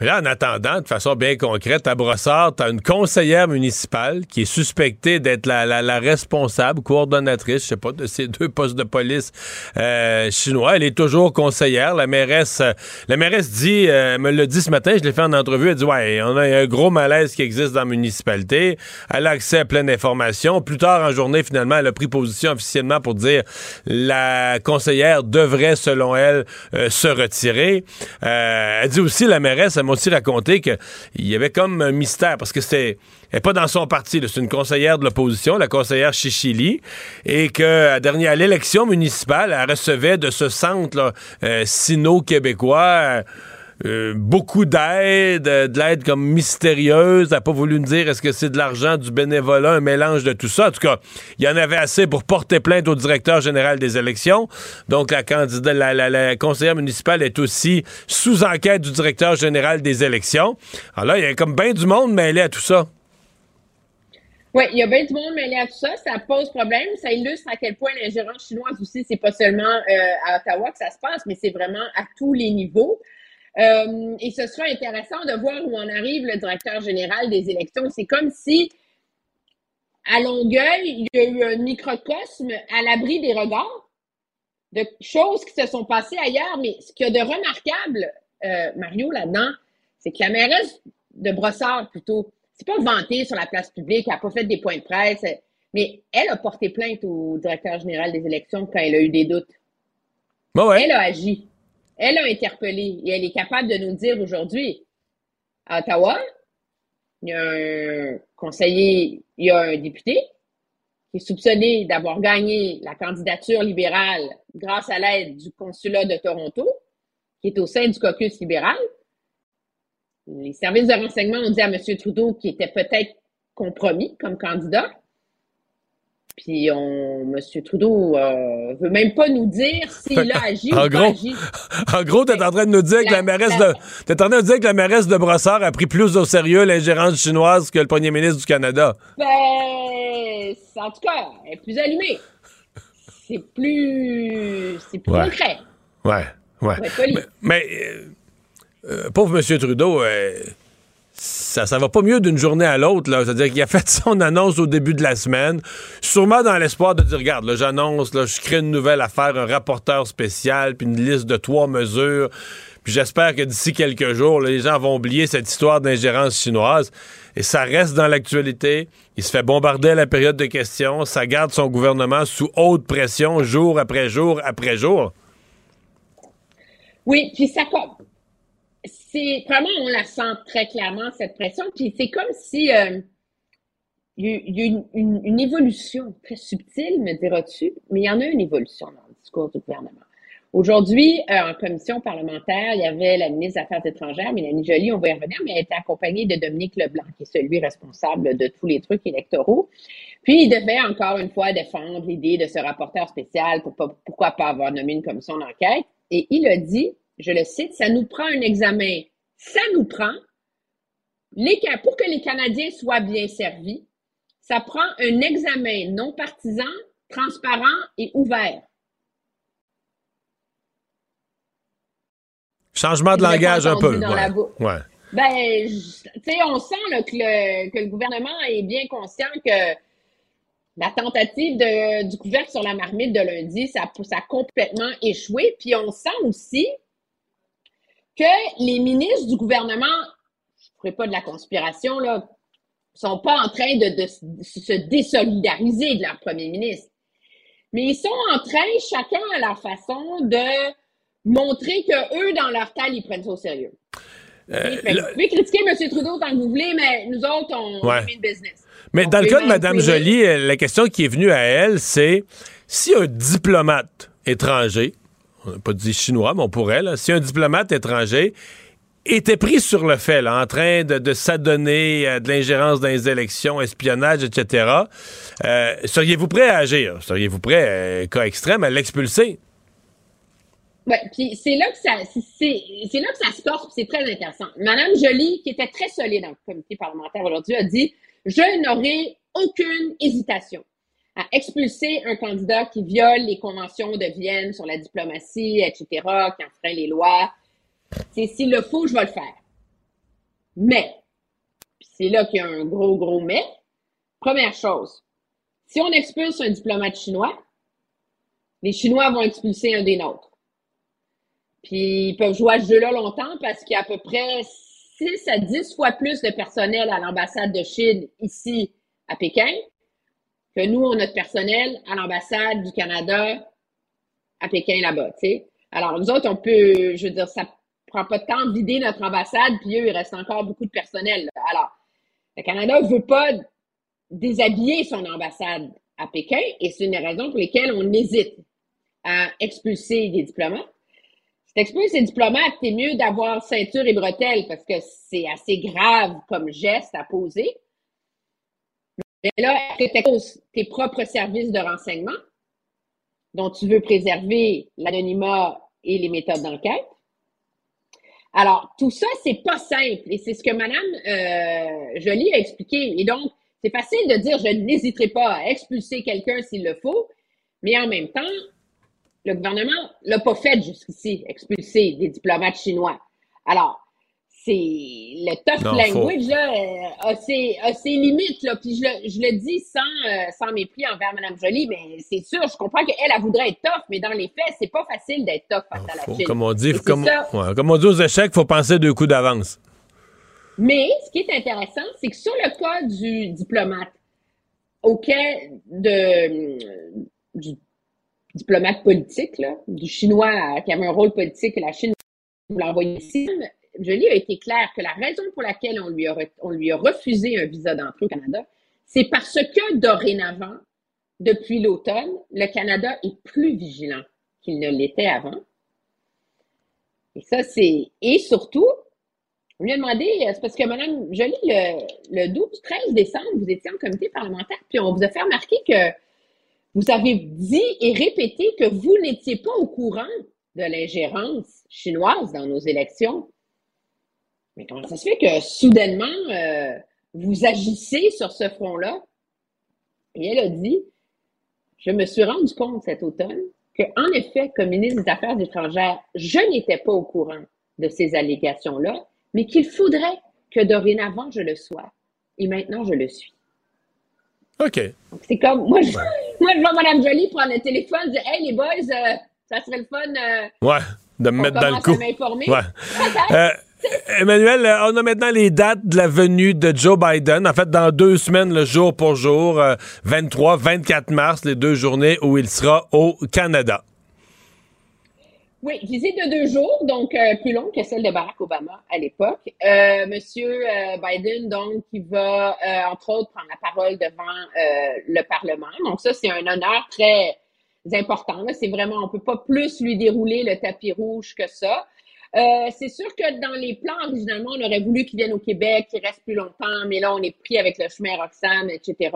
Mais là, en attendant, de façon bien concrète, à Brossard, tu as une conseillère municipale qui est suspectée d'être la, responsable, coordonnatrice, je sais pas, de ces deux postes de police euh, chinois. Elle est toujours conseillère. La mairesse, euh, la dit, euh, me l'a dit ce matin, je l'ai fait en entrevue, elle dit, ouais, on a un gros malaise qui existe dans la municipalité. Elle a accès à plein d'informations. Plus tard en journée, finalement, elle a pris position officiellement pour dire la conseillère devrait, selon elle, se retirer. elle dit aussi, la mairesse ça m'a aussi raconté qu'il y avait comme un mystère parce que c'était elle n'est pas dans son parti, c'est une conseillère de l'opposition, la conseillère Chichili, et que dernière, l'élection municipale, elle recevait de ce centre euh, sino-québécois beaucoup d'aide, euh, de l'aide comme mystérieuse. N'a pas voulu me dire est-ce que c'est de l'argent, du bénévolat, un mélange de tout ça? En tout cas, il y en avait assez pour porter plainte au directeur général des élections. Donc, la, candidate, la, conseillère municipale est aussi sous enquête du directeur général des élections. Alors là, il y a comme bien du monde mêlé à tout ça. Oui, il y a bien du monde mêlé à tout ça. Ça pose problème. Ça illustre à quel point l'ingérence chinoise aussi, c'est pas seulement euh, à Ottawa que ça se passe, mais c'est vraiment à tous les niveaux. Euh, et ce sera intéressant de voir où en arrive le directeur général des élections. C'est comme si, à Longueuil, il y a eu un microcosme à l'abri des regards de choses qui se sont passées ailleurs. Mais ce qu'il y a de remarquable, euh, Mario, là-dedans, c'est que la mairesse de Brossard, plutôt, c'est pas vanté sur la place publique, elle n'a pas fait des points de presse, mais elle a porté plainte au directeur général des élections quand elle a eu des doutes. Elle a agi. Elle a interpellé et elle est capable de nous dire aujourd'hui, à Ottawa, il y a un conseiller, il y a un député qui est soupçonné d'avoir gagné la candidature libérale grâce à l'aide du consulat de Toronto, qui est au sein du caucus libéral. Les services de renseignement ont dit à M. Trudeau qu'il était peut-être compromis comme candidat. Puis on, M. Trudeau euh, veut même pas nous dire s'il a agi en ou gros, pas agi. En gros, t'es en train de nous dire que la mairesse de t'es en train de dire que la mairesse de Brossard a pris plus au sérieux l'ingérence chinoise que le premier ministre du Canada. Ben, en tout cas, elle est plus allumée. C'est plus, c'est plus Ouais. concret. Ouais, ouais. Ouais, poli. mais mais, euh, euh, pauvre M. Trudeau, euh, ça, ça va pas mieux d'une journée à l'autre. C'est-à-dire qu'il a fait son annonce au début de la semaine, sûrement dans l'espoir de dire, regarde, j'annonce, je crée une nouvelle affaire, un rapporteur spécial, puis une liste de trois mesures. Puis j'espère que d'ici quelques jours, les gens vont oublier cette histoire d'ingérence chinoise. Et ça reste dans l'actualité. Il se fait bombarder la période de questions. Ça garde son gouvernement sous haute pression jour après jour après jour. Oui, puis ça c'est vraiment on la sent très clairement cette pression. Puis c'est comme si euh, il y a, une- une évolution très subtile, me diras-tu, mais il y en a une évolution dans le discours du gouvernement. Aujourd'hui, euh, en commission parlementaire, il y avait la ministre des Affaires étrangères, Mélanie Joly, on va y revenir, mais elle était accompagnée de Dominique Leblanc, qui est celui responsable de tous les trucs électoraux. Puis, il devait encore une fois défendre l'idée de ce rapporteur spécial pour pas, pourquoi pas avoir nommé une commission d'enquête. Et il a dit, je le cite, ça nous prend un examen, ça nous prend, les, pour que les Canadiens soient bien servis, ça prend un examen non partisan, transparent et ouvert. Changement de langage un peu. ouais. Ben, tu sais, on sent là, que, le, que le gouvernement est bien conscient que la tentative de, du couvercle sur la marmite de lundi, ça, ça a complètement échoué. Puis on sent aussi que les ministres du gouvernement, je ne ferai pas de la conspiration, là, sont pas en train de, de- de se désolidariser de leur premier ministre. Mais ils sont en train, chacun à leur façon, de montrer que eux, dans leur taille, ils prennent ça au sérieux. Euh, Fait vous pouvez critiquer M. Trudeau tant que vous voulez, mais nous autres, on Ouais. fait une business. Mais On dans le cas de Mme Joly, euh, la question qui est venue à elle, c'est si un diplomate étranger, on n'a pas dit chinois, mais on pourrait, si un diplomate étranger était pris sur le fait, en train de, s'adonner à de l'ingérence dans les élections, espionnage, etc., euh, seriez-vous prêt à agir? Seriez-vous prêt, euh, cas extrême, à l'expulser? Ouais, puis c'est là que ça, c'est- là que ça se corse, c'est très intéressant. Madame Joly, qui était très solide dans le comité parlementaire aujourd'hui, a dit Je n'aurai aucune hésitation à expulser un candidat qui viole les conventions de Vienne sur la diplomatie, etc., qui enfreint les lois. C'est s'il le faut, je vais le faire. Mais, c'est là qu'il y a un gros, gros mais. Première chose, si on expulse un diplomate chinois, les Chinois vont expulser un des nôtres. Puis ils peuvent jouer à ce jeu-là longtemps parce qu'il y a à peu près 6 à 10 fois plus de personnel à l'ambassade de Chine ici à Pékin que nous, on a de personnel à l'ambassade du Canada à Pékin là-bas, tu sais. Alors, nous autres, on peut, je veux dire, ça prend pas de temps de vider notre ambassade, puis eux, il reste encore beaucoup de personnel. Alors, le Canada veut pas déshabiller son ambassade à Pékin et c'est une des raisons pour lesquelles on hésite à expulser des diplomates. Si t'expulses des diplomates, c'est mieux d'avoir ceinture et bretelles parce que c'est assez grave comme geste à poser. Mais là, est-ce que t'exposes tes propres services de renseignement dont tu veux préserver l'anonymat et les méthodes d'enquête? Alors, tout ça, c'est pas simple. Et c'est ce que Madame euh, Joly a expliqué. Et donc, c'est facile de dire je n'hésiterai pas à expulser quelqu'un s'il le faut, mais en même temps, le gouvernement l'a pas fait jusqu'ici, expulser des diplomates chinois. Alors, c'est le tough Non, language là, euh, a, ses, a ses limites. Là, puis je le, je le dis sans, euh, sans mépris envers Mme Joly, mais c'est sûr, je comprends qu'elle, elle voudrait être tough, mais dans les faits, c'est pas facile d'être tough face à la Faut- Chine. comme on dit, faut- comme, ça. ouais, comme on dit aux échecs, faut penser deux coups d'avance. Mais ce qui est intéressant, c'est que sur le cas du diplomate, auquel de, du diplomate politique, là, du Chinois qui avait un rôle politique la Chine voulait envoyer ici, Jolie a été clair que la raison pour laquelle on lui a, refusé un visa d'entrée au Canada, c'est parce que dorénavant, depuis l'automne, le Canada est plus vigilant qu'il ne l'était avant. Et ça, c'est. Et surtout, on lui a demandé, euh, c'est parce que Mme Joly, le, le 12-13 décembre, vous étiez en comité parlementaire, puis on vous a fait remarquer que vous avez dit et répété que vous n'étiez pas au courant de l'ingérence chinoise dans nos élections. Mais comment ça se fait que soudainement, euh, vous agissez sur ce front-là? Et elle a dit, je me suis rendu compte cet automne que, en effet, comme ministre des Affaires étrangères, je n'étais pas au courant de ces allégations-là, mais qu'il faudrait que dorénavant je le sois. Et maintenant, je le suis. OK. C'est comme, moi, je, moi, je vois Mme Jolie prendre le téléphone, dire, hey, les boys, euh, ça serait le fun. euh, Ouais, de me mettre dans le coup. Ouais. Euh, Emmanuel, euh, on a maintenant les dates de la venue de Joe Biden. En fait, dans deux semaines, le jour pour jour, euh, 23, 24 mars, les deux journées où il sera au Canada. Oui, visite de deux jours, donc euh, plus longue que celle de Barack Obama à l'époque. Euh, Monsieur euh, Biden, donc, qui va, euh, entre autres, prendre la parole devant euh, le Parlement. Donc, ça, c'est un honneur très important. C'est vraiment, on peut pas plus lui dérouler le tapis rouge que ça. Euh, c'est sûr que dans les plans, originalement, on aurait voulu qu'il vienne au Québec, qu'il reste plus longtemps, mais là, on est pris avec le chemin Roxane, etc.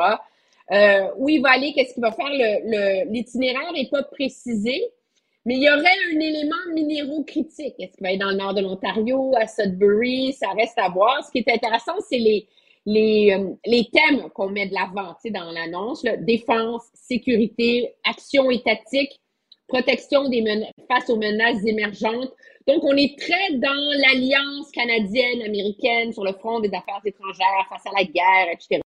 Euh, où il va aller, qu'est-ce qu'il va faire? Le- le- L'itinéraire n'est pas précisé, mais il y aurait un élément minéraux-critique. Est-ce qu'il va être dans le nord de l'Ontario, à Sudbury? Ça reste à voir. Ce qui est intéressant, c'est les, les, euh, les thèmes qu'on met de l'avant dans l'annonce. Défense, sécurité, action étatique, protection des face aux menaces émergentes. Donc, on est très dans l'alliance canadienne-américaine sur le front des affaires étrangères face à la guerre, etc.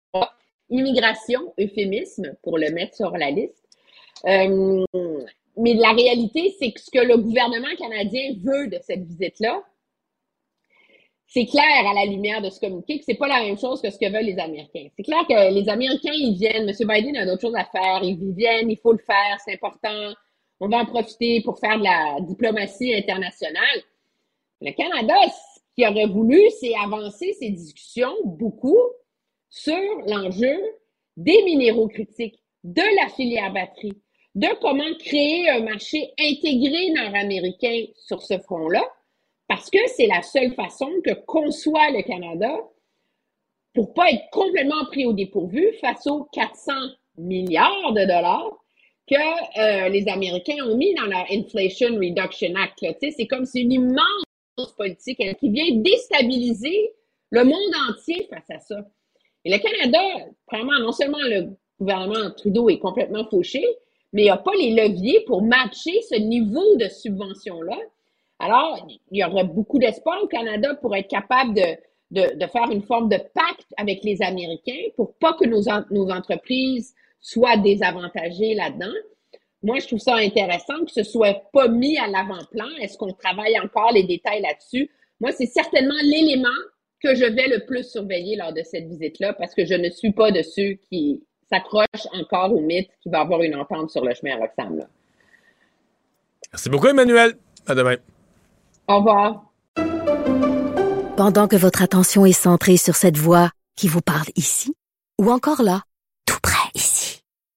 Immigration, euphémisme, pour le mettre sur la liste. Euh, mais la réalité, c'est que ce que le gouvernement canadien veut de cette visite-là, c'est clair à la lumière de ce communiqué que c'est pas la même chose que ce que veulent les Américains. C'est clair que les Américains, ils viennent, M. Biden a d'autres choses à faire, ils viennent, il faut le faire, c'est important, on va en profiter pour faire de la diplomatie internationale. Le Canada, ce qu'il aurait voulu, c'est avancer ces discussions beaucoup sur l'enjeu des minéraux critiques, de la filière batterie, de comment créer un marché intégré nord-américain sur ce front-là, parce que c'est la seule façon que conçoit le Canada pour pas être complètement pris au dépourvu face aux 400 milliards de dollars que euh, les Américains ont mis dans leur Inflation Reduction Act. C'est comme c'est une immense politique hein, qui vient déstabiliser le monde entier face à ça. Et le Canada, vraiment, non seulement le gouvernement Trudeau est complètement fauché, mais il n'a pas les leviers pour matcher ce niveau de subvention-là. Alors, il y aurait beaucoup d'espoir au Canada pour être capable de, de, de faire une forme de pacte avec les Américains pour pas que nos, nos entreprises soient désavantagées là-dedans. Moi, je trouve ça intéressant que ce soit pas mis à l'avant-plan. Est-ce qu'on travaille encore les détails là-dessus? Moi, c'est certainement l'élément que je vais le plus surveiller lors de cette visite-là parce que je ne suis pas de ceux qui s'accrochent encore au mythe qu'il va y avoir une entente sur le chemin à Roxham. là. Merci beaucoup, Emmanuel. À demain. Au revoir. Pendant que votre attention est centrée sur cette voix qui vous parle ici, ou encore là, tout près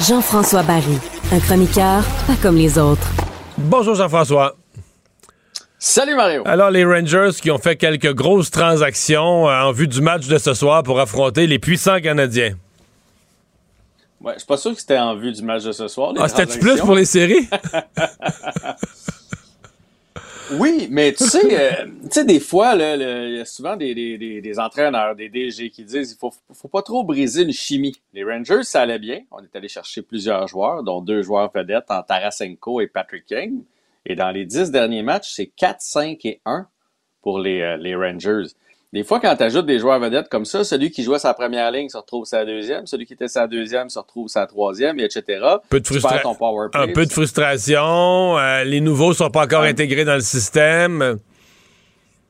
Jean-François Barry, un chroniqueur pas comme les autres. Bonjour Jean-François. Salut Mario. Alors les Rangers qui ont fait quelques grosses transactions euh, en vue du match de ce soir pour affronter les puissants Canadiens. Ouais, je suis pas sûr que c'était en vue du match de ce soir. les Ah, transactions. plus pour les séries? Oui, mais tu sais, euh, tu sais, des fois, il y a souvent des, des, des, des entraîneurs, des DG qui disent il faut, faut pas trop briser une chimie. Les Rangers, ça allait bien. On est allé chercher plusieurs joueurs, dont deux joueurs vedettes en Tarasenko et Patrick King. Et dans les dix derniers matchs, c'est 4, 5 et 1 pour les, euh, les Rangers. Des fois, quand tu ajoutes des joueurs vedettes comme ça, celui qui jouait sa première ligne se retrouve sa deuxième, celui qui était sa deuxième se retrouve sa troisième, et etc. peu de Tu perds frustra- ton power play. un peu de frustration. euh, les nouveaux sont pas encore intégrés dans le système.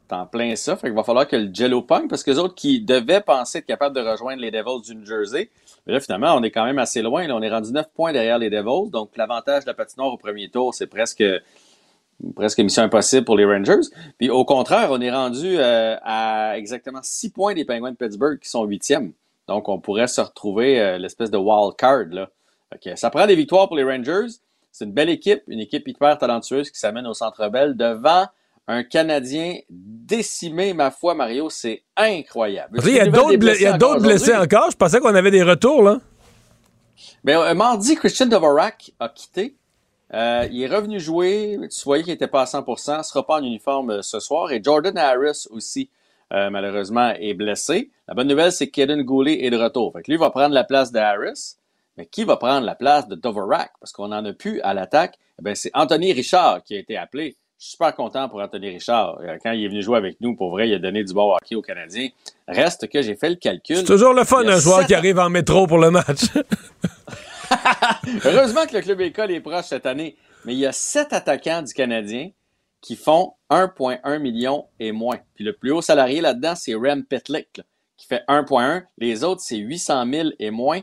T'en plein ça. Fait qu'il va falloir que le Jello pogne parce que les autres qui devaient penser être capables de rejoindre les Devils du New Jersey. Mais là, finalement, on est quand même assez loin. Là, on est rendu 9 points derrière les Devils. Donc, l'avantage de la patinoire au premier tour, c'est presque, presque mission impossible pour les Rangers. Puis, au contraire, on est rendu euh, à exactement 6 points des Penguins de Pittsburgh qui sont huitièmes. Donc, on pourrait se retrouver euh, l'espèce de wild card. Là. Ça prend des victoires pour les Rangers. C'est une belle équipe, une équipe hyper talentueuse qui s'amène au Centre Bell devant un Canadien décimé, ma foi, Mario, c'est incroyable. Il y a d'autres bla- il y a d'autres blessés encore. Je pensais qu'on avait des retours, là. Ben, euh, mardi, Christian Dvorak a quitté. Euh, il est revenu jouer. Tu voyais qu'il n'était pas à 100%. Il ne sera pas en uniforme euh, ce soir. Et Jordan Harris aussi euh, malheureusement, est blessé. La bonne nouvelle, c'est que Kaden Goulet est de retour. Fait que lui va prendre la place de Harris. Mais qui va prendre la place de Doverac? Parce qu'on n'en a plus à l'attaque. Eh bien, c'est Anthony Richard qui a été appelé. Je suis super content pour Anthony Richard. Quand il est venu jouer avec nous, pour vrai, il a donné du bon hockey aux Canadiens. Reste que j'ai fait le calcul. C'est toujours le fun, un joueur qui arrive en métro pour le match. Heureusement que le club école est proche cette année. Mais il y a sept attaquants du Canadien qui font 1,1 million et moins. Puis le plus haut salarié là-dedans, c'est Rem Petlick, là, qui fait 1,1. Les autres, c'est 800 000 et moins.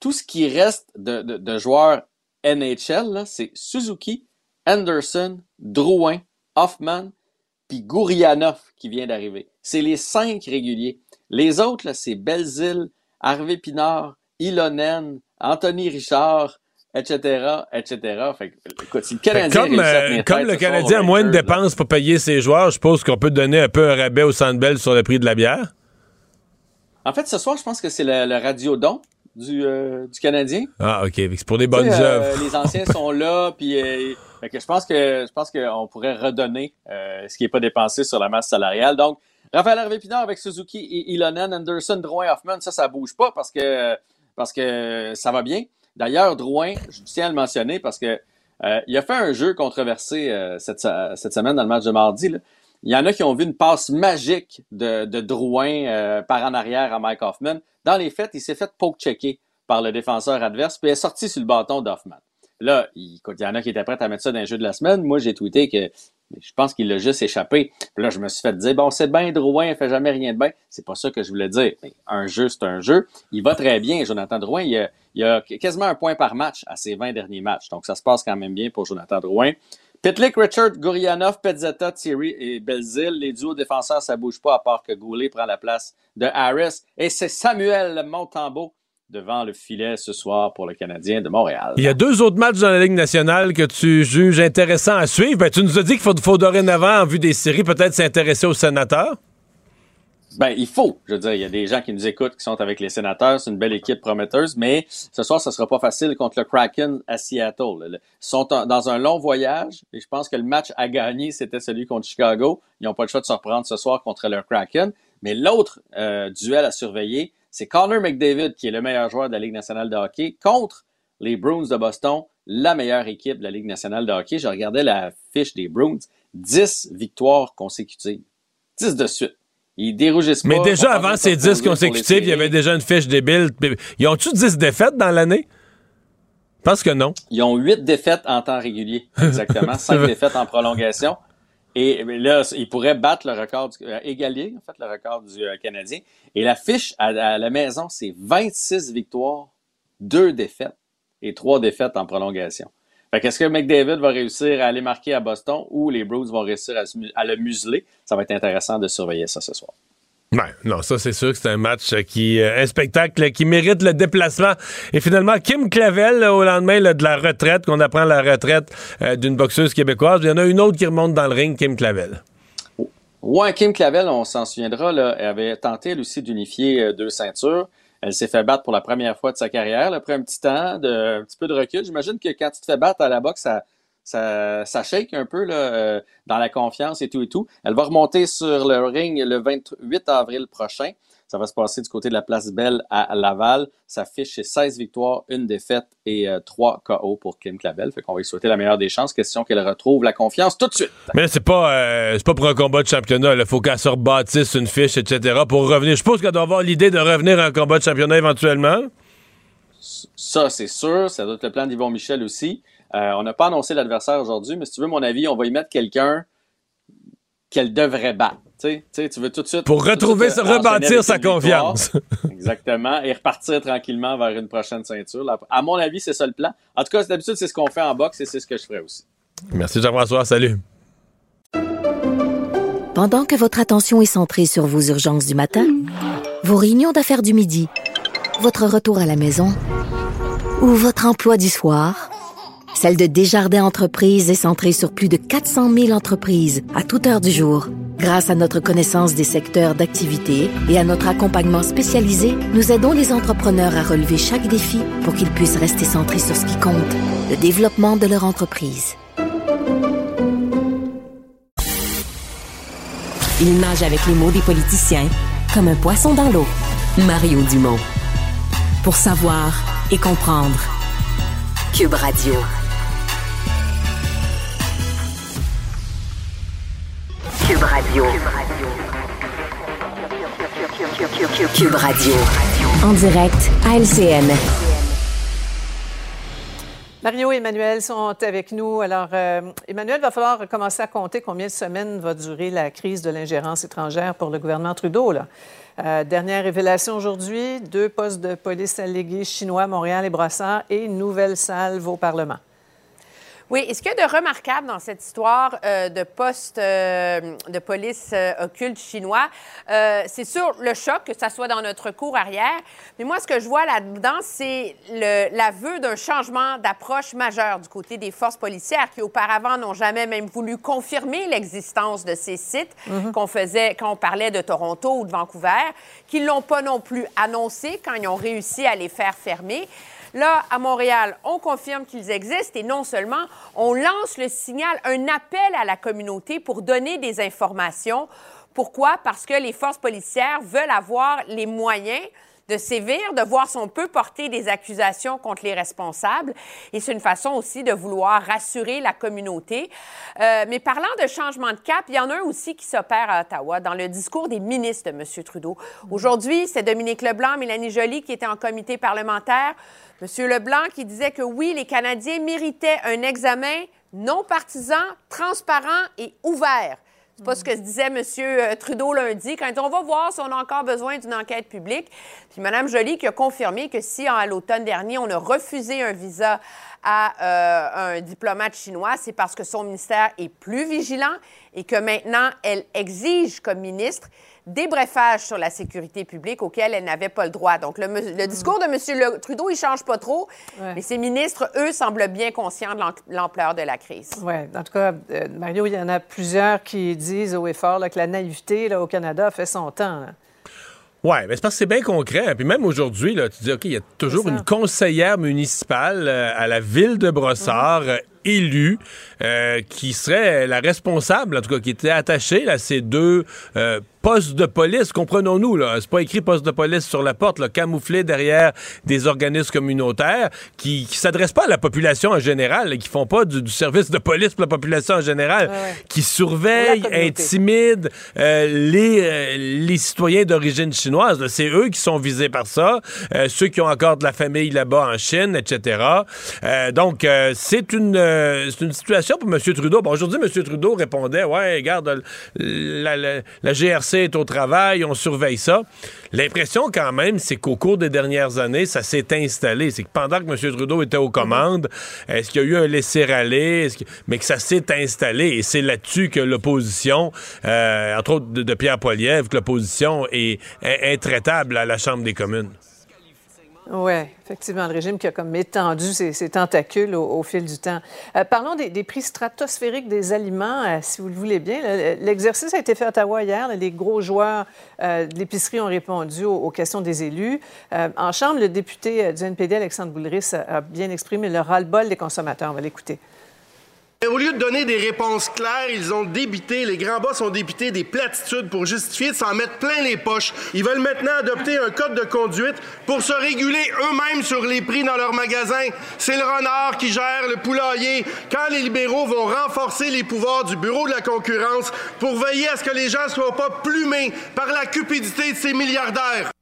Tout ce qui reste de, de- joueurs NHL, c'est Suzuki, Anderson, Drouin, Hoffman, puis Gourianov qui vient d'arriver. C'est les cinq réguliers. Les autres, c'est Belzile, Harvey Pinard, Ilonen, Anthony Richard, etc., etc. Fait que, écoute, si le Canadien comme euh, tenir comme tête le Canadien a moins de dépenses pour payer ses joueurs, je suppose qu'on peut donner un peu un rabais au Centre Bell sur le prix de la bière? En fait, ce soir, je pense que c'est le, le radiodon du, euh, du Canadien. Ah, OK. C'est pour des bonnes euh, œuvres. les anciens sont là, puis fait que je pense que je pense qu'on pourrait redonner ce qui n'est pas dépensé sur la masse salariale. Donc, Raphaël Harvey Pinard avec Suzuki et Ilonen, Anderson, Drouin, Hoffman, ça, ça bouge pas parce que parce que ça va bien. D'ailleurs, Drouin, je tiens à le mentionner parce que euh, il a fait un jeu controversé euh, cette, cette semaine dans le match de mardi. là. Il y en a qui ont vu une passe magique de, de Drouin euh, par en arrière à Mike Hoffman. Dans les faits, il s'est fait poke-checker par le défenseur adverse, puis est sorti sur le bâton d'Hoffman. Là, il, écoute, il y en a qui étaient prêts à mettre ça dans les jeux de la semaine. Moi, j'ai tweeté que je pense qu'il l'a juste échappé. Puis là, je me suis fait dire, bon, c'est bien Drouin, il fait jamais rien de bien. C'est pas ça que je voulais dire. Mais un jeu, c'est un jeu. Il va très bien, Jonathan Drouin. Il a, a quasiment un point par match à ses 20 derniers matchs. Donc, ça se passe quand même bien pour Jonathan Drouin. Pitlick, Richard, Gourianov, Pezzetta, Thierry et Belzile. Les duos défenseurs, ça bouge pas à part que Goulet prend la place de Harris. Et c'est Samuel Montembeau devant le filet ce soir pour le Canadien de Montréal. Il y a deux autres matchs dans la Ligue nationale que tu juges intéressants à suivre. Ben, tu nous as dit qu'il faut, faut dorénavant, en vue des séries, peut-être s'intéresser aux sénateurs. Ben, il faut. Je veux dire, il y a des gens qui nous écoutent qui sont avec les sénateurs. C'est une belle équipe prometteuse, mais ce soir, ce sera pas facile contre le Kraken à Seattle. Ils sont en- dans un long voyage et je pense que le match à gagner, c'était celui contre Chicago. Ils n'ont pas le choix de se reprendre ce soir contre le Kraken. Mais l'autre euh, duel à surveiller, c'est Connor McDavid, qui est le meilleur joueur de la Ligue nationale de hockey, contre les Bruins de Boston, la meilleure équipe de la Ligue nationale de hockey. Je regardais la fiche des Bruins. 10 victoires consécutives. 10 de suite. Ils dérougissent pas. Mais déjà avant ces pas 10 poser pour les consécutives, il y avait déjà une fiche débile. Ils ont-tu 10 défaites dans l'année? Je pense que non. Ils ont 8 défaites en temps régulier. Exactement. 5 défaites en prolongation. Et mais là, ils pourraient battre le record, du, euh, en fait, le record du euh, Canadien. Et la fiche à, la maison, c'est 26 victoires, 2 défaites et 3 défaites en prolongation. Fait qu'est-ce que McDavid va réussir à aller marquer à Boston ou les Bruins vont réussir à, à le museler? Ça va être intéressant de surveiller ça ce soir. Ouais, non, ça c'est sûr que c'est un match qui, euh, un spectacle qui mérite le déplacement. Et finalement, Kim Clavel, au lendemain de la retraite, qu'on apprend la retraite euh, d'une boxeuse québécoise, il y en a une autre qui remonte dans le ring, Kim Clavel. Ouais, Kim Clavel, on s'en souviendra, là, elle avait tenté elle aussi d'unifier euh, deux ceintures. Elle s'est fait battre pour la première fois de sa carrière. après un petit temps, de, un petit peu de recul. J'imagine que quand tu te fais battre à la boxe, ça, ça, ça shake un peu là, euh, dans la confiance et tout et tout. Elle va remonter sur le ring le 28 avril prochain. Ça va se passer du côté de la place Belle à Laval. Ça fiche c'est 16 victoires, une défaite et euh, 3 KO pour Kim Clavel. Fait qu'on va lui souhaiter la meilleure des chances. Question qu'elle retrouve la confiance tout de suite. Mais là, c'est pas, euh, c'est pas pour un combat de championnat. Il faut qu'elle se rebâtisse une fiche, etc. pour revenir. Je suppose qu'elle doit avoir l'idée de revenir à un combat de championnat éventuellement. Ça, c'est sûr. Ça doit être le plan d'Yvon Michel aussi. Euh, on n'a pas annoncé l'adversaire aujourd'hui, mais si tu veux mon avis, on va y mettre quelqu'un qu'elle devrait battre. Tu veux tout de suite. Pour retrouver, suite, se rebâtir sa confiance. Exactement. Et repartir tranquillement vers une prochaine ceinture. Là, À mon avis, c'est ça le plan. En tout cas, d'habitude, c'est ce qu'on fait en boxe et c'est ce que je ferais aussi. Merci Jean-François, salut. Pendant que votre attention est centrée sur vos urgences du matin, vos réunions d'affaires du midi, votre retour à la maison ou votre emploi du soir, celle de Desjardins Entreprises est centrée sur plus de 400 000 entreprises à toute heure du jour. Grâce à notre connaissance des secteurs d'activité et à notre accompagnement spécialisé, nous aidons les entrepreneurs à relever chaque défi pour qu'ils puissent rester centrés sur ce qui compte, le développement de leur entreprise. Il nage avec les mots des politiciens comme un poisson dans l'eau. Mario Dumont. Pour savoir et comprendre. Cube Radio. Cube Radio. Cube Radio. En direct à LCN. Mario et Emmanuel sont avec nous. Alors, euh, Emmanuel, va falloir commencer à compter combien de semaines va durer la crise de l'ingérence étrangère pour le gouvernement Trudeau. Là. Euh, dernière révélation aujourd'hui, deux postes de police allégués chinois, Montréal et Brossard, et une nouvelle salve au Parlement. Oui, et ce qu'il y a de remarquable dans cette histoire euh, de poste euh, de police euh, occulte chinois, euh, c'est sûr le choc, que ça soit dans notre cour arrière, mais moi, ce que je vois là-dedans, c'est l'aveu d'un changement d'approche majeur du côté des forces policières qui, auparavant, n'ont jamais même voulu confirmer l'existence de ces sites qu'on faisait quand on parlait de Toronto ou de Vancouver, qui ne l'ont pas non plus annoncé quand ils ont réussi à les faire fermer. Là, à Montréal, on confirme qu'ils existent et non seulement, on lance le signal, un appel à la communauté pour donner des informations. Pourquoi? Parce que les forces policières veulent avoir les moyens de sévir, de voir si on peut porter des accusations contre les responsables. Et c'est une façon aussi de vouloir rassurer la communauté. Euh, mais parlant de changement de cap, il y en a un aussi qui s'opère à Ottawa dans le discours des ministres de M. Trudeau. Aujourd'hui, c'est Dominique Leblanc, Mélanie Joly qui étaient en comité parlementaire. M. Leblanc qui disait que oui, les Canadiens méritaient un examen non partisan, transparent et ouvert. C'est pas ce que se disait M. Trudeau lundi, quand on va voir si on a encore besoin d'une enquête publique. Puis Mme Joly qui a confirmé que si, à l'automne dernier, on a refusé un visa à euh, un diplomate chinois, c'est parce que son ministère est plus vigilant et que maintenant, elle exige comme ministre sur la sécurité publique auxquels elle n'avait pas le droit. Donc, le, le discours de M. Le- Trudeau, il change pas trop, Ouais. mais ses ministres, eux, semblent bien conscients de l'am- l'ampleur de la crise. Oui, en tout cas, euh, Mario, il y en a plusieurs qui disent haut et fort là, que la naïveté là, au Canada fait son temps. là. Oui, mais c'est parce que c'est bien concret. Puis même aujourd'hui, tu dis, OK, il y a toujours une conseillère municipale euh, à la ville de Brossard, euh, élue, euh, qui serait la responsable, en tout cas, qui était attachée là, à ces deux euh, postes de police, comprenons-nous, là. C'est pas écrit poste de police sur la porte, là, camouflé derrière des organismes communautaires qui, qui s'adressent pas à la population en général, là, qui font pas du, du service de police pour la population en général, qui surveillent, intimident euh, les, euh, les citoyens d'origine chinoise. là. C'est eux qui sont visés par ça, euh, ceux qui ont encore de la famille là-bas en Chine, etc. Donc, c'est une, euh, c'est une situation pour M. Trudeau. Bon, aujourd'hui, M. Trudeau répondait, ouais, regarde, la, GRC est au travail, on surveille ça. L'impression, quand même, c'est qu'au cours des dernières années, ça s'est installé. C'est que pendant que M. Trudeau était aux commandes, est-ce qu'il y a eu un laisser-aller, mais que ça s'est installé. Et c'est là-dessus que l'opposition, euh, entre autres de, Pierre Poilievre, que l'opposition est intraitable à la Chambre des communes. Oui, effectivement, le régime qui a comme étendu ses, tentacules au, fil du temps. Euh, parlons des, prix stratosphériques des aliments, euh, si vous le voulez bien. L'exercice a été fait à Ottawa hier. Les gros joueurs euh, de l'épicerie ont répondu aux, questions des élus. En Chambre, le député du NPD, Alexandre Boulris, a bien exprimé le ras-le-bol des consommateurs. On va l'écouter. Mais Au lieu de donner des réponses claires, ils ont débité, les grands boss ont débité des platitudes pour justifier de s'en mettre plein les poches. Ils veulent maintenant adopter un code de conduite pour se réguler eux-mêmes sur les prix dans leurs magasins. C'est le renard qui gère le poulailler. Quand les libéraux vont renforcer les pouvoirs du Bureau de la concurrence pour veiller à ce que les gens soient pas plumés par la cupidité de ces milliardaires.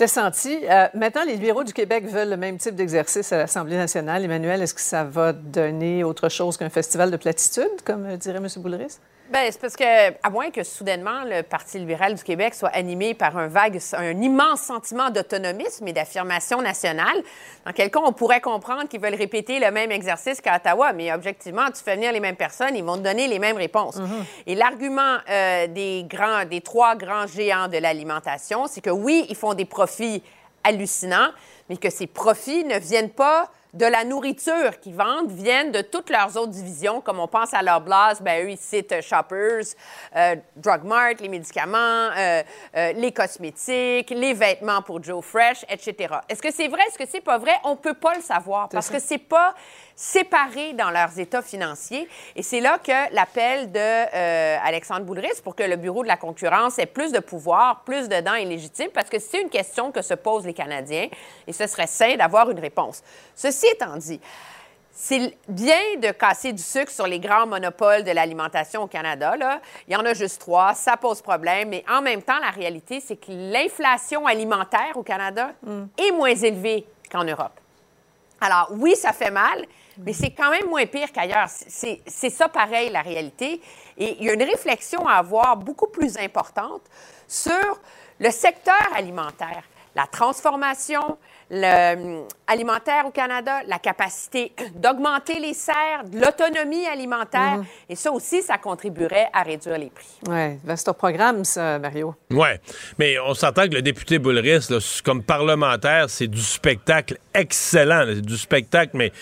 C'était senti. Euh, maintenant, les libéraux du Québec veulent le même type d'exercice à l'Assemblée nationale. Emmanuel, est-ce que ça va donner autre chose qu'un festival de platitudes, comme euh, dirait M. Boulris? Bien, c'est parce que, à moins que soudainement le Parti libéral du Québec soit animé par un vague, un immense sentiment d'autonomisme et d'affirmation nationale, dans quel cas on pourrait comprendre qu'ils veulent répéter le même exercice qu'à Ottawa, mais objectivement, tu fais venir les mêmes personnes, ils vont te donner les mêmes réponses. Et l'argument euh, des grands, des trois grands géants de l'alimentation, c'est que oui, ils font des profits hallucinants, mais que ces profits ne viennent pas de la nourriture qu'ils vendent viennent de toutes leurs autres divisions, comme on pense à leur blase, ben eux, ils citent euh, Shoppers, euh, Drug Mart, les médicaments, euh, euh, les cosmétiques, les vêtements pour Joe Fresh, etc. Est-ce que c'est vrai? Est-ce que c'est pas vrai? On peut pas le savoir parce que c'est pas séparé dans leurs états financiers. Et c'est là que l'appel de euh, Alexandre Boulris pour que le Bureau de la concurrence ait plus de pouvoir, plus de dents est légitime, parce que c'est une question que se posent les Canadiens et ce serait sain d'avoir une réponse. Ceci étant dit, c'est bien de casser du sucre sur les grands monopoles de l'alimentation au Canada. Là. Il y en a juste trois, ça pose problème, mais en même temps, la réalité, c'est que l'inflation alimentaire au Canada est moins élevée qu'en Europe. Alors, oui, ça fait mal, mais c'est quand même moins pire qu'ailleurs. C'est c'est ça pareil, la réalité. Et il y a une réflexion à avoir beaucoup plus importante sur le secteur alimentaire, la transformation le, hum, alimentaire au Canada, la capacité d'augmenter les serres, de l'autonomie alimentaire. Mhm. Et ça aussi, ça contribuerait à réduire les prix. Oui, vaste programme, ça, Mario. Ouais, mais on s'entend que le député Boulris, là, comme parlementaire, c'est du spectacle excellent. C'est du spectacle, mais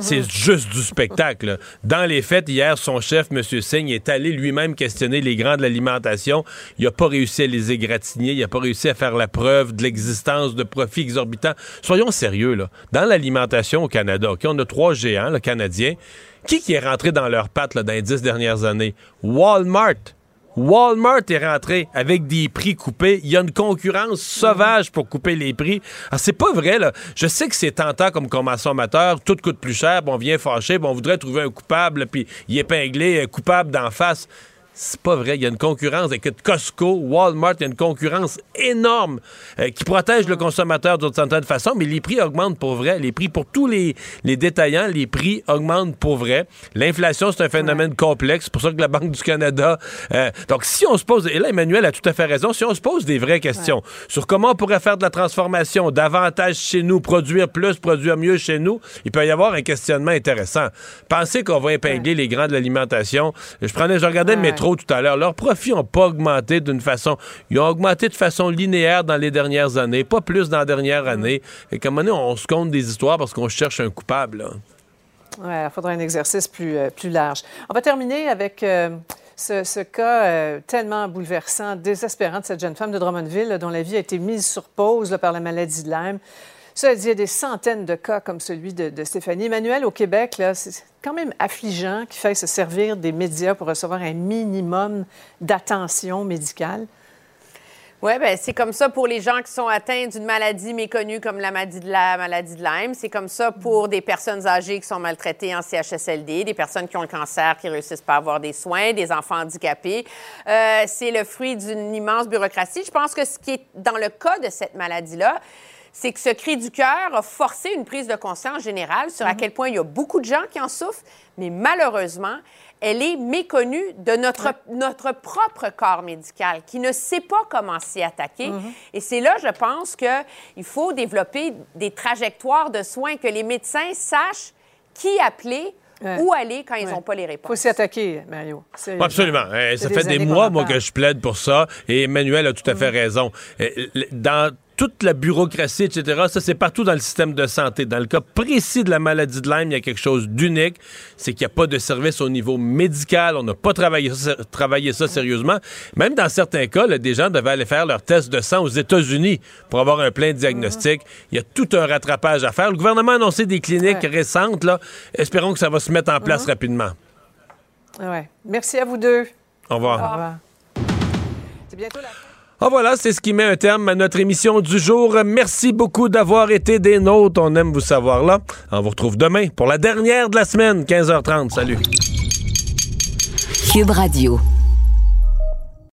c'est juste du spectacle. Dans les faits, hier, son chef, M. Singh, est allé lui-même questionner les grands de l'alimentation. Il n'a pas réussi à les égratigner. Il n'a pas réussi à faire la preuve de l'existence de profits exorbitants. Soyons sérieux, là. Dans l'alimentation au Canada, OK, on a trois géants, le Canadiens. Qui qui est rentré dans leurs pattes là, dans les dix dernières années? Walmart. Walmart est rentré avec des prix coupés. Il y a une concurrence sauvage pour couper les prix. Ah, c'est pas vrai, là. Je sais que c'est tentant comme consommateur. Tout coûte plus cher, puis on vient fâcher, puis on voudrait trouver un coupable, puis y épingler un coupable d'en face. C'est pas vrai. Il y a une concurrence avec Costco, Walmart, il y a une concurrence énorme euh, qui protège le consommateur d'une certaine façon, mais les prix augmentent pour vrai. Les prix pour tous les, les détaillants, les prix augmentent pour vrai. L'inflation, c'est un phénomène complexe. C'est pour ça que la Banque du Canada. euh, donc, si on se pose, et là, Emmanuel a tout à fait raison, si on se pose des vraies questions sur comment on pourrait faire de la transformation, davantage chez nous, produire plus, produire mieux chez nous, il peut y avoir un questionnement intéressant. Pensez qu'on va épingler les grands de l'alimentation. Je prenais, je regardais le métro tout à l'heure. Leurs profits n'ont pas augmenté d'une façon. Ils ont augmenté de façon linéaire dans les dernières années, pas plus dans la dernière année. Et comme on, on se compte des histoires parce qu'on cherche un coupable. Ouais, il faudra un exercice plus, euh, plus large. On va terminer avec euh, ce, ce cas euh, tellement bouleversant, désespérant de cette jeune femme de Drummondville là, dont la vie a été mise sur pause là, par la maladie de Lyme. Ça il y a des centaines de cas comme celui de, Stéphanie. Emmanuel, au Québec, c'est quand même affligeant qu'il faille se servir des médias pour recevoir un minimum d'attention médicale. Oui, ben c'est comme ça pour les gens qui sont atteints d'une maladie méconnue comme la maladie de, la maladie de Lyme. C'est comme ça pour des personnes âgées qui sont maltraitées en CHSLD, des personnes qui ont le cancer qui réussissent pas à avoir des soins, des enfants handicapés. Euh, c'est le fruit d'une immense bureaucratie. Je pense que ce qui est dans le cas de cette maladie-là, c'est que ce cri du cœur a forcé une prise de conscience générale sur à quel point il y a beaucoup de gens qui en souffrent, mais malheureusement, elle est méconnue de notre, notre propre corps médical qui ne sait pas comment s'y attaquer. Et c'est là, je pense qu'il faut développer des trajectoires de soins, que les médecins sachent qui appeler, Ouais. où aller quand ils Ouais. n'ont pas les réponses. faut s'y attaquer, Mario. Absolument. C'est ça fait des mois, moi, que je plaide pour ça. Et Emmanuel a tout à fait raison. L- Dans toute la bureaucratie, etc., ça, c'est partout dans le système de santé. Dans le cas précis de la maladie de Lyme, il y a quelque chose d'unique. C'est qu'il n'y a pas de service au niveau médical. On n'a pas travaillé ça, travaillé ça sérieusement. Même dans certains cas, là, des gens devaient aller faire leur test de sang aux États-Unis pour avoir un plein diagnostic. Il y a tout un rattrapage à faire. Le gouvernement a annoncé des cliniques récentes. Là. Espérons que ça va se mettre en place rapidement. Ouais. Merci à vous deux. Au revoir. Au revoir. C'est bientôt la fin. Ah voilà, c'est ce qui met un terme à notre émission du jour. Merci beaucoup d'avoir été des nôtres. On aime vous savoir là. On vous retrouve demain pour la dernière de la semaine, 15h30. Salut. Cube Radio.